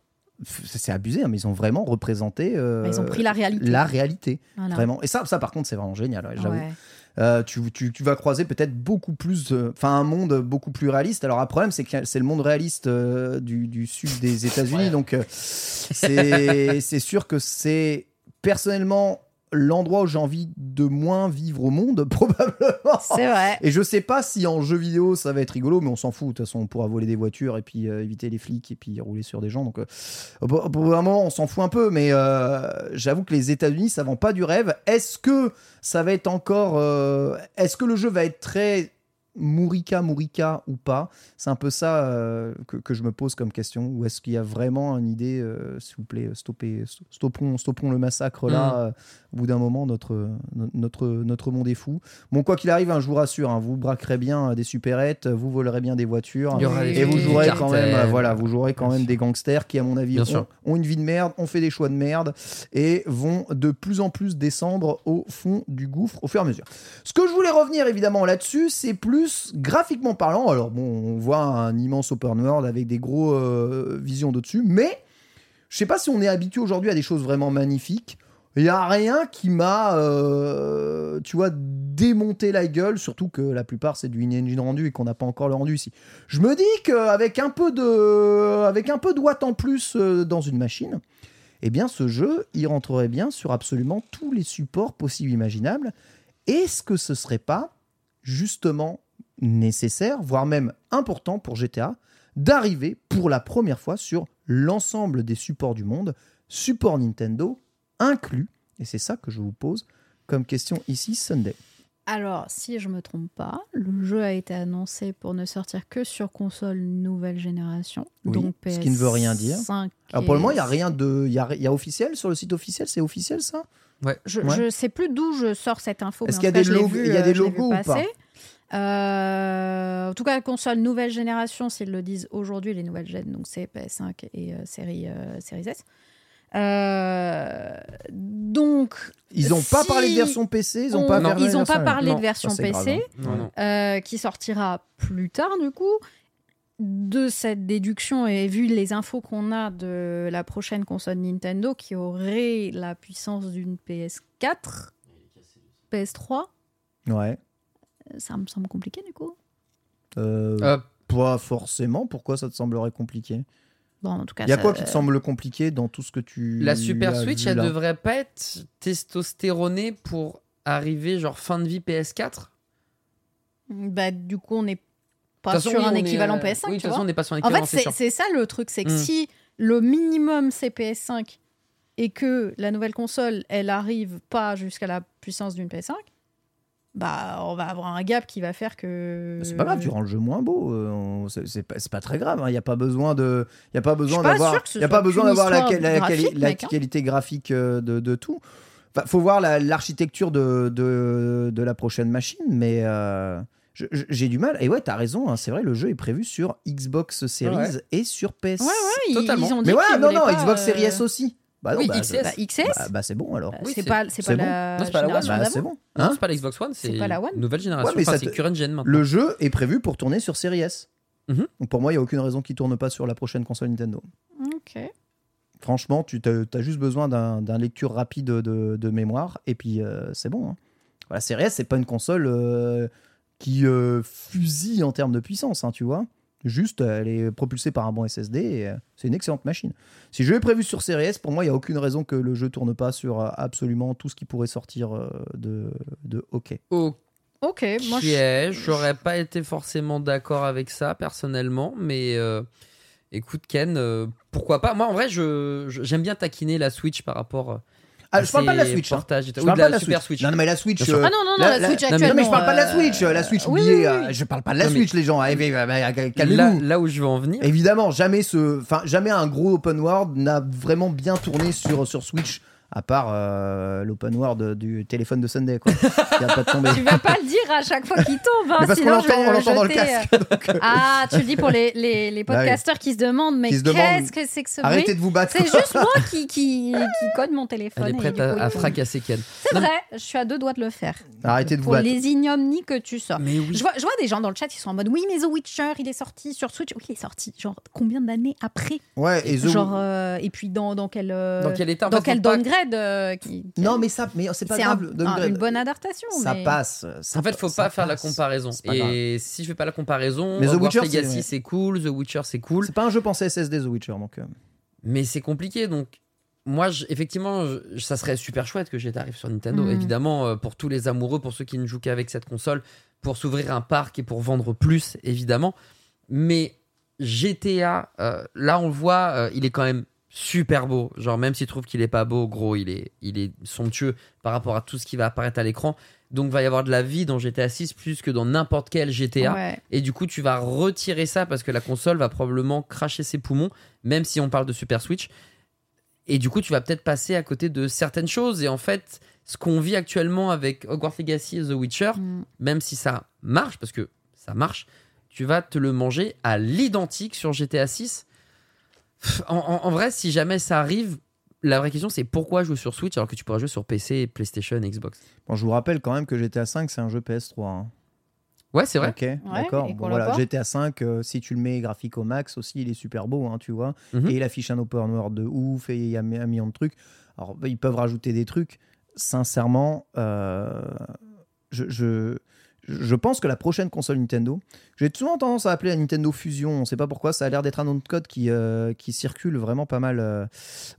c'est abusé, hein, mais ils ont vraiment représenté. euh, Bah, Ils ont pris la réalité. La réalité, Voilà. vraiment. Et ça, ça par contre, c'est vraiment génial. ouais, j'avoue. Ouais. Euh, tu, tu- tu vas croiser peut-être beaucoup plus, euh, enfin un monde beaucoup plus réaliste. Alors, un problème, c'est que c'est le monde réaliste euh, du, du sud des États-Unis, donc euh, c'est c'est sûr que c'est personnellement l'endroit où j'ai envie de moins vivre au monde, probablement. C'est vrai. Et je sais pas si en jeu vidéo ça va être rigolo, mais on s'en fout. De toute façon, on pourra voler des voitures et puis euh, éviter les flics et puis rouler sur des gens. Donc, euh, pour, un moment, on s'en fout un peu. Mais euh, j'avoue que les États-Unis, ça vend pas du rêve. Est-ce que ça va être encore. euh, Est-ce que le jeu va être très Mourika, Mourika ou pas C'est un peu ça euh, que, que je me pose comme question. Ou est-ce qu'il y a vraiment une idée euh, S'il vous plaît, stoppez, stoppons, stoppons le massacre là. euh, au bout d'un moment, notre, notre, notre monde est fou. Bon, quoi qu'il arrive, hein, je vous rassure, hein, vous braquerez bien des supérettes, vous volerez bien des voitures. Et vous jouerez quand même, euh, voilà, vous jouerez quand même des gangsters qui, à mon avis, ont une vie de merde, ont fait des choix de merde et vont de plus en plus descendre au fond du gouffre au fur et à mesure. Ce que je voulais revenir évidemment là-dessus, c'est plus graphiquement parlant. Alors bon, on voit un immense open world avec des gros euh, visions de-dessus, mais je sais pas si on est habitué aujourd'hui à des choses vraiment magnifiques. Il n'y a rien qui m'a, euh, tu vois, démonté la gueule, surtout que la plupart c'est du in-engine rendu et qu'on n'a pas encore le rendu ici. Je me dis qu'avec un peu de, avec un peu de watts en plus euh, dans une machine, eh bien ce jeu, il rentrerait bien sur absolument tous les supports possibles imaginables. Est-ce que ce serait pas justement nécessaire, voire même important pour GTA, d'arriver pour la première fois sur l'ensemble des supports du monde, support Nintendo inclus Et c'est ça que je vous pose comme question ici, Sunday. Alors, si je me trompe pas, le jeu a été annoncé pour ne sortir que sur console nouvelle génération. Oui, donc ce qui ne veut rien dire. PS5 Alors pour le moment, il n'y a rien de. Il y a, il y a officiel sur le site officiel C'est officiel ça? Je, Ouais. je sais plus d'où je sors cette info. Est-ce qu'il y y a euh, des logos ou pas? Euh, en tout cas, console nouvelle génération, s'ils le disent aujourd'hui, les nouvelles gènes, donc c'est PS5 et euh, série, euh, série S. Euh, donc, Ils n'ont pas parlé de version PC Ils n'ont on- pas, non, parlé de ils ont version- pas parlé Non, de version ça, c'est grave, PC, hein. Non, non. euh, qui sortira plus tard du coup. De cette déduction et vu les infos qu'on a de la prochaine console Nintendo qui aurait la puissance d'une PS4, PS3, Ouais. Ça me semble compliqué du coup. Euh, Euh, Pas forcément. Pourquoi ça te semblerait compliqué? Bon, en tout cas, Il y a ça- quoi qui te semble compliqué dans tout ce que tu. La Super as Switch, vu, elle là? devrait pas être testostéronée pour arriver genre fin de vie PS4 Bah, du coup, on n'est pas façon, sur oui, un est, équivalent euh, PS5. Oui, de toute façon, on n'est pas sur un en équivalent, fait, c'est c'est sûr. c'est ça le truc, c'est que Mm. si le minimum c'est PS5 et que la nouvelle console, elle arrive pas jusqu'à la puissance d'une PS5, bah, on va avoir un gap qui va faire que. C'est pas grave, tu rends le jeu moins beau. euh, on- c'est- C'est pas, c'est pas très grave. Il n'y a pas besoin de. Il y a pas besoin d'avoir. Il y a pas besoin d'avoir la, histoire la- la graphique, quali- la mec, hein. qualité graphique euh, de, de tout. Enfin, faut voir la- l'architecture de, de, de la prochaine machine, mais euh, j'ai du mal. Et ouais, t'as raison. hein, c'est vrai, le jeu est prévu sur Xbox Series Ouais. et sur PS. Ouais, ouais, ils, Totalement. ils ont dit Mais qu'ils non, non, pas, Xbox euh, Series S aussi. Bah non, Oui, bah, XS. Bah, XS bah, bah, c'est bon alors. Oui, c'est pas, c'est bon. la Non, c'est pas la One, Bah, c'est bon. Non, hein. c'est pas la Xbox One, c'est pas la One. nouvelle génération. Ouais, mais enfin, ça c'est te- current gen maintenant. Le jeu est prévu pour tourner sur Series S. Mhm. Donc pour moi, il n'y a aucune raison qu'il tourne pas sur la prochaine console Nintendo. Ok. Franchement, tu as, juste besoin d'un d'un lecture rapide de, de mémoire et puis euh, c'est bon. Hein. Voilà, Series S, c'est pas une console euh, qui euh, fusille en termes de puissance, hein, tu vois. Juste, elle est propulsée par un bon SSD et euh, c'est une excellente machine. Si jeu est prévu sur Series S, pour moi, il n'y a aucune raison que le jeu tourne pas sur euh, absolument tout ce qui pourrait sortir euh, de, de OK. Ok, Ok, moi je. j'aurais pas été forcément d'accord avec ça personnellement, mais euh, écoute Ken, euh, pourquoi pas? Moi en vrai, je je- j'aime bien taquiner la Switch par rapport. Euh, Ah, je parle pas de la Switch. hein. portages. Je parle de pas de la Super Switch. Non, non, mais la Switch. Euh, Ah non, non, non, la- la, Switch actuellement. Non, mais je parle pas de la euh, Switch. La Switch, oui, oubliez. oui, euh, oui. Je parle pas de la Non, mais- Switch, les gens. Eh, Là, Calmez-vous. là où je veux en venir. Évidemment, jamais ce, enfin jamais un gros open world n'a vraiment bien tourné sur sur Switch, à part euh, l'open world du téléphone de Sunday, quoi. qui a pas tombé. Tu vas pas le dire à chaque fois qu'il tombe, hein, parce qu'on l'entend, vais on l'entend dans le casque. euh, donc, euh, Ah, tu le dis pour les, les, les Bah oui. podcasteurs qui se demandent, mais demandent, qu'est-ce que c'est que ce Arrêtez bruit de vous battre. C'est juste moi qui, qui, qui code mon téléphone. Elle est prête à, coup, à il tombe. fracasser Ken. C'est vrai, je suis à deux doigts de le faire. Arrêtez de vous Pour battre. les ignominies que tu sors. Mais oui. Je vois, je vois des gens dans le chat qui sont en mode oui, mais The Witcher, il est sorti sur Switch. Oui, il est sorti. Genre, combien d'années après Ouais, et The- Genre, euh, et puis dans, dans quel, Dans quel état dans quel faut euh, qui, qui- Non, mais ça, mais c'est pas un- grave. un- downgrade. une bonne adaptation. Ça mais... passe. ça En fait, faut pas faire la comparaison. Et si je fais pas la comparaison, Mais The Witcher, Legacy c'est- cool, The Witcher c'est cool, C'est pas un jeu pensé SSD The Witcher, donc. euh, mais c'est compliqué. Donc, moi, je- effectivement, je- ça serait super chouette que GTA arrive sur Nintendo. Mhm. Évidemment, euh, pour tous les amoureux, pour ceux qui ne jouent qu'avec cette console, pour s'ouvrir un parc et pour vendre plus, évidemment. Mais GTA, euh, là, on le voit, euh, il est quand même super beau. Genre, même s'il trouve qu'il est pas beau, gros, il est, il est somptueux par rapport à tout ce qui va apparaître à l'écran. Donc, va y avoir de la vie dans GTA 6 plus que dans n'importe quel GTA. Ouais. Et du coup, tu vas retirer ça parce que la console va probablement cracher ses poumons, même si on parle de Super Switch. Et du coup, tu vas peut-être passer à côté de certaines choses. Et en fait, ce qu'on vit actuellement avec Hogwarts Legacy et The Witcher, Mm. même si ça marche, parce que ça marche, tu vas te le manger à l'identique sur GTA 6. En, en- en vrai, si jamais ça arrive, la vraie question c'est pourquoi jouer sur Switch alors que tu pourras jouer sur PC, PlayStation Xbox? Bon, je vous rappelle quand même que GTA 5 c'est un jeu PS3. hein. Ouais, c'est vrai. Ok, d'accord. Bon, voilà. GTA 5, euh, si tu le mets graphique au max aussi, il est super beau, hein, tu vois. Mhm. Et il affiche un open world de ouf et il y a un million de trucs. Alors, bah, ils peuvent rajouter des trucs. Sincèrement, euh, je, je, je pense que la prochaine console Nintendo, j'ai souvent tendance à appeler la Nintendo Fusion, on sait pas pourquoi, ça a l'air d'être un nom de code qui, euh, qui circule vraiment pas mal euh,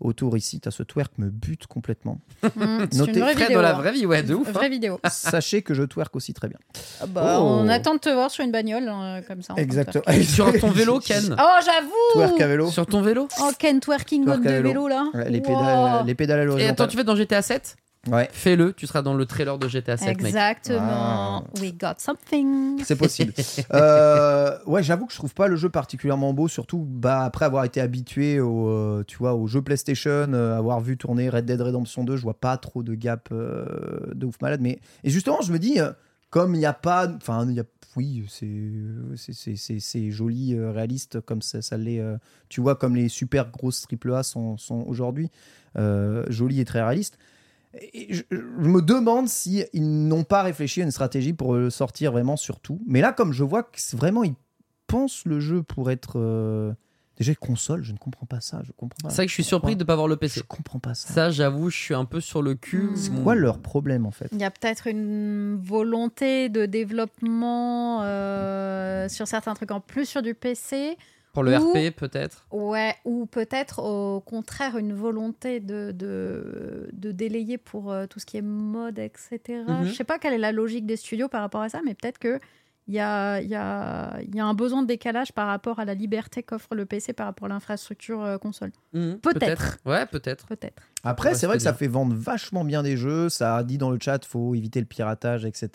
autour ici. T'as ce twerk me bute complètement. Mm, c'est Notez une vraie vidéo. dans la hein. vraie vie, ouais, de ouf. hein. Vraie vidéo. Sachez que je twerk aussi très bien. Ah bah, Oh. On attend de te voir sur une bagnole, hein, comme ça. Exactement. Sur ton vélo, Ken. Oh, j'avoue Twerk à vélo. Sur ton vélo Oh, Ken twerking Twerk mode de vélo. vélo, là. Ouais, les, Wow. pédales, les pédales à Et attends, l'horizontale. tu fais dans GTA 7 Ouais, Fais-le, tu seras dans le trailer de GTA 7, mec. Exactement. We got something. c'est possible. Euh, ouais, j'avoue que je trouve pas le jeu particulièrement beau, surtout bah, après avoir été habitué au, euh, tu vois, au jeu PlayStation, euh, avoir vu tourner Red Dead Redemption 2, je vois pas trop de gap euh, de ouf malade. Mais et justement, je me dis, comme il n'y a pas, enfin, il y a, oui, c'est c'est- c'est c'est- c'est joli, euh, réaliste, comme ça, ça l'est. euh, tu vois, comme les super grosses AAA sont, sont aujourd'hui, euh, joli et très réaliste. Et je, je me demande si ils n'ont pas réfléchi à une stratégie pour le sortir vraiment sur tout. Mais là, comme je vois que c'est vraiment ils pensent le jeu pour être euh, déjà console, je ne comprends pas ça. Je comprends pas. C'est vrai que je suis surpris de ne pas voir le Je PC. comprends pas ça. Ça, j'avoue, je suis un peu sur le cul. C'est Bon. Quoi leur problème en fait? Il y a peut-être une volonté de développement euh, sur certains trucs en plus sur du PC. Pour le Ou- RP, peut-être Ouais, ou peut-être au contraire une volonté de, de, de délayer pour euh, tout ce qui est mode, etc. Mhm. Je sais pas quelle est la logique des studios par rapport à ça, mais peut-être que il y a, il y, a, il y a un besoin de décalage par rapport à la liberté qu'offre le PC par rapport à l'infrastructure euh, console. Mhm, Peut-être. Ouais, peut-être. Peut-être. Après, Ouais, c'est vrai que ça fait vendre vachement bien des jeux. Ça a dit dans le chat, faut éviter le piratage, etc.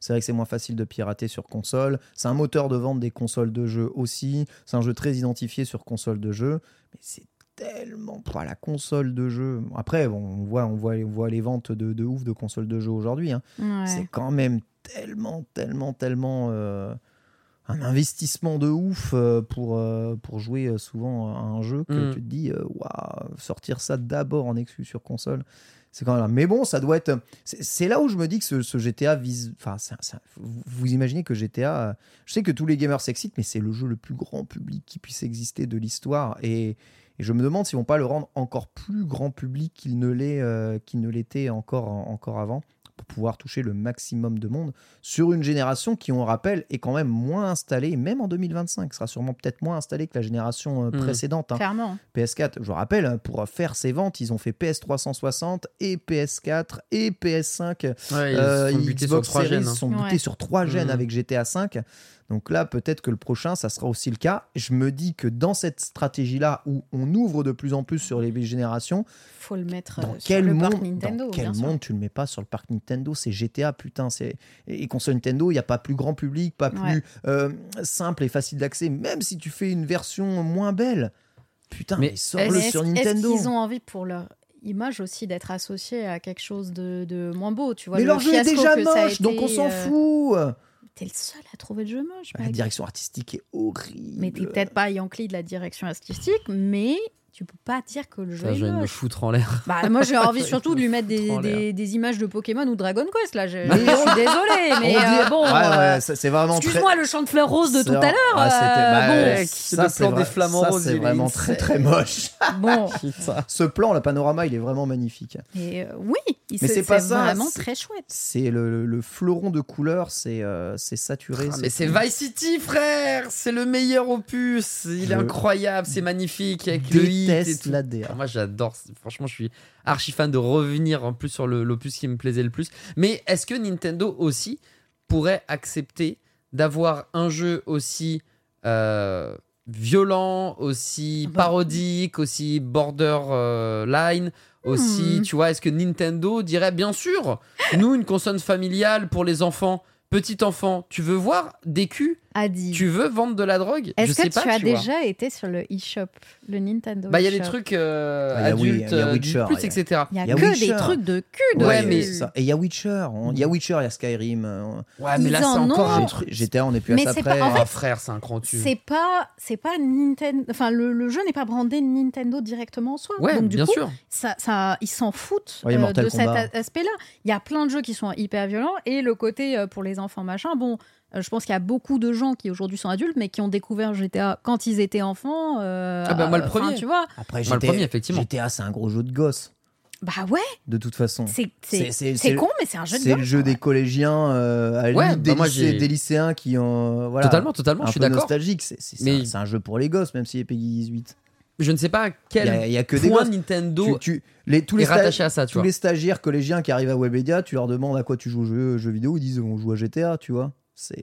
C'est vrai que c'est moins facile de pirater sur console. C'est un moteur de vente des consoles de jeux aussi. C'est un jeu très identifié sur console de jeux. Mais c'est tellement pour la console de jeu. Après, bon, on voit, on voit, on voit les ventes de, de ouf de consoles de jeux aujourd'hui. hein. Ouais. C'est quand même tellement, tellement, tellement euh, un investissement de ouf euh, pour, euh, pour jouer euh, souvent à un jeu que Mm. tu te dis, euh, waouh, sortir ça d'abord en exclu sur console. C'est quand même là. Mais bon, ça doit être. C'est là où je me dis que ce, ce GTA vise. Enfin, vous, imaginez que GTA. Je sais que tous les gamers s'excitent, mais c'est le jeu le plus grand public qui puisse exister de l'histoire. Et, et je me demande s'ils vont pas le rendre encore plus grand public qu'il ne l'est, euh, qu'il ne l'était encore, encore avant, pour pouvoir toucher le maximum de monde sur une génération qui, on rappelle, est quand même moins installée, même en 2025, sera sûrement peut-être moins installée que la génération euh, Mhm. précédente. hein. Clairement. PS4, je rappelle, hein, pour faire ses ventes, ils ont fait PS360 et PS4 et PS5. Ouais, ils Euh, sont butés sur trois Series gènes. hein. sont butés Ouais. sur trois gènes Mhm. avec GTA 5. Donc là, peut-être que le prochain, ça sera aussi le cas. Je me dis que dans cette stratégie-là, où on ouvre de plus en plus sur les générations, Faut le mettre dans euh, sur quel le monde, parc Nintendo. dans quel bien sûr. monde tu le mets pas sur le parc Nintendo? C'est GTA, putain. C'est et console Nintendo, il y a pas plus grand public, pas plus Ouais. euh, simple et facile d'accès. Même si tu fais une version moins belle, putain, Mais mais, sors-le sur Est-ce Nintendo. qu'ils ont envie pour leur image aussi d'être associés à quelque chose de, de moins beau tu vois, Mais le leur jeu est déjà moche, donc on s'en euh, fout. T'es le seul à trouver le jeu moche. La mec. direction artistique est horrible. Mais t'es peut-être pas Yankee de la direction artistique, mais tu peux pas dire que le jeu Ça, est je vais me foutre en l'air. Bah, moi j'ai envie surtout de lui mettre des, des, des images de Pokémon ou Dragon Quest là. Je, suis désolée, mais euh, dit- bon. ouais, euh, ouais, ça, c'est vraiment très. Excuse-moi le chant de fleurs roses de tout à l'heure. Ah, c'était- euh, bah, bon, ça, c'est vrai- vrai- flamants ça, roses, c'est vraiment très très moche. bon. Ce plan, le panorama, il est vraiment magnifique. Et euh, oui, c'est vraiment très chouette. C'est le, le fleuron de couleurs, c'est euh, c'est saturé. Ah, mais c'est Vice City, frère C'est le meilleur opus Il est incroyable, c'est magnifique avec le tout. la Ah, DA. Moi j'adore, franchement je suis archi fan de revenir en plus sur l'opus qui me plaisait le plus. Mais est-ce que Nintendo aussi pourrait accepter d'avoir un jeu aussi euh, violent, aussi Bah. parodique, aussi borderline, aussi, Hmm. tu vois, est-ce que Nintendo dirait bien sûr, nous une console familiale pour les enfants, petit enfant, tu veux voir des culs? Adi. Tu veux vendre de la drogue? Est-ce sais que pas, tu as tu déjà été sur le eShop, le Nintendo Bah, il y a des trucs euh, Ah, il y a adultes, y a euh, Witcher, plus, il y a- etc. Il y a, Il y a que Witcher. des trucs de cul. Ouais, dessus. mais- ça. Et il y a Witcher. Il y a Witcher, il y a Skyrim. euh, Ouais, Ils mais là, c'est en encore. GTA, on est plus Mais à ça c'est près. pas- en Ah, fait, frère, c'est un cran. C'est pas, c'est pas Nintendo. Enfin, le, le jeu n'est pas brandé Nintendo directement en soi. Ouais, Donc du bien coup, sûr. ça, ça, ils s'en foutent Ouais, euh, de cet aspect-là. Il y a plein de jeux qui sont hyper violents et le côté pour les enfants machin. Bon, euh, je pense qu'il y a beaucoup de gens qui aujourd'hui sont adultes mais qui ont découvert GTA quand ils étaient enfants. euh, Ah bah, moi, le premier. tu vois. Après, Moi, le GTA, premier, effectivement. GTA, c'est un gros jeu de gosse. Bah ouais, de toute façon. c'est C'est- c'est- c'est- c'est c'est- con, mais c'est un jeu de C'est le jeu ouais. des collégiens, euh, à Ouais, des, bah moi, lycées- j'ai- des lycéens qui ont. Voilà, Totalement, totalement, un je suis d'accord. nostalgique. C'est c'est- c'est Mais- un, un jeu pour les gosses, même s'il est Peggy 18. Je ne sais pas quel Il y a- il y a que des point. Nintendo Tu, tu- les, tous les est rattaché à ça, tu tous vois. les stagiaires collégiens qui arrivent à Webedia, tu leur demandes à quoi tu joues aux jeux, jeux vidéo, ils disent on joue à GTA, tu vois. C'est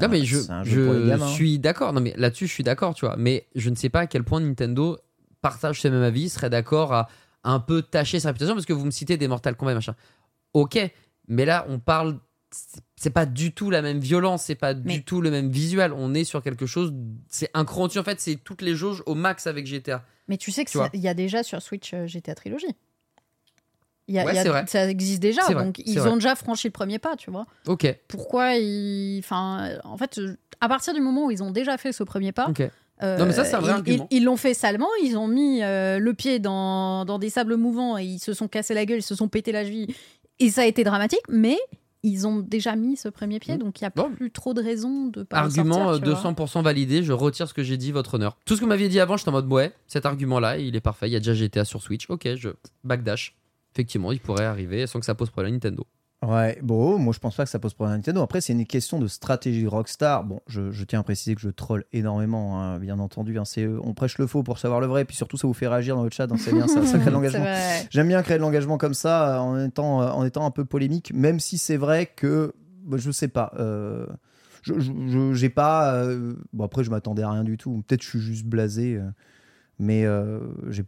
Non un, mais je, un jeu pour les suis d'accord. Non mais là-dessus je suis d'accord, tu vois. Mais je ne sais pas à quel point Nintendo partage ce même avis, serait d'accord à un peu tâcher sa réputation parce que vous me citez des Mortal Kombat machin. Ok, mais là on parle, c'est pas du tout la même violence, c'est pas Mais- du tout le même visuel. On est sur quelque chose, c'est un cran en fait. C'est toutes les jauges au max avec GTA. Mais tu sais que Tu vois. ça- il y a déjà sur Switch euh, GTA Trilogy. Il y a- Ouais, il y a- c'est vrai. Ça existe déjà, vrai, donc ils vrai. ont déjà franchi le premier pas, tu vois. Ok, Pourquoi ils. Enfin, en fait, à partir du moment où ils ont déjà fait ce premier pas, euh, Non, mais ça, c'est un vrai ils l'ont fait salement, ils ont mis euh, le pied dans, dans des sables mouvants et ils se sont cassés la gueule, ils se sont pété la cheville. Et ça a été dramatique, mais ils ont déjà mis ce premier pied, Mm. donc il n'y a Bon. plus trop de raisons de pas Argument euh, vois. 200% validé, je retire ce que j'ai dit, votre honneur. Tout ce que vous m'aviez dit avant, j'étais en mode ouais, cet argument-là, il est parfait, il y a déjà GTA sur Switch, ok, je backdash. Effectivement, il pourrait arriver sans que ça pose problème à Nintendo. Ouais, bon, moi je pense pas que ça pose problème à Nintendo. Après, c'est une question de stratégie Rockstar. Bon, je, je tiens à préciser que je troll énormément, hein, bien entendu. hein. c'est, on prêche le faux pour savoir le vrai, puis surtout ça vous fait réagir dans le chat, donc c'est bien, ça, ça crée de l'engagement. J'aime bien créer de l'engagement comme ça, euh, en étant, euh, en étant un peu polémique, même si c'est vrai que, bah, je sais pas, euh, je, j'ai pas, euh, bon après je m'attendais à rien du tout, peut-être je suis juste blasé, euh, mais euh, j'ai,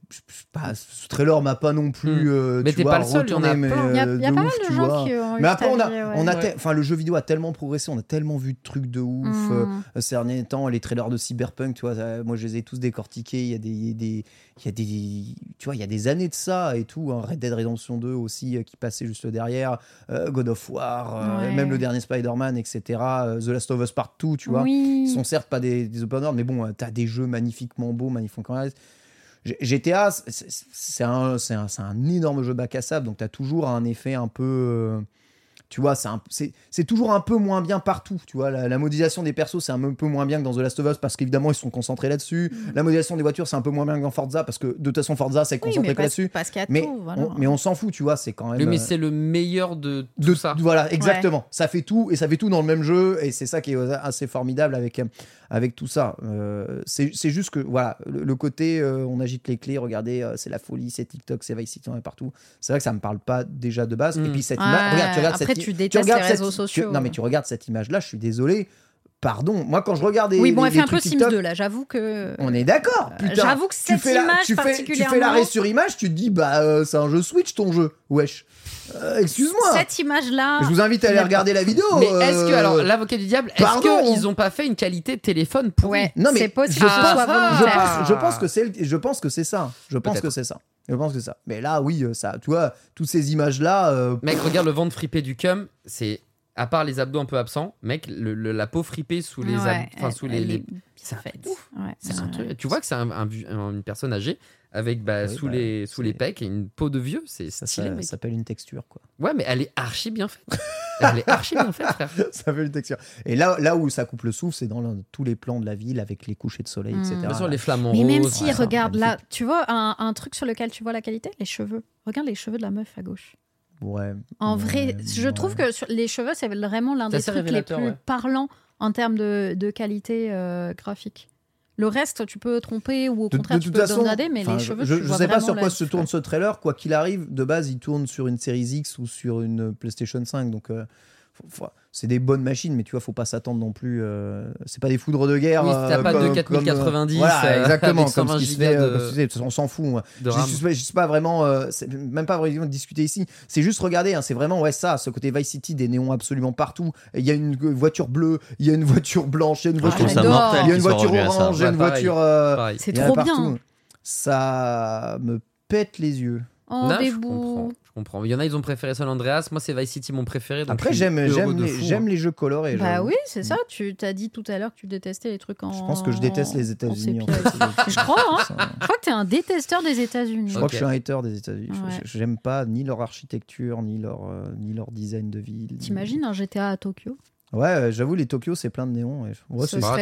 pas, ce trailer m'a pas non plus, euh, Mais tu t'es pas le seul, il y en a retourné, mais, plein. Il y a, euh, il y a de pas ouf, mal de gens vois. qui ont eu Mais après, on a, ouais. on a Ouais. te- enfin, le jeu vidéo a tellement progressé, on a tellement vu de trucs de ouf. euh, Mm. ces derniers temps, les trailers de Cyberpunk, tu vois, ça- moi je les ai tous décortiqués. Il y a des, il y a des, il y a des, tu vois, il y a des années de ça et tout. hein. Red Dead Redemption 2 aussi euh, qui passait juste derrière, euh, God of War, euh, Ouais. même le dernier Spider-Man, etc. euh, The Last of Us Part 2, tu vois. Oui. Ils sont certes pas des, des open world, mais bon, euh, t'as des jeux magnifiquement beaux, magnifiquement GTA, c'est- un, un, un énorme jeu bac à sable, donc t'as toujours un effet un peu. Tu vois, c'est toujours un peu moins bien partout. Tu vois, la, la modélisation des persos, c'est un peu moins bien que dans The Last of Us parce qu'évidemment, ils sont concentrés là-dessus. La modélisation des voitures, c'est un peu moins bien que dans Forza parce que de toute façon, Forza, c'est Oui, concentré parce, là-dessus. Mais, tout. Voilà. on, mais on s'en fout, tu vois, c'est quand même. Oui, mais euh, c'est le meilleur de tout de ça. Voilà, exactement. Ça fait tout et ça fait tout dans le même jeu et c'est ça qui est assez formidable avec, euh, avec tout ça. Euh, c'est c'est juste que voilà, le, le côté euh, on agite les clés, regardez, euh, c'est la folie, c'est TikTok, c'est Vice City, on est partout. C'est vrai que ça me parle pas déjà de base. Mm. Et puis cette Ouais, image, regarde, tu regardes après, cette, tu détestes regardes les cette- réseaux tu- sociaux. non mais tu regardes cette image là, je suis désolé. Pardon, moi quand je regarde des, oui, bon, elle fait un peu Sims TikTok, 2 là, j'avoue que. on est d'accord. Euh, putain. j'avoue que Tu cette fais la- image tu fais, tu fais particulièrement- l'arrêt sur image, tu te dis bah euh, c'est un jeu Switch ton jeu. Wesh. Euh, Excuse-moi. Cette image-là. Je vous invite à aller regarder la vidéo. Mais est-ce que, euh, alors, l'avocat du diable, est-ce pardon. qu'ils ont pas fait une qualité de téléphone pour Ouais, Non, mais c'est possible je que ce pense- soit je volontaire. pense, je pense que c'est, le- je pense que c'est ça. Je pense que c'est ça. Je pense que c'est ça. Mais là, oui, ça, tu vois, toutes ces images-là. euh, Mec, regarde le ventre fripé du cum, c'est. À part les abdos un peu absents, mec, le- le- la peau fripée sous les Ouais, ab- enfin, elle- sous les, c'est. Ouais, ouais. Tu vois que c'est un- un vu- un- une personne âgée avec bah, Oui, sous, bah, les, sous les pecs et une peau de vieux, c'est ça, stylé, ça s'appelle une texture, quoi. Ouais, mais elle est archi bien faite. elle est archi bien faite, frère. ça s'appelle une texture. Et là, là où ça coupe le souffle, c'est dans le- tous les plans de la ville avec les couchers de soleil, etc. Les flamants Mais même si, ouais, regarde là, tu vois un, un truc sur lequel tu vois la qualité, les cheveux. Regarde les cheveux de la meuf à gauche. Ouais. En Ouais, vrai, je ouais. trouve que sur- les cheveux, c'est vraiment l'un des trucs les plus ouais. parlants en termes de, de qualité euh, graphique. Le reste, tu peux tromper ou au De, contraire, de tu toute peux façon, mais les cheveux, je, tu vois sais pas sur quoi se tourne ce trailer. Quoi qu'il arrive, de base, il tourne sur une Series X ou sur une PlayStation 5. Donc, euh, faut- faut- c'est des bonnes machines, mais tu vois, faut pas s'attendre non plus. euh, c'est pas des foudres de guerre. Oui, t'as euh, pas de comme- 4090, comme, euh, voilà, exactement. avec Comme ce 120 qui se gigas fait. de- comme ce qui se fait. De on s'en fout. moi. de Je suis pas, je suis pas vraiment, euh, même pas vraiment de discuter ici. C'est juste regarder, hein, c'est vraiment ouais ça, ce côté Vice City, des néons absolument partout. Il y a une voiture bleue, il y a une voiture blanche, il y a une Ah, je voiture, mortel il y a une voiture orange, il y a une voiture. euh. C'est il y en a trop partout. bien. Ça me pète les yeux. Oh, Non, des je comprends, je comprends. Il y en a, ils ont préféré San Andreas. Moi, c'est Vice City mon préféré. donc Après, j'aime, les, hein. les jeux colorés. Bah oui, c'est ça. Tu t'as dit tout à l'heure que tu détestais les trucs en. Je pense que je déteste les États-Unis. en fait. Je crois, hein. Je crois que t'es un détesteur des États-Unis. Je crois que je suis un hater des États-Unis. Je- Ouais. J'aime pas ni leur architecture, ni leur, euh, ni leur design de ville. ni- T'imagines un GTA à Tokyo? Ouais, euh, j'avoue, les Tokyo, c'est plein de néons. et- ouais, Ce c'est- Bah,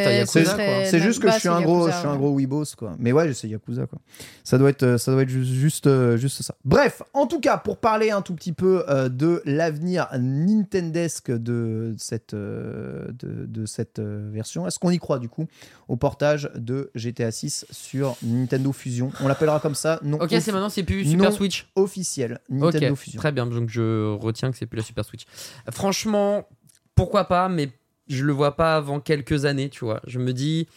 ce juste que bah, je suis un gros, Yakuza, je suis un gros Weebos quoi. Mais ouais, c'est Yakuza quoi. Ça doit être, euh, ça doit être ju- juste, euh, juste ça. Bref, en tout cas, pour parler un tout petit peu euh, de l'avenir Nintendesque de cette, euh, de, de cette euh, version, est-ce qu'on y croit du coup au portage de GTA 6 sur Nintendo Fusion? On l'appellera comme ça, non Ok, c'est maintenant, c'est plus Super non. Switch. officiel Nintendo Fusion. très bien. Donc je retiens que c'est plus la Super Switch. Franchement, pourquoi pas, mais je le vois pas avant quelques années, tu vois. Je me dis,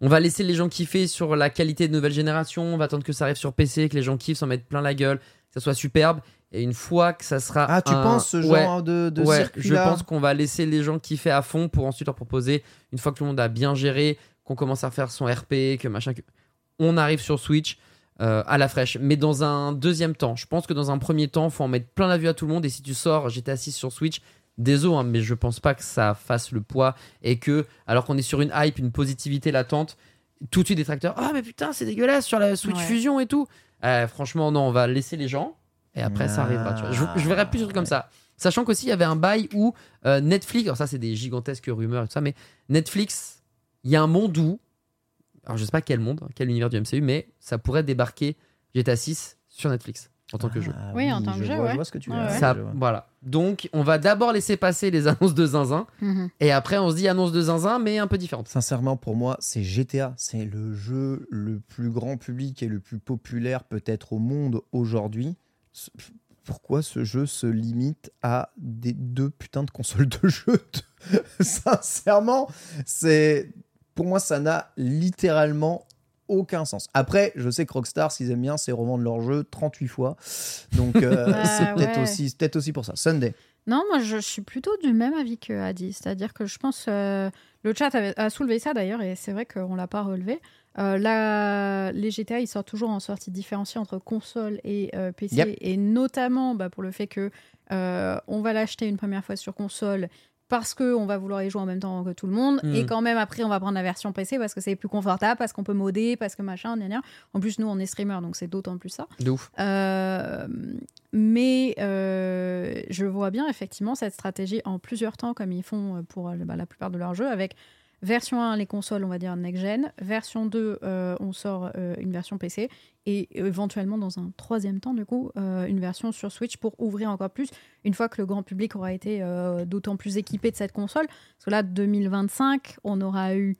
on va laisser les gens kiffer sur la qualité de nouvelle génération, on va attendre que ça arrive sur PC, que les gens kiffent, s'en mettent plein la gueule, que ça soit superbe. Et une fois que ça sera. Ah, tu un- penses ce Ouais, genre de, de ouais, circuit je pense qu'on va laisser les gens kiffer à fond pour ensuite leur proposer, une fois que tout le monde a bien géré, qu'on commence à faire son RP, que machin, que... on arrive sur Switch euh, à la fraîche. Mais dans un deuxième temps, je pense que dans un premier temps, faut en mettre plein la vue à tout le monde. Et si tu sors GTA 6 sur Switch, désolé, hein, mais je pense pas que ça fasse le poids et que, alors qu'on est sur une hype, une positivité latente, tout de suite des tracteurs, ah mais putain, c'est dégueulasse sur la Switch Ouais. Fusion et tout. Euh, franchement, non, on va laisser les gens et après ça arrivera. tu vois. Je, je verrai plus de trucs comme ça. Sachant qu'aussi, il y avait un bail où euh, Netflix, alors ça, c'est des gigantesques rumeurs et tout ça, mais Netflix, il y a un monde où, alors je sais pas quel monde, hein, quel univers du MCU, mais ça pourrait débarquer GTA 6 sur Netflix en tant que jeu. Ah Oui, en tant que je jeu, vois, ouais. Je vois ce que tu veux ouais. Ça, voilà. Donc, on va d'abord laisser passer les annonces de Zinzin, Mhm. et après, on se dit annonce de Zinzin, mais un peu différente. Sincèrement, pour moi, c'est GTA. C'est le jeu le plus grand public et le plus populaire peut-être au monde aujourd'hui. Pourquoi ce jeu se limite à des deux putains de consoles de jeu Sincèrement, c'est pour moi, ça n'a littéralement aucun sens. Après, je sais que Rockstar, s'ils aiment bien, c'est revendre leur jeu 38 fois. Donc, euh, Ah, c'est peut-être ouais. aussi, peut-être aussi pour ça. Sunday. Non, moi je suis plutôt du même avis que Adi. C'est-à-dire que je pense. euh, le chat avait- a soulevé ça d'ailleurs, et c'est vrai qu'on ne l'a pas relevé. Euh, là, les GTA, ils sortent toujours en sortie différenciée entre console et euh, PC, Yep. et notamment bah, pour le fait que on va l'acheter une première fois sur console parce qu'on va vouloir y jouer en même temps que tout le monde, Mm. et quand même après on va prendre la version PC parce que c'est plus confortable, parce qu'on peut modder, parce que machin, gna gna. En plus, nous on est streamer, donc c'est d'autant plus ça. De ouf. Euh, mais euh, je vois bien effectivement cette stratégie en plusieurs temps, comme ils font pour euh, bah, la plupart de leurs jeux, avec version 1, les consoles, on va dire next-gen, version 2, euh, on sort euh, une version PC, et éventuellement dans un troisième temps, du coup, euh, une version sur Switch pour ouvrir encore plus, une fois que le grand public aura été euh, d'autant plus équipé de cette console. Parce que là, 2025, on aura eu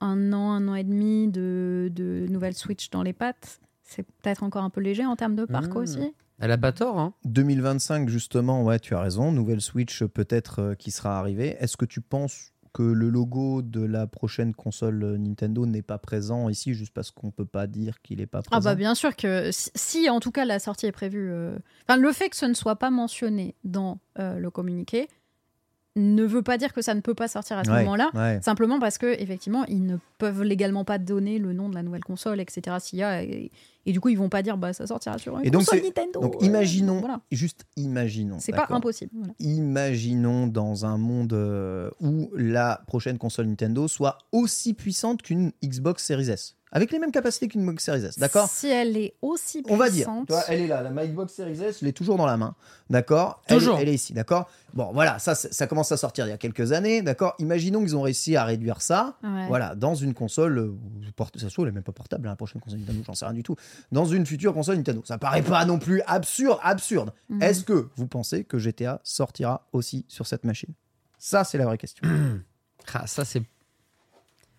un an, un an et demi de, de nouvelles Switch dans les pattes. C'est peut-être encore un peu léger en termes de parc Mmh. aussi. Elle a pas tort, hein. 2025, justement, ouais, tu as raison. Nouvelle Switch peut-être euh, qui sera arrivée. Est-ce que tu penses que le logo de la prochaine console euh, Nintendo n'est pas présent ici juste parce qu'on peut pas dire qu'il est pas présent Ah bah bien sûr que si, si, en tout cas la sortie est prévue, euh, enfin le fait que ce ne soit pas mentionné dans euh, le communiqué ne veut pas dire que ça ne peut pas sortir à ce Ouais, moment-là. ouais. Simplement parce que effectivement ils ne peuvent légalement pas donner le nom de la nouvelle console, etc. S'il y a et, et du coup ils vont pas dire bah ça sortira sur une Et console Nintendo. Donc Euh, imaginons, voilà. juste imaginons. c'est pas impossible. voilà. Imaginons dans un monde euh, où la prochaine console Nintendo soit aussi puissante qu'une Xbox Series S. Avec les mêmes capacités qu'une Xbox Series S, d'accord Si elle est aussi puissante, On va dire, elle est là, la Xbox Series S, je l'ai toujours dans la main, d'accord Elle- Toujours. Elle, est ici, d'accord Bon, voilà, ça, commence à sortir il y a quelques années, d'accord Imaginons qu'ils ont réussi à réduire ça, Ouais. voilà, dans une console, euh, porte- ça se trouve, elle est même pas portable, hein, la prochaine console Nintendo, j'en sais rien du tout. Dans une future console Nintendo, ça paraît pas non plus absurde, absurde. Mhm. Est-ce que vous pensez que GTA sortira aussi sur cette machine? Ça, c'est la vraie question. Ah, ça, c'est.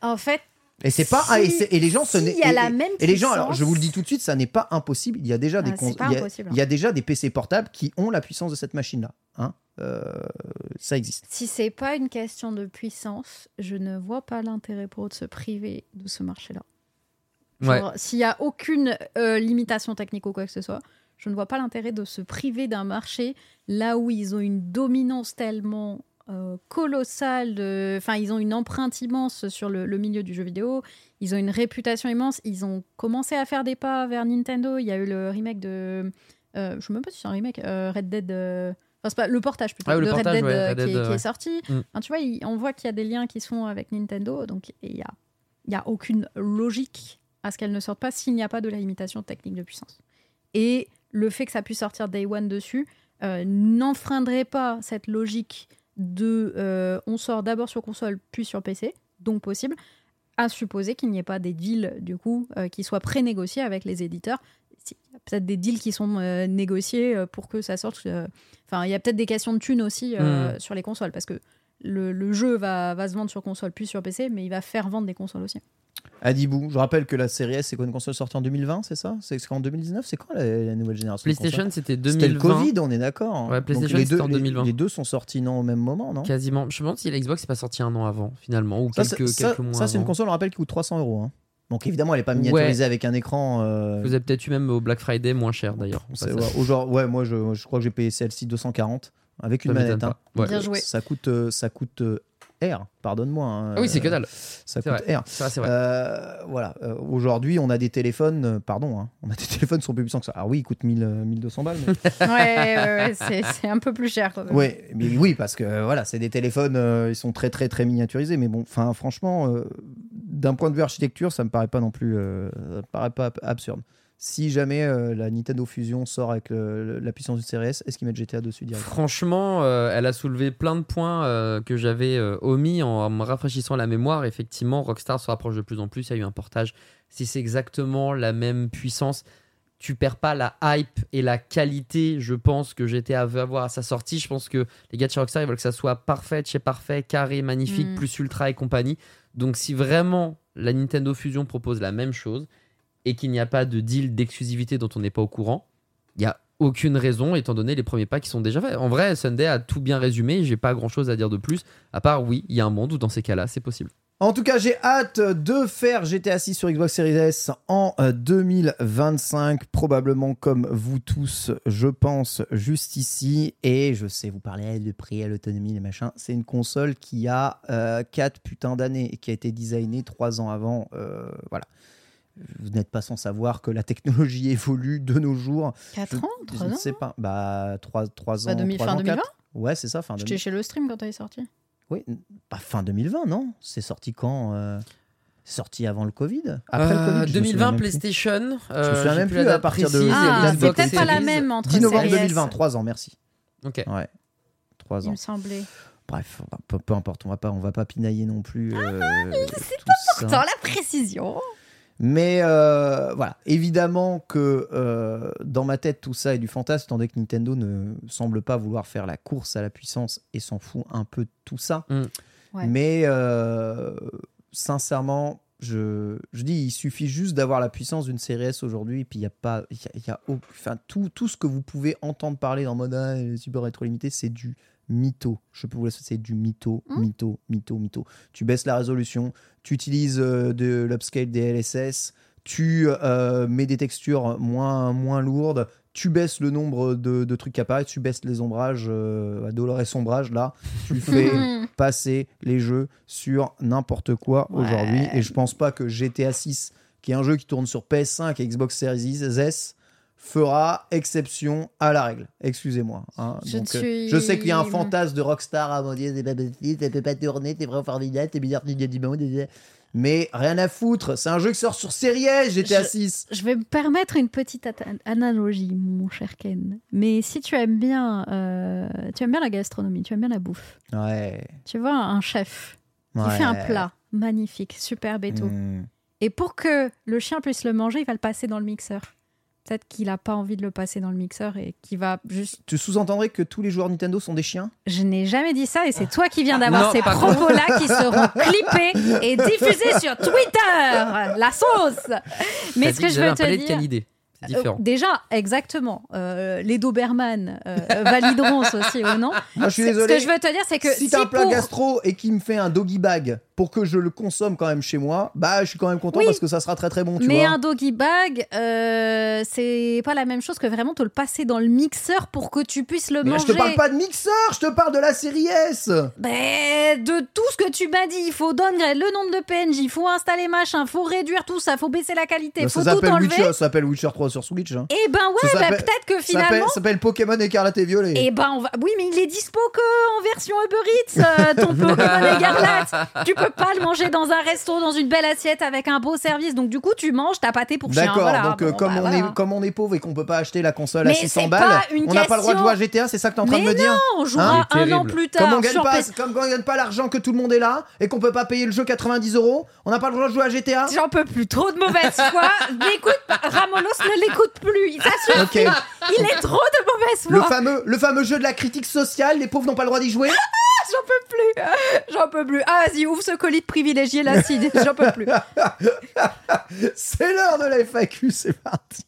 En fait, Et c'est pas, ah, et, les gens, ce n'est- et- la et- même Et les gens, alors je vous le dis tout de suite, ça n'est pas impossible. Il y a déjà des Ah, cons- il y a- impossible. il y, a déjà des PC portables qui ont la puissance de cette machine-là. Hein Euh, ça existe. Si c'est pas une question de puissance, je ne vois pas l'intérêt pour eux de se priver de ce marché-là. Ouais. S'il y a aucune euh, limitation technique ou quoi que ce soit, je ne vois pas l'intérêt de se priver d'un marché là où ils ont une dominance tellement euh, colossale. de- Enfin, ils ont une empreinte immense sur le, le milieu du jeu vidéo. Ils ont une réputation immense. Ils ont commencé à faire des pas vers Nintendo. Il y a eu le remake de. euh, je sais même pas si c'est un remake. euh, Red Dead. Enfin, pas le portage plutôt Ah de portage, Red Dead, ouais, qui, est- qui sorti. Mm. Enfin, tu vois, il- on voit qu'il y a des liens qui sont avec Nintendo, donc il y a, il y a aucune logique à ce qu'elle ne sorte pas s'il n'y a pas de la limitation technique de puissance. Et le fait que ça puisse sortir Day One dessus euh, n'enfreindrait pas cette logique de euh, on sort d'abord sur console puis sur PC, donc possible, à supposer qu'il n'y ait pas des deals du coup euh, qui soient pré-négociés avec les éditeurs. Il y a peut-être des deals qui sont euh, négociés pour que ça sorte. Enfin, il y a peut-être des questions de thunes aussi euh, Mm. sur les consoles parce que le, le jeu va, va se vendre sur console puis sur PC, mais il va faire vendre des consoles aussi. Adibou, je rappelle que la série S, c'est quoi une console sortie en 2020, c'est ça? C'est en 2019 C'est quand la, la nouvelle génération PlayStation, c'était C'était 2020. le Covid, on est d'accord. hein. Ouais, PlayStation, les c'était deux, en les- 2020. Les, deux sont sortis non au même moment, non? Quasiment. Je me demande si la Xbox n'est pas sortie un an avant, finalement, ou Ça, quelques, ça- quelques mois ça, c'est une console, on rappelle, qui coûte 300 euros. hein. Donc évidemment, elle est pas miniaturisée avec un écran. euh, Vous avez peut-être eu même au Black Friday moins cher d'ailleurs. ouais, au genre- ouais, moi je, je crois que j'ai payé celle-ci 240 avec une Ça manette. hein. Ouais. Bien joué. Ça coûte, euh, ça coûte euh, R, pardonne-moi. hein, Ah oui, c'est que euh, dalle. Ça C'est coûte vrai. R. Vrai, c'est vrai. Euh, voilà, Euh, aujourd'hui on a des téléphones, euh, pardon, hein, on a des téléphones qui sont plus puissants que ça. Alors oui, ils coûtent 1000, euh, 1200 balles. Mais... Ouais, ouais, ouais, c'est un peu plus cher quand même. ouais, mais oui, parce que euh, voilà, c'est des téléphones, euh, ils sont très très très miniaturisés. Mais bon, enfin franchement, euh, d'un point de vue architecture, ça me paraît pas non plus, euh, ça me paraît pas ab- absurde. Si jamais euh, la Nintendo Fusion sort avec le- la puissance du Series S, est-ce qu'ils mettent GTA dessus direct? Franchement, euh, elle a soulevé plein de points euh, que j'avais euh, omis en, en me rafraîchissant la mémoire. Effectivement, Rockstar se rapproche de plus en plus. Il y a eu un portage. Si c'est exactement la même puissance, tu perds pas la hype et la qualité, je pense, que GTA veut avoir à sa sortie. Je pense que les gars de chez Rockstar, ils veulent que ça soit parfait, chez parfait, carré, magnifique, Mm. plus ultra et compagnie. Donc, si vraiment la Nintendo Fusion propose la même chose et qu'il n'y a pas de deal d'exclusivité dont on n'est pas au courant, il n'y a aucune raison, étant donné les premiers pas qui sont déjà faits. En vrai, Sunday a tout bien résumé, j'ai pas grand chose à dire de plus, à part oui, il y a un monde où dans ces cas-là, c'est possible. En tout cas, j'ai hâte de faire GTA 6 sur Xbox Series S en euh, 2025, probablement comme vous tous, je pense, juste ici. Et je sais, vous parlez de prix, à l'autonomie, les machins. C'est une console qui a 4 putains d'années et qui a été designée 3 ans avant. euh, voilà. Vous n'êtes pas sans savoir que la technologie évolue de nos jours. 4 Je- ans Je 3 ne ans sais pas. Bah, 3, 3 ans. Bah, trois fin ans, 2020 quatre. Ouais, c'est ça, fin J'étais 2020. chez le stream quand elle est sortie. Oui, pas fin 2020, non C'est sorti quand euh, Sorti avant le Covid? Après le Euh, Covid je me souviens 2020 même plus. PlayStation. Je me euh, souviens même plus plus la à partir de- précise, Ah, Ah, c'est peut-être pas la même entre 10 novembre Series S. 2020, 3 ans, merci. Ok. Ouais, 3 Il ans. me semblait. Bref, peu, peu importe, on va pas, on va pas pinailler non plus. euh, c'est ça. Dans la précision. Mais euh, voilà, évidemment que euh, dans ma tête, tout ça est du fantasme, donné que Nintendo ne semble pas vouloir faire la course à la puissance et s'en fout un peu de tout ça. Mm. Ouais. Mais euh, sincèrement, je, je dis, il suffit juste d'avoir la puissance d'une série S aujourd'hui, et puis il n'y a pas. il y a- y a enfin, tout, tout ce que vous pouvez entendre parler dans mode ah, les super rétro limité, c'est du mytho. Je peux vous c'est du mytho, Mm. mytho, mytho, mytho. Tu baisses la résolution, tu utilises euh, de l'upscale des LSS, tu euh, mets des textures moins, moins lourdes, tu baisses le nombre de, de trucs qui apparaissent, tu baisses les ombrages, euh, Dolores et sombrage, là, tu fais passer les jeux sur n'importe quoi Ouais. aujourd'hui. Et je pense pas que GTA 6, qui est un jeu qui tourne sur PS5 et Xbox Series S, fera exception à la règle. Excusez-moi. hein. Je Donc, euh, je sais qu'il y a un fantasme de Rockstar à mon dieu, c'est pas possible, ça peut pas tourner, t'es vraiment formidable, t'es bizarre, mais rien à foutre, c'est un jeu qui sort sur Series GTA Je- 6. Je vais me permettre une petite analogie, mon cher Ken. Mais si tu aimes bien, euh, tu aimes bien la gastronomie, tu aimes bien la bouffe. Ouais. Tu vois un chef qui ouais. fait un plat magnifique, superbe et tout. Hmm. Et pour que le chien puisse le manger, il va le passer dans le mixeur. Peut-être qu'il n'a pas envie de le passer dans le mixeur et qu'il va juste. Tu sous-entendrais que tous les joueurs Nintendo sont des chiens? Je n'ai jamais dit ça et c'est toi qui viens d'avoir ces propos-là qui seront clippés et diffusés sur Twitter. La sauce. Mais ce que je veux te dire. Euh, déjà, exactement. Euh, les Doberman euh, valideront ceci ou non. Moi, je suis désolé. Ce que je veux te dire, c'est que si si, t'as un plat pour- gastro et qui me fait un doggy bag pour que je le consomme quand même chez moi, bah je suis quand même content Oui. parce que ça sera très très bon, tu mais vois. un doggy bag, euh, c'est pas la même chose que vraiment te le passer dans le mixeur pour que tu puisses le Mais manger. je te parle pas de mixeur, je te parle de la série S. Ben, de tout ce que tu m'as dit, il faut downgrade le nombre de PNJ, il faut installer machin, faut réduire tout ça, faut baisser la qualité, Bah, faut ça tout enlever. Witcher, ça s'appelle Witcher crois, sur Switch. hein. Eh ben ouais, bah, peut-être que finalement. ça s'appelle Pokémon Écarlate et Violet. Eh ben on va. Oui, mais il est dispo que en version Uber Eats, euh, ton Pokémon écarlate. Tu peux pas le manger dans un resto, dans une belle assiette avec un beau service. Donc du coup, tu manges ta pâté pour chien. D'accord, Voilà. donc euh, Bon, comme, bah, on voilà. est, comme on est pauvre et qu'on peut pas acheter la console à Mais 600 c'est balles, pas une on n'a pas le droit de jouer à GTA, c'est ça que t'es en train de me dire non, on jouera Hein un an plus Comme tard on, gagne sur pas, comme on gagne pas l'argent que tout le monde est là et qu'on peut pas payer le jeu 90 euros, on n'a pas le droit de jouer à GTA J'en peux plus, trop de mauvaise foi. N'écoute pas, Ramolos ne l'écoute plus. Ça suffit. Ok. Il est trop de mauvaise le foi. fameux, le fameux jeu de la critique sociale, les pauvres n'ont pas le droit d'y jouer J'en peux plus. J'en peux plus. Ah, vas-y, ouvre ce colis de privilégié là, Sid. J'en peux plus. C'est l'heure de la FAQ, c'est parti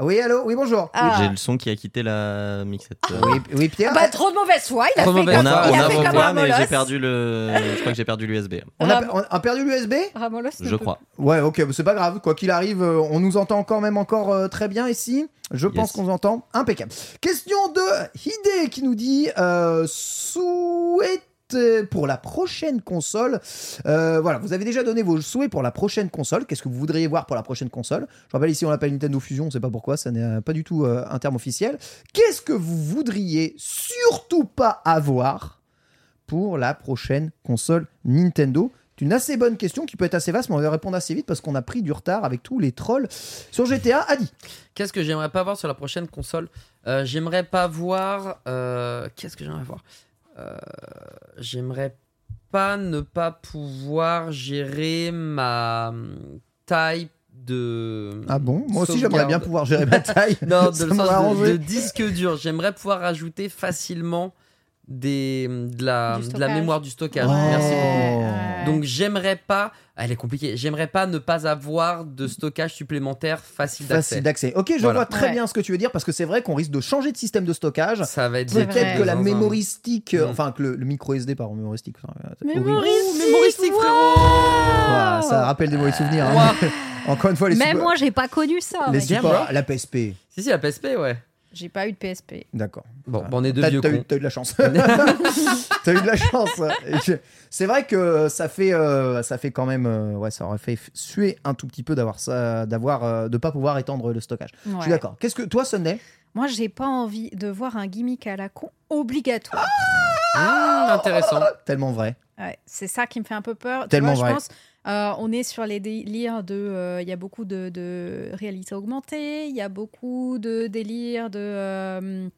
Oui, allô Oui, bonjour Ah. J'ai le son qui a quitté la mixette. Euh, Oui, oui, Pierre Bah, trop de mauvaise foi. Il a Trop fait mauvaise comme, on a, il on a a fait vos comme voix, mais Ramolos. j'ai perdu le. Je crois que j'ai perdu l'USB. on a, on a perdu l'USB Ramolos Je crois. Ouais, ok, c'est pas grave. Quoi qu'il arrive, euh, on nous entend quand même encore euh, très bien ici. Je pense qu'on nous entend impeccable. Question de Hide qui nous dit euh, souhaite pour la prochaine console. Euh, voilà, vous avez déjà donné vos souhaits pour la prochaine console. Qu'est-ce que vous voudriez voir pour la prochaine console? Je rappelle ici, on l'appelle Nintendo Fusion. On sait pas pourquoi, ça n'est euh, pas du tout euh, un terme officiel. Qu'est-ce que vous voudriez surtout pas avoir pour la prochaine console Nintendo? C'est une assez bonne question qui peut être assez vaste, mais on va répondre assez vite parce qu'on a pris du retard avec tous les trolls sur GTA. Adi, Qu'est-ce que j'aimerais pas voir sur la prochaine console? Euh, J'aimerais pas voir. euh, Qu'est-ce que j'aimerais voir? Euh, J'aimerais pas ne pas pouvoir gérer ma hum, taille de. ah bon? Moi aussi, j'aimerais bien pouvoir gérer ma taille. Non, de, le sens de- disque dur. J'aimerais pouvoir rajouter facilement des, de, la, de la stockage. mémoire du stockage. Ouais. Merci beaucoup. Ouais. Donc j'aimerais pas, elle est compliquée, j'aimerais pas ne pas avoir de stockage supplémentaire facile Facile d'accès. d'accès. Ok, je Voilà. vois très Ouais. bien ce que tu veux dire parce que c'est vrai qu'on risque de changer de système de stockage. Ça va être Peut-être que la euh, Mm. enfin que le, le micro SD, stick. enfin, euh. Mémoristique, mémoristique, frérot Ouah, ça rappelle des mauvais souvenirs. hein. Encore une fois, les Même moi, j'ai pas connu ça. les supports, la PSP. Si, si, la PSP, ouais. J'ai pas eu de PSP. D'accord. Bon, Voilà. bon, on est deux T'as vieux t'as eu, t'as eu de la chance. t'as eu de la chance. Je- C'est vrai que ça fait, euh, ça fait quand même, euh, ouais, ça aurait fait suer un tout petit peu d'avoir ça, d'avoir, euh, de pas pouvoir étendre le stockage. Je suis d'accord. Qu'est-ce que toi, Sunday? Moi, j'ai pas envie de voir un gimmick à la con obligatoire. Mmh, intéressant. Tellement vrai. Ouais, c'est ça qui me fait un peu peur. Tu Tellement vois, vrai. Je pense, euh, on est sur les délires de. euh, Il y a beaucoup de, de réalité augmentée, il y a beaucoup de délires de. euh,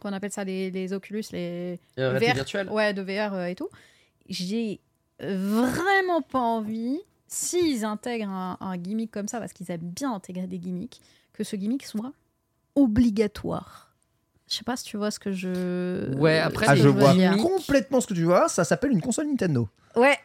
qu'on appelle ça les, les Oculus, les. Euh, VR. Ouais, de VR euh, et tout. J'ai vraiment pas envie, s'ils intègrent un, un gimmick comme ça, parce qu'ils aiment bien intégrer des gimmicks, que ce gimmick soit obligatoire. Je sais pas si tu vois ce que je. Ouais, après, Ah, je vois dire. complètement ce que tu vois. Ça s'appelle une console Nintendo. Ouais.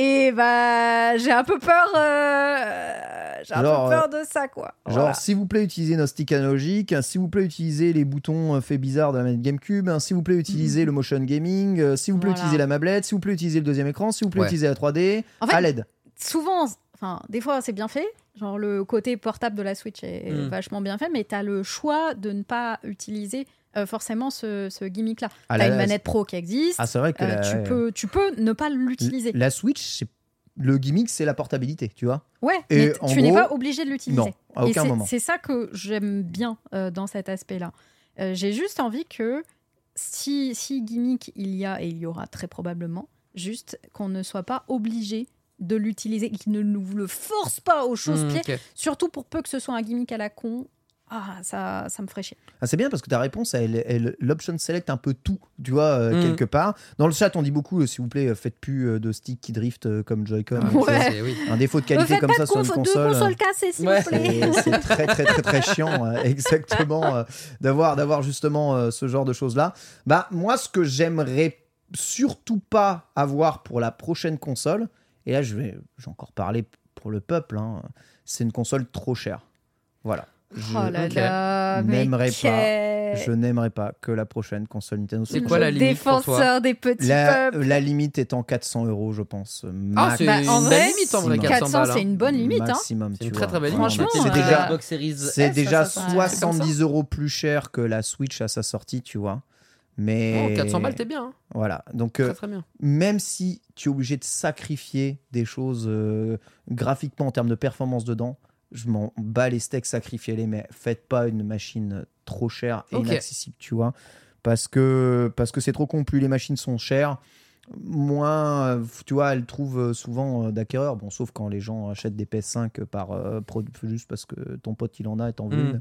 Et bah, j'ai un peu peur. euh, J'ai un Genre, peu peur de ça, quoi. Genre, Voilà. s'il vous plaît, utilisez nos sticks analogiques. hein, S'il vous plaît, utilisez les boutons euh, faits bizarres de la manette GameCube. hein, S'il vous plaît, utilisez le motion gaming. euh, S'il vous plaît, Voilà. utilisez la mablette. S'il vous plaît, utilisez le deuxième écran. S'il vous plaît, Ouais. utilisez la 3D. En fait, à l'aide. souvent, enfin, des fois, c'est bien fait. Genre, le côté portable de la Switch est Mm. vachement bien fait, mais tu as le choix de ne pas utiliser euh, forcément ce, ce gimmick-là. Ah, tu une la- manette pro qui existe. Ah, c'est vrai que euh, la, tu, peux, tu peux ne pas l'utiliser. la Switch, c'est- le gimmick, c'est la portabilité, tu vois. Ouais, Et mais tu n'es gros, pas obligé de l'utiliser. Non, à Et aucun c'est- moment. C'est ça que j'aime bien euh, dans cet aspect-là. Euh, J'ai juste envie que si, si gimmick il y a, et il y aura très probablement, juste qu'on ne soit pas obligé de l'utiliser, qu'il ne nous le force pas aux choses Mmh, pieds, ok. surtout pour peu que ce soit un gimmick à la con. Ah, ça, ça me ferait chier. Ah, c'est bien parce que ta réponse, elle, elle- l'option select un peu tout, tu vois, euh, Mm. quelque part. Dans le chat, on dit beaucoup, euh, s'il vous plaît, euh, faites plus euh, de stick qui drift euh, comme Joy-Con. Ouais. oui. Un défaut de qualité comme pas ça sur une console. console cassée, s'il Ouais. vous plaît. C'est très très très très chiant euh, exactement euh, d'avoir d'avoir justement euh, ce genre de choses là bah moi ce que j'aimerais surtout pas avoir pour la prochaine console et là je vais j'ai encore parlé pour le peuple hein, c'est une console trop chère voilà je, oh là là, mais n'aimerais pas. je n'aimerais pas que la prochaine console Nintendo C'est soit quoi Le la limite pour toi défenseur des petits la, peuples. la limite étant 400 euros je pense Ah, max- c'est Bah, une en belle vrai, limite en vrai, maximum. 400 400, balles. c'est une bonne limite. Hein. maximum C'est une très très belle limite. Franchement, c'est euh, déjà Xbox Series C'est S, déjà ça, ça, ça, c'est comme ça. 70 euros plus cher que la Switch à sa sortie, tu vois. Mais Oh, 400 balles, t'es bien. hein. Voilà. Donc, euh, Très très bien. même si tu es obligé de sacrifier des choses euh, graphiquement en termes de performance dedans, je m'en bats les steaks, sacrifiez-les, mais faites pas une machine trop chère et inaccessible, tu vois. Parce que parce que c'est trop con, plus les machines sont chères, moins, euh, tu vois, elles trouvent euh, souvent euh, d'acquéreurs. Bon, sauf quand les gens achètent des PS5 par euh, juste parce que ton pote il en a et t'en veux Mm. une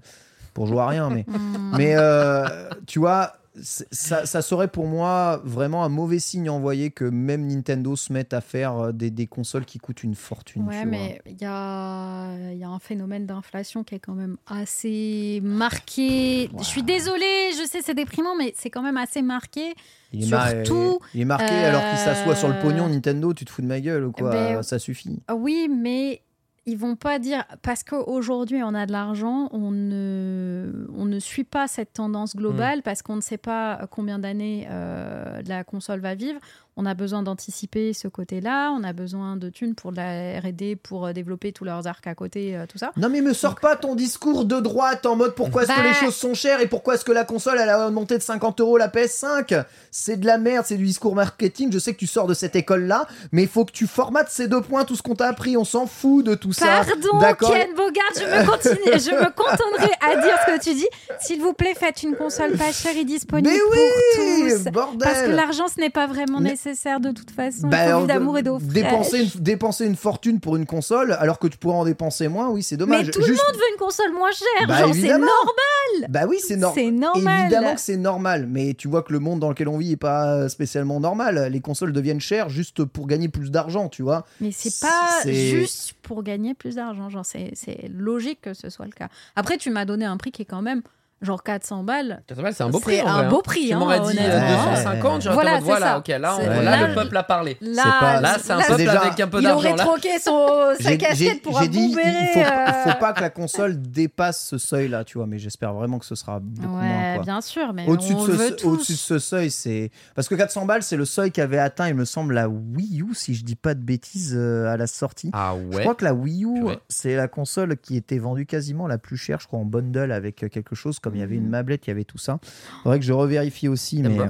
pour jouer à rien, mais mais euh, tu vois, ça, ça serait pour moi vraiment un mauvais signe envoyé que même Nintendo se mette à faire euh, des, des consoles qui coûtent une fortune. Ouais, mais il y a, il y a un phénomène d'inflation qui est quand même assez marqué. Je suis désolée, je sais, c'est déprimant, mais c'est quand même assez marqué. il, est surtout, il est marqué euh, alors qu'il s'assoit sur le pognon Nintendo, tu te fous de ma gueule ou quoi Ben, Ça suffit. Oui, mais ils vont pas dire parce qu'aujourd'hui on a de l'argent, on ne, on ne suit pas cette tendance Mm. globale parce qu'on ne sait pas combien d'années euh, la console va vivre. On a besoin d'anticiper ce côté-là, on a besoin de thunes pour de la R&D, pour euh, développer tous leurs arcs à côté, euh, tout ça. Non mais me sors pas ton discours de droite en mode pourquoi est-ce que Bah- les choses sont chères et pourquoi est-ce que la console elle a augmenté de 50 euros la PS5 C'est de la merde, c'est du discours marketing. Je sais que tu sors de cette école là, mais il faut que tu formates ces deux points, tout ce qu'on t'a appris. On s'en fout de tout ça. Pardon, Ken Bogart, je me, continue, je me contenterai à dire ce que tu dis. S'il vous plaît, faites une console pas chère et disponible Mais pour oui, tous. bordel. Parce que l'argent, ce n'est pas vraiment Mais- nécessaire de toute façon. Bah, d'amour et d'eau dépenser une, dépenser une fortune pour une console alors que tu pourrais en dépenser moins, oui, c'est dommage. Mais tout le monde veut une console moins chère, Bah, genre c'est normal. Bah oui, c'est normal. Évidemment que c'est normal, mais tu vois que le monde dans lequel on vit est pas spécialement normal. Les consoles deviennent chères juste pour gagner plus d'argent, tu vois. Mais c'est pas juste pour gagner plus d'argent. Genre, c'est c'est logique que ce soit le cas. Après, tu m'as donné un prix qui est quand même genre 400 balles. 400 balles, c'est un beau prix. C'est un vrai, beau prix, Tu hein, m'aurais dit euh, honnêtement. 250, j'aurais Voilà, voilà, ok, là, on- là, là, le peuple a parlé. Là, pas- Là, c'est un là, peuple déjà- avec un peu il aurait d'argent. là. troqué son, sa casquette pour un j'ai dit, bon béret. il faut, euh. faut pas que la console dépasse ce seuil-là, tu vois, mais j'espère vraiment que ce sera beaucoup moins. Ouais, quoi. bien sûr, mais Au-dessus de, on ce, au-dessus de ce seuil, c'est. Parce que 400 balles, c'est le seuil qu'avait atteint, il me semble, la Wii U, si je dis pas de bêtises, euh, à la sortie. Ah Je ouais. crois que la Wii U, c'est la console qui était vendue quasiment la plus chère, je crois, en bundle avec euh, quelque chose, comme il y avait une mablette, il y avait tout ça. Faudrait que je revérifie aussi, mais. euh,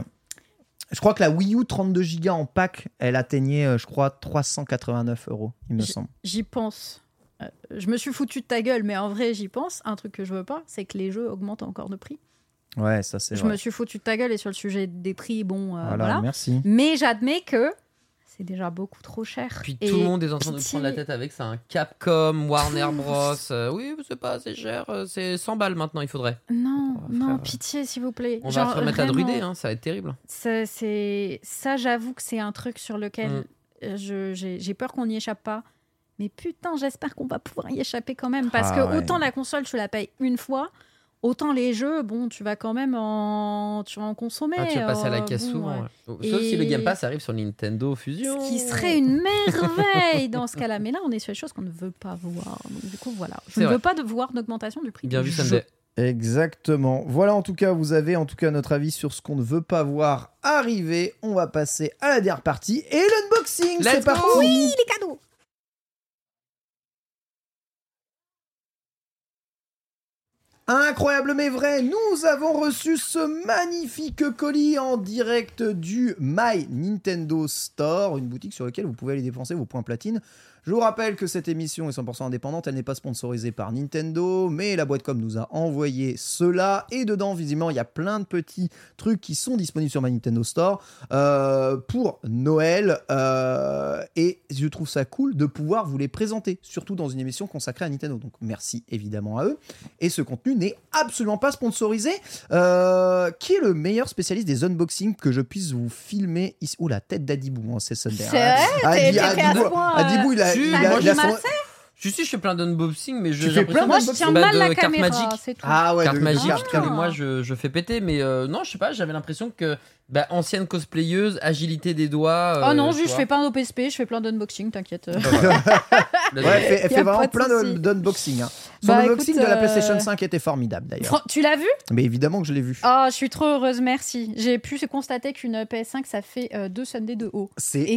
Je crois que la Wii U 32 Go en pack, elle atteignait, euh, je crois, 389 euros, il me semble. J'y pense. Euh, Je me suis foutu de ta gueule, mais en vrai, j'y pense. Un truc que je veux pas, c'est que les jeux augmentent encore de prix. Ouais, ça c'est Je vrai. me suis foutu de ta gueule et sur le sujet des prix, bon, euh, Voilà, voilà. merci. Mais j'admets que c'est déjà beaucoup trop cher. Puis Et tout le monde est en train de prendre la tête avec ça. un Capcom, Warner Bros. euh, oui, c'est pas assez cher. euh, C'est 100 balles maintenant, il faudrait. Non, Oh, non, frère. pitié, s'il vous plaît. On Genre, va se remettre à druider, hein, ça va être terrible. ça, ça, j'avoue que c'est un truc sur lequel Mm. euh, j'ai j'ai peur qu'on n'y échappe pas. Mais putain, j'espère qu'on va pouvoir y échapper quand même. Parce Ah que ouais. autant la console, tu la payes une fois, autant les jeux, bon, tu vas quand même en, tu vas en consommer. Ah, tu vas passer à la euh, caisse bon, souvent. ouais. ouais. Sauf si le Game Pass arrive sur Nintendo Fusion. Ce qui serait une merveille dans ce cas-là. Mais là, on est sur des choses qu'on ne veut pas voir. Donc, du coup, voilà. Je ne vrai. veux pas de voir d'augmentation du prix. Bien du vu, jeu. Sunday. Exactement. Voilà, en tout cas, vous avez en tout cas notre avis sur ce qu'on ne veut pas voir arriver. On va passer à la dernière partie et l'unboxing. C'est parti. Oui, les cadeaux. Incroyable mais vrai, nous avons reçu ce magnifique colis en direct du My Nintendo Store, une boutique sur laquelle vous pouvez aller dépenser vos points platine. Je vous rappelle que cette émission est 100% indépendante, elle n'est pas sponsorisée par Nintendo, mais la boîte com nous a envoyé cela et dedans visiblement il y a plein de petits trucs qui sont disponibles sur My Nintendo Store euh, pour Noël euh, et je trouve ça cool de pouvoir vous les présenter, surtout dans une émission consacrée à Nintendo. Donc merci évidemment à eux. Et ce contenu n'est absolument pas sponsorisé. Euh, qui est le meilleur spécialiste des unboxings que je puisse vous filmer? Ici Ouh, la tête d'Adibou, hein, c'est Sunday. Euh, Adibou, il a, Si, il moi, a- il a j'ai son- massé Je sais, je fais plein d'unboxing, mais je. Tu fais plein Moi, je tiens bah, mal la carte caméra, magique. c'est tout. Ah ouais, Carte de- de magique, carte, mois je, je fais péter, mais euh, non, je sais pas, j'avais l'impression que bah, ancienne cosplayeuse, agilité des doigts. Oh euh, non, tu juste je fais pas un OPSP, je fais plein d'unboxing, t'inquiète. Ouais, elle fait, elle Y a fait vraiment plein d'unboxing. hein. Son Bah, unboxing écoute, de la euh, PlayStation 5 était formidable d'ailleurs. Tu l'as vu? Mais évidemment que je l'ai vu. Oh, je suis trop heureuse, merci. J'ai pu constater qu'une PS5, ça fait euh, deux Sundays de haut. C'est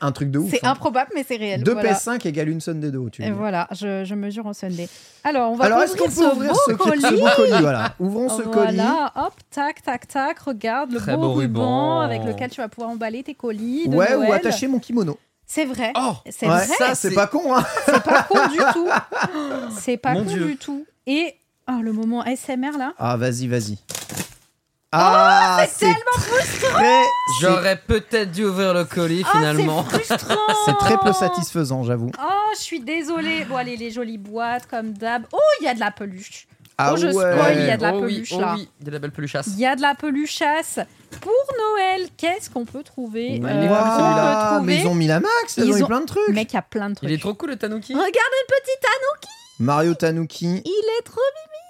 un truc de ouf. c'est hein. improbable, mais c'est réel. Deux voilà. PS5 égale une Sunday de haut, tu Et voilà, je, je mesure en Sunday. Alors, on va Alors est-ce qu'on ouvrir peut ouvrir ce beau colis. ce beau colis Voilà. Ouvrons ce colis. Voilà, hop, tac, tac, tac. Regarde le Très beau ruban, avec lequel tu vas pouvoir emballer tes colis. De Ouais, ou attacher mon kimono. C'est vrai. Oh c'est Ouais, vrai. ça c'est pas con hein. C'est pas con du tout. C'est pas Mon con Dieu. du tout. Et oh, le moment SMR là. Ah vas-y, vas-y. Ah, Oh, c'est tellement très J'aurais peut-être dû ouvrir le colis Ah, finalement. c'est frustrant. c'est très peu satisfaisant, j'avoue. Oh, je suis désolée. Bon, allez, les jolies boîtes comme d'hab. Oh, il y a de la peluche. Ah Oh, je ouais. spoil, il y a de la oh oui, peluche, oh là. oui, il y a de la belle peluchasse. Il y a de la peluchasse. Pour Noël, qu'est-ce qu'on peut trouver Ouais, Euh, on cool, celui-là. peut trouver- mais ils ont mis la max, ils, Ils ont mis ont- plein de trucs. Mec, il y a plein de trucs. Il est trop cool le Tanuki. Regarde le petit Tanuki. Mario Tanuki, Il est trop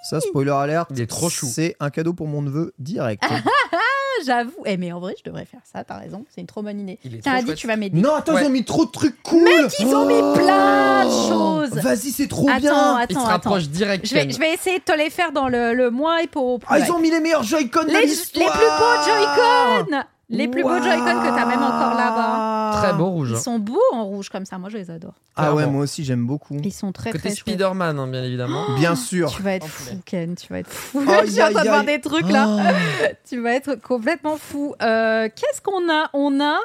ça spoiler alert. Il est trop chou. C'est un cadeau pour mon neveu direct. j'avoue. Eh, mais en vrai, je devrais faire ça, t'as raison. C'est une trop bonne idée. Il est Tiens, Adi, tu vas m'aider. non, attends, Ouais. ils ont mis trop de trucs cool. ils ont mis plein de choses. Vas-y, c'est trop Attends, bien. Se attends, attends. rapproche direct. Je vais, Ken. je vais essayer de te les faire dans le, le moins et pour. Ah, ils ont mis les meilleurs Joy-Con de les, les plus beaux Joy-Con Les plus beaux Joy-Con que t'as même encore là-bas. Très beau rouge. Ils sont beaux en rouge comme ça. Moi, je les adore. Ah ouais, moi aussi j'aime beaucoup. Ils sont très, Côté très. Spider-Man, hein, bien évidemment. Bien sûr. Tu vas être fou, Ken. Tu vas être fou. Je suis en train de voir des trucs là. Oh. Tu vas être complètement fou. Euh, Qu'est-ce qu'on a? On a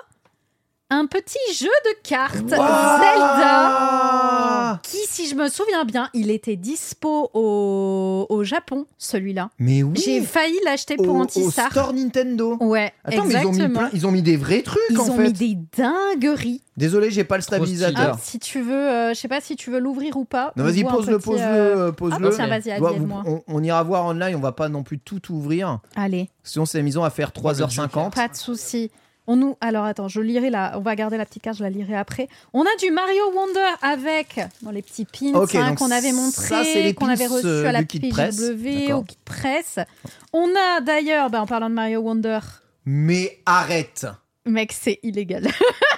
un petit jeu de cartes Zelda. Zelda Qui, si je me souviens bien, il était dispo au, au Japon, celui-là. Mais oui. J'ai failli l'acheter au, pour au Antistar. store Nintendo. Ouais, Attends, mais ils ont, mis exactement. plein- ils ont mis des vrais trucs Ils en ont fait. mis des dingueries. Désolé, j'ai pas le stabilisateur. Ah, si tu veux, euh, je sais pas si tu veux l'ouvrir ou pas. Non, On vas-y, pose-le, pose-le, euh, euh, pose-le. Ah, tiens, vas-y, aide-moi. on, on ira voir online, on va pas non plus tout ouvrir. Allez, Sinon, c'est la maison à faire 3h50. pas de souci. On nous, alors attends, je lirai là. On va garder la petite carte, je la lirai après. On a du Mario Wonder avec les petits pins hein, qu'on avait montré, qu'on avait reçu euh, à la. PJW, au kit presse. On a d'ailleurs, ben, en parlant de Mario Wonder, Mais arrête mec, c'est illégal.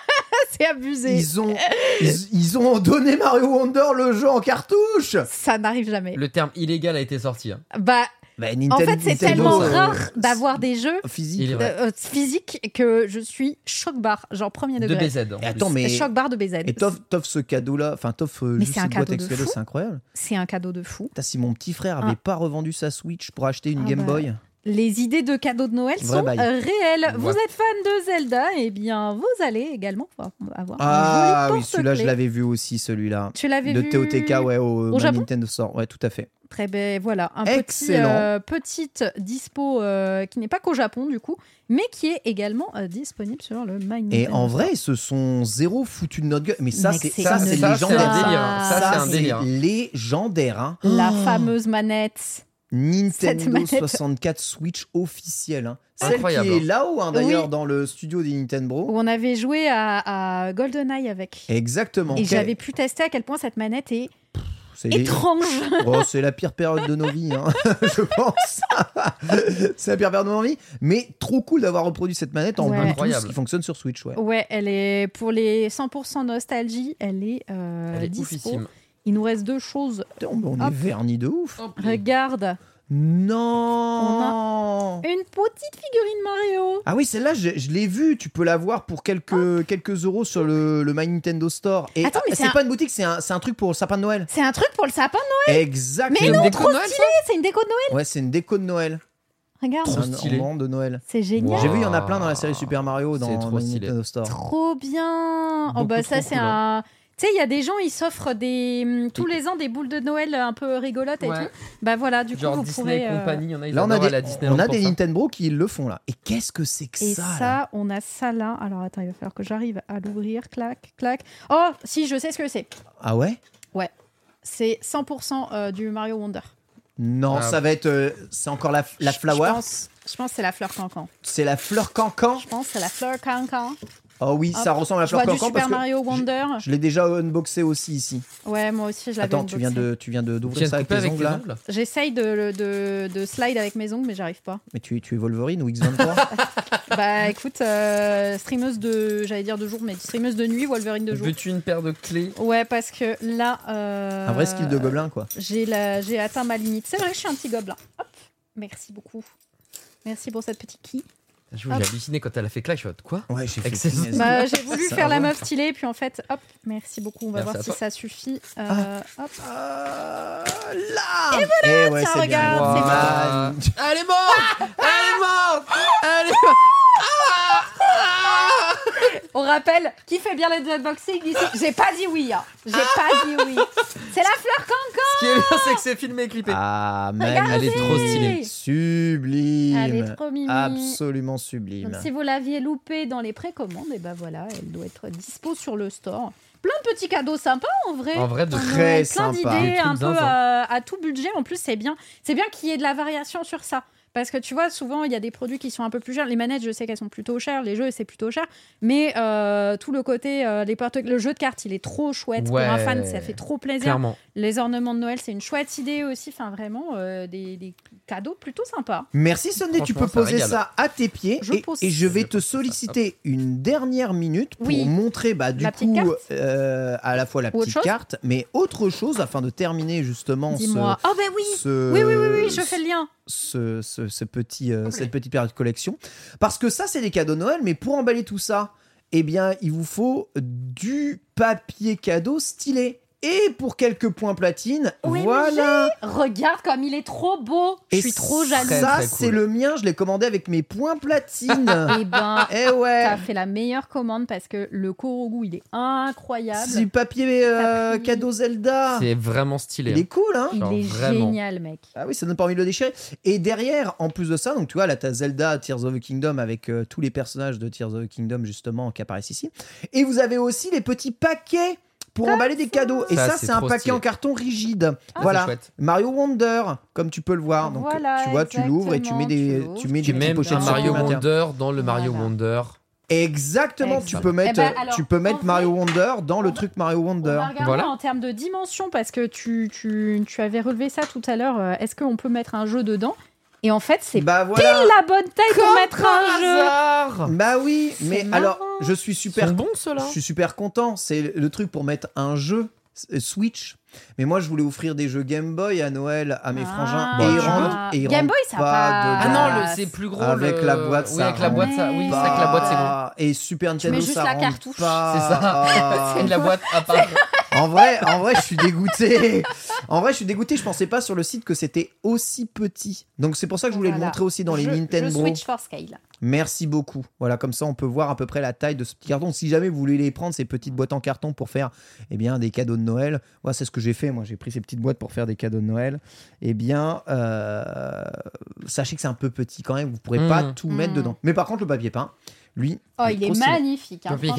c'est abusé. ils ont, ils, ils ont donné Mario Wonder le jeu en cartouche Ça n'arrive jamais. Le terme illégal a été sorti. hein. Bah, Bah, en fait, c'est tellement euh, rare d'avoir des jeux Physique. Il est vrai. euh, physiques que je suis choc-barre, genre premier De degré. BZ. en Et attends, mais. Choc-barre de BZ. Et t'offres t'offres ce cadeau-là, enfin t'offres euh, Mais juste c'est un cette boîte cadeau de fou. c'est incroyable. C'est un cadeau de fou. Putain, si mon petit frère avait Ah. pas revendu sa Switch pour acheter une Ah Game bah, Boy. Les idées de cadeaux de Noël Vrai sont bail. réelles. Vous Ouais. êtes fan de Zelda, eh bien, vous allez également avoir Ah un joli oui, celui-là, je porte-clés. l'avais vu aussi, celui-là. Tu l'avais De vu TOTK, ouais, au, au Japon Nintendo Store. Ouais, tout à fait. Très bien, voilà. Un petit, Excellent. euh, petite dispo euh, qui n'est pas qu'au Japon, du coup, mais qui est également euh, disponible sur le My Et en vrai, ils se sont zéro foutu de notre gueule. Mais ça, c'est c'est ça, une c'est ça, c'est un légendaire. délire. Ça, c'est un c'est délire. légendaire. Hein. La Oh. fameuse manette. Nintendo manette. 64 Switch officielle. Hein. Celle Incroyable. qui est là-haut, hein, d'ailleurs, Oui. dans le studio des Nintendo. Où on avait joué à, à GoldenEye avec. Exactement. Et j'avais pu tester à quel point cette manette est c'est les- étrange. Oh, c'est la pire période de nos vies, hein, je pense. c'est la pire période de nos vies. Mais trop cool d'avoir reproduit cette manette en Ouais. Bluetooth Incroyable. qui fonctionne sur Switch. Ouais. Ouais, elle est pour les 100% nostalgie, elle est, euh, Elle est dispo. oufissime. Il nous reste deux choses. On est vernis de ouf. Regarde, Non. une petite figurine Mario. Ah oui, celle-là, je, je l'ai vue. Tu peux l'avoir pour quelques, quelques euros sur le, le My Nintendo Store. Et Attends, mais ah, c'est un- pas une boutique, c'est un, c'est un truc pour le sapin de Noël. C'est un truc pour le sapin de Exactement. Mais non, déco trop de Noël, stylé, c'est une déco de Noël. Ouais, c'est une déco de Noël. Regarde, Trop C'est un de Noël. c'est génial. J'ai vu, il y en a plein dans la série Super Mario dans My stylé. Nintendo Store. Trop bien. oh Beaucoup bah ça c'est cool, un. Tu sais, il y a des gens, ils s'offrent des hum, tous les ans des boules de Noël un peu rigolotes et Ouais. tout. Bah voilà, du coup vous Disney pourrez. et euh, compagnie, en a, Là, on a des, à Disneyland on a des ça. Nintendo qui le font là. Et qu'est-ce que c'est que Et ça, ça, là on a ça là. Alors attends, il va falloir que j'arrive à l'ouvrir. Clac, clac. Oh, si, je sais ce que c'est. Ah ouais? C'est 100% euh, du Mario Wonder. Non, Ah. ça va être. euh, c'est encore la, la flower? Je pense, je pense que c'est la fleur cancan. C'est la fleur cancan? Je pense que c'est la fleur cancan. Oh oui, ça Hop, ressemble à Je vois Fleur du Cancan Super parce que Mario Wonder. je l'ai déjà unboxé aussi ici. Ouais, moi aussi, je l'avais Attends, tu viens unboxé. de, tu viens de d'ouvrir ça avec tes avec ongles tes là. ongles J'essaye de, de, de slide avec mes ongles, mais j'arrive pas. Mais tu, es- tu es Wolverine ou X23 bah écoute, euh, streameuse de, j'allais dire de jour, mais streameuse de nuit, Wolverine de jour. Veux-tu une paire de clés Ouais, parce que là. euh, Un vrai skill de gobelin quoi. J'ai la- j'ai atteint ma limite. C'est vrai que je suis un petit gobelin. Hop, merci beaucoup. Merci pour cette petite key. Je vous, J'ai halluciné quand elle a fait claque. Je suis en mode, quoi Ouais, j'ai fait. Bah, j'ai voulu Ça faire la meuf stylée, puis en fait, hop, merci beaucoup. On va Merci voir si ça suffit. Euh, Ah. hop. Euh, là Et voilà, ouais, tiens, c'est regarde, c'est Man. Elle est morte Elle est morte Elle est morte On rappelle, qui fait bien les unboxings ici? J'ai pas dit oui. hein. J'ai pas dit oui. C'est la fleur cancan. Ce qui est bien, c'est que c'est filmé et clippé. Ah, Regardez. Elle est trop stylée. Sublime. Elle est trop mimi. Absolument sublime. Donc, si vous l'aviez loupé dans les précommandes, et ben voilà, elle doit être dispo sur le store. Plein de petits cadeaux sympas en vrai. En vrai, très sympa. Plein Des d'idées, un peu à, à tout budget. En plus, c'est bien. C'est bien qu'il y ait de la variation sur ça. Parce que tu vois, souvent, il y a des produits qui sont un peu plus chers. Les manettes, je sais qu'elles sont plutôt chères. Les jeux, c'est plutôt cher. Mais euh, tout le côté, euh, les le jeu de cartes, il est trop chouette. Pour un fan, ça fait trop plaisir. Clairement. Les ornements de Noël, c'est une chouette idée aussi. Enfin, vraiment, euh, des, des cadeaux plutôt sympas. Merci Sunday, tu peux ça poser ça à tes pieds Je et, pose. et je vais Je te solliciter une dernière minute pour Oui. montrer bah, du La coup euh, à la fois la Ou petite carte, mais autre chose afin de terminer justement ce, Dis-moi. Oh, ben oui ce- Oui, oui, oui, oui, je fais le lien. ce, ce- ce petit, euh, cette petite période de collection. Parce que ça, c'est des cadeaux de Noël, mais pour emballer tout ça, eh bien, il vous faut du papier cadeau stylé. Et pour quelques points platine, Oui, mais voilà. Regarde comme il est trop beau. Je Et suis trop jalouse. Ça, c'est cool. le mien. Je l'ai commandé avec mes points platine. Eh ben, eh ouais. t'as fait la meilleure commande parce que le Korogu, il est incroyable. C'est du papier euh, cadeau Zelda. C'est vraiment stylé. Il est cool, hein Il Genre, est vraiment. génial, mec. Ah oui, ça donne pas envie de le déchirer. Et derrière, en plus de ça, donc tu vois, là, t'as Zelda Tears of the Kingdom avec euh, tous les personnages de Tears of the Kingdom, justement, qui apparaissent ici. Et vous avez aussi les petits paquets pour emballer des cadeaux. Et Ça, ça, c'est un paquet stylé. en carton rigide. Ah, voilà. c'est chouette. Mario Wonder, comme tu peux le voir. Donc, Voilà, tu vois, tu l'ouvres et tu mets des, tu tu mets Tu des petites pochettes un Mario. Wonder dans le Mario Voilà. Wonder. Exactement, tu peux mettre, Eh ben, alors, tu peux mettre Mario Wonder dans le on- truc Mario On Wonder. Voilà. en termes de dimension parce que tu, tu, tu avais relevé ça tout à l'heure. Euh, Est-ce qu'on peut mettre un jeu dedans? Et en fait, c'est Bah pile la bonne taille pour Comme mettre par un jeu. hasard Bah oui, mais marrant. alors je suis super bons ceux-là. Je suis super content. C'est le truc pour mettre un jeu euh, Switch. Mais moi, je voulais offrir des jeux Game Boy à Noël à mes Ah. frangins. Bah, et ils et ils Game Boy, ça a pas pas- Ah non, c'est plus gros. avec le- la boîte, Oui, ça avec la boîte, ça. Oui, c'est avec la boîte, c'est gros. Et Super Nintendo, mets juste ça la cartouche. C'est ça. C'est la boîte à part. en vrai, en vrai, je suis dégoûté. En vrai, je suis dégoûté. Je pensais pas sur le site que c'était aussi petit. Donc c'est pour ça que je voulais le montrer aussi dans les Je- Nintendo. Je Switch for Scale. Merci beaucoup. Voilà, comme ça, on peut voir à peu près la taille de ce petit carton. Si jamais vous voulez les prendre, ces petites boîtes en carton pour faire eh bien, des cadeaux de Noël, voilà, c'est ce que j'ai fait. Moi, j'ai pris ces petites boîtes pour faire des cadeaux de Noël. Eh bien, euh, sachez que c'est un peu petit quand même. Vous pourrez pas Mhm. tout mettre Mhm. dedans. Mais par contre, le papier peint, lui, Oh, il est magnifique. Hein. Papier euh,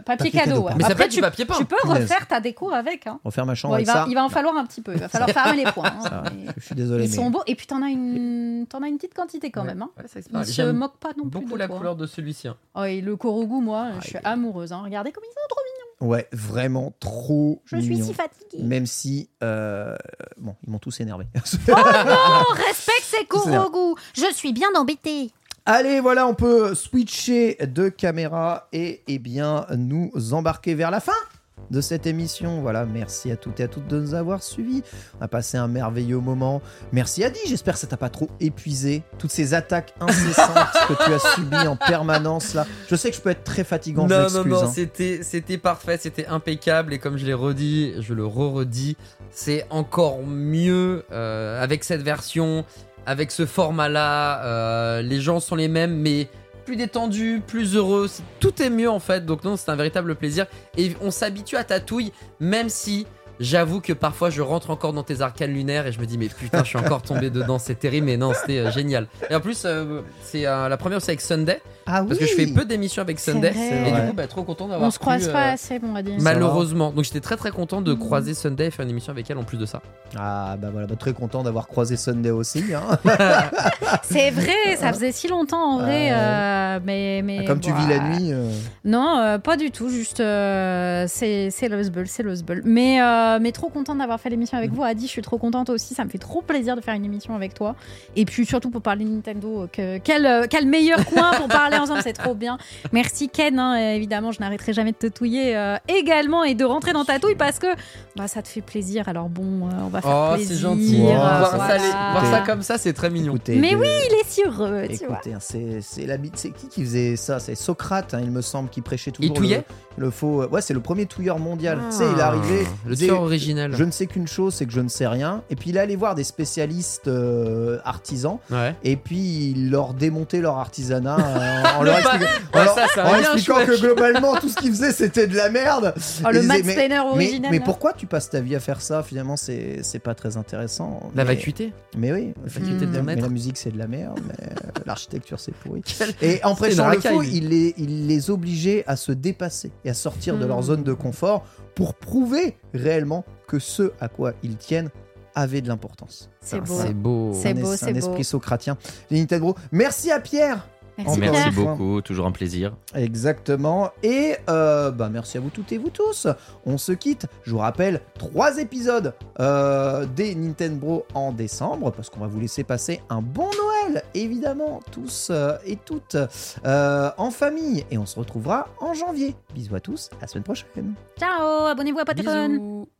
papier, Papier cadeau. cadeau, ouais. pardon. Mais ça Après, peut être du tu, papier peint. tu peux refaire ta déco avec. Hein. Refaire ma chambre Bon, il, avec va, ça. il va en falloir un petit peu. Il va falloir fermer les points. hein. Ça, Mais je suis désolé. Ils mais... sont beaux. Et puis, t'en as une, t'en as une petite quantité quand Ouais. même. Hein. Ouais, ça, pareil. se moquent pas non plus beaucoup de la toi. couleur de celui-ci. hein. Oh, et le Korogu, moi, Ah, je suis il est- amoureuse. Hein. Regardez comme ils sont trop mignons. Ouais, vraiment trop Je suis si fatiguée. Même si, euh, bon, ils m'ont tous énervé. Oh, respecte ces. Korogu. Je suis bien embêtée. Allez, voilà, on peut switcher de caméra et eh bien nous embarquer vers la fin de cette émission. Voilà, merci à toutes et à toutes de nous avoir suivis. On a passé un merveilleux moment. Merci Adi, j'espère que ça t'a pas trop épuisé. Toutes ces attaques incessantes que tu as subies en permanence là. Je sais que je peux être très fatigant, je Non, non, non, hein. c'était, c'était parfait, c'était impeccable. Et comme je l'ai redit, je le re-redis, c'est encore mieux euh, avec cette version, avec ce format-là. euh, les gens sont les mêmes, mais plus détendus, plus heureux. Tout est mieux en fait. Donc, non, c'est un véritable plaisir. Et on s'habitue à Tatouille, même si J'avoue que parfois je rentre encore dans tes arcanes lunaires et je me dis mais putain je suis encore tombé dedans, c'est terrible mais non c'était euh, génial. Et en plus euh, c'est euh, la première c'est avec Sunday Ah parce que je fais peu d'émissions avec C'est Sunday vrai. et du coup bah, trop content d'avoir On se croise pu, pas euh, assez, on va dire. Malheureusement, donc j'étais très très content de croiser Sunday et faire une émission avec elle en plus de ça. Ah bah voilà, bah, très content d'avoir croisé Sunday aussi. hein. C'est vrai, ça faisait si longtemps en vrai. Ah euh, mais, mais Comme tu bah, vis la nuit. euh, Non, euh, pas du tout. Juste, euh, c'est c'est Bull, c'est Bull. Mais, euh, mais trop contente d'avoir fait l'émission Mm. avec vous. Adi, je suis trop contente aussi. Ça me fait trop plaisir de faire une émission avec toi. Et puis surtout pour parler Nintendo. Que, quel, euh, quel meilleur coin pour parler ensemble, c'est trop bien. Merci Ken, hein, évidemment, je n'arrêterai jamais de te touiller euh, également et de rentrer dans ta touille parce que bah, ça te fait plaisir. Alors bon, euh, on va faire Oh plaisir. c'est gentil. Wow, euh, voir, ça, ça, les- voilà. voir ça comme ça c'est très mignon. écoutez, Mais de- oui, il est si heureux, tu vois. Écoutez, hein, c'est c'est la bite- c'est qui qui faisait ça? C'est Socrate, hein, il me semble, qui prêchait toujours. Il touillait le, le faux. Ouais, c'est le premier touilleur mondial. Tu sais, il est arrivé. Ah, Le original. Je ne sais qu'une chose, c'est que je ne sais rien. Et puis il allait voir des spécialistes euh, artisans. Ouais. Et puis il leur démontait leur artisanat euh, en, leur Le pas- expliquant, Ouais, en leur- ça, en expliquant chouette. que globalement tout ce qu'ils faisaient c'était de la merde. Oh, Et le mais- Steiner mais, original. mais là. pourquoi tu passes ta vie à faire ça? Finalement, c'est c'est pas très intéressant. La Mais- vacuité. Mais oui, La faculté de mais, maître. la musique c'est de la merde, mais euh, l'architecture c'est pourri. Quel- Et en prêchant le racaille, faux, lui. il les, il les obligeait à se dépasser et à sortir de leur Hmm. zone de confort pour prouver réellement que ce à quoi ils tiennent avait de l'importance. C'est beau. C'est beau. C'est un, beau, es- c'est un beau. esprit socratien. Les Nintendo. Merci à Pierre. Merci, beaucoup, toujours un plaisir. Exactement. Et euh, bah, merci à vous toutes et vous tous. On se quitte. Je vous rappelle, trois épisodes euh, des Nintendo en décembre, parce qu'on va vous laisser passer un bon Noël, évidemment, tous euh, et toutes, euh, en famille. Et on se retrouvera en janvier. Bisous à tous, à la semaine prochaine. Ciao, abonnez-vous à Patreon. Bisous.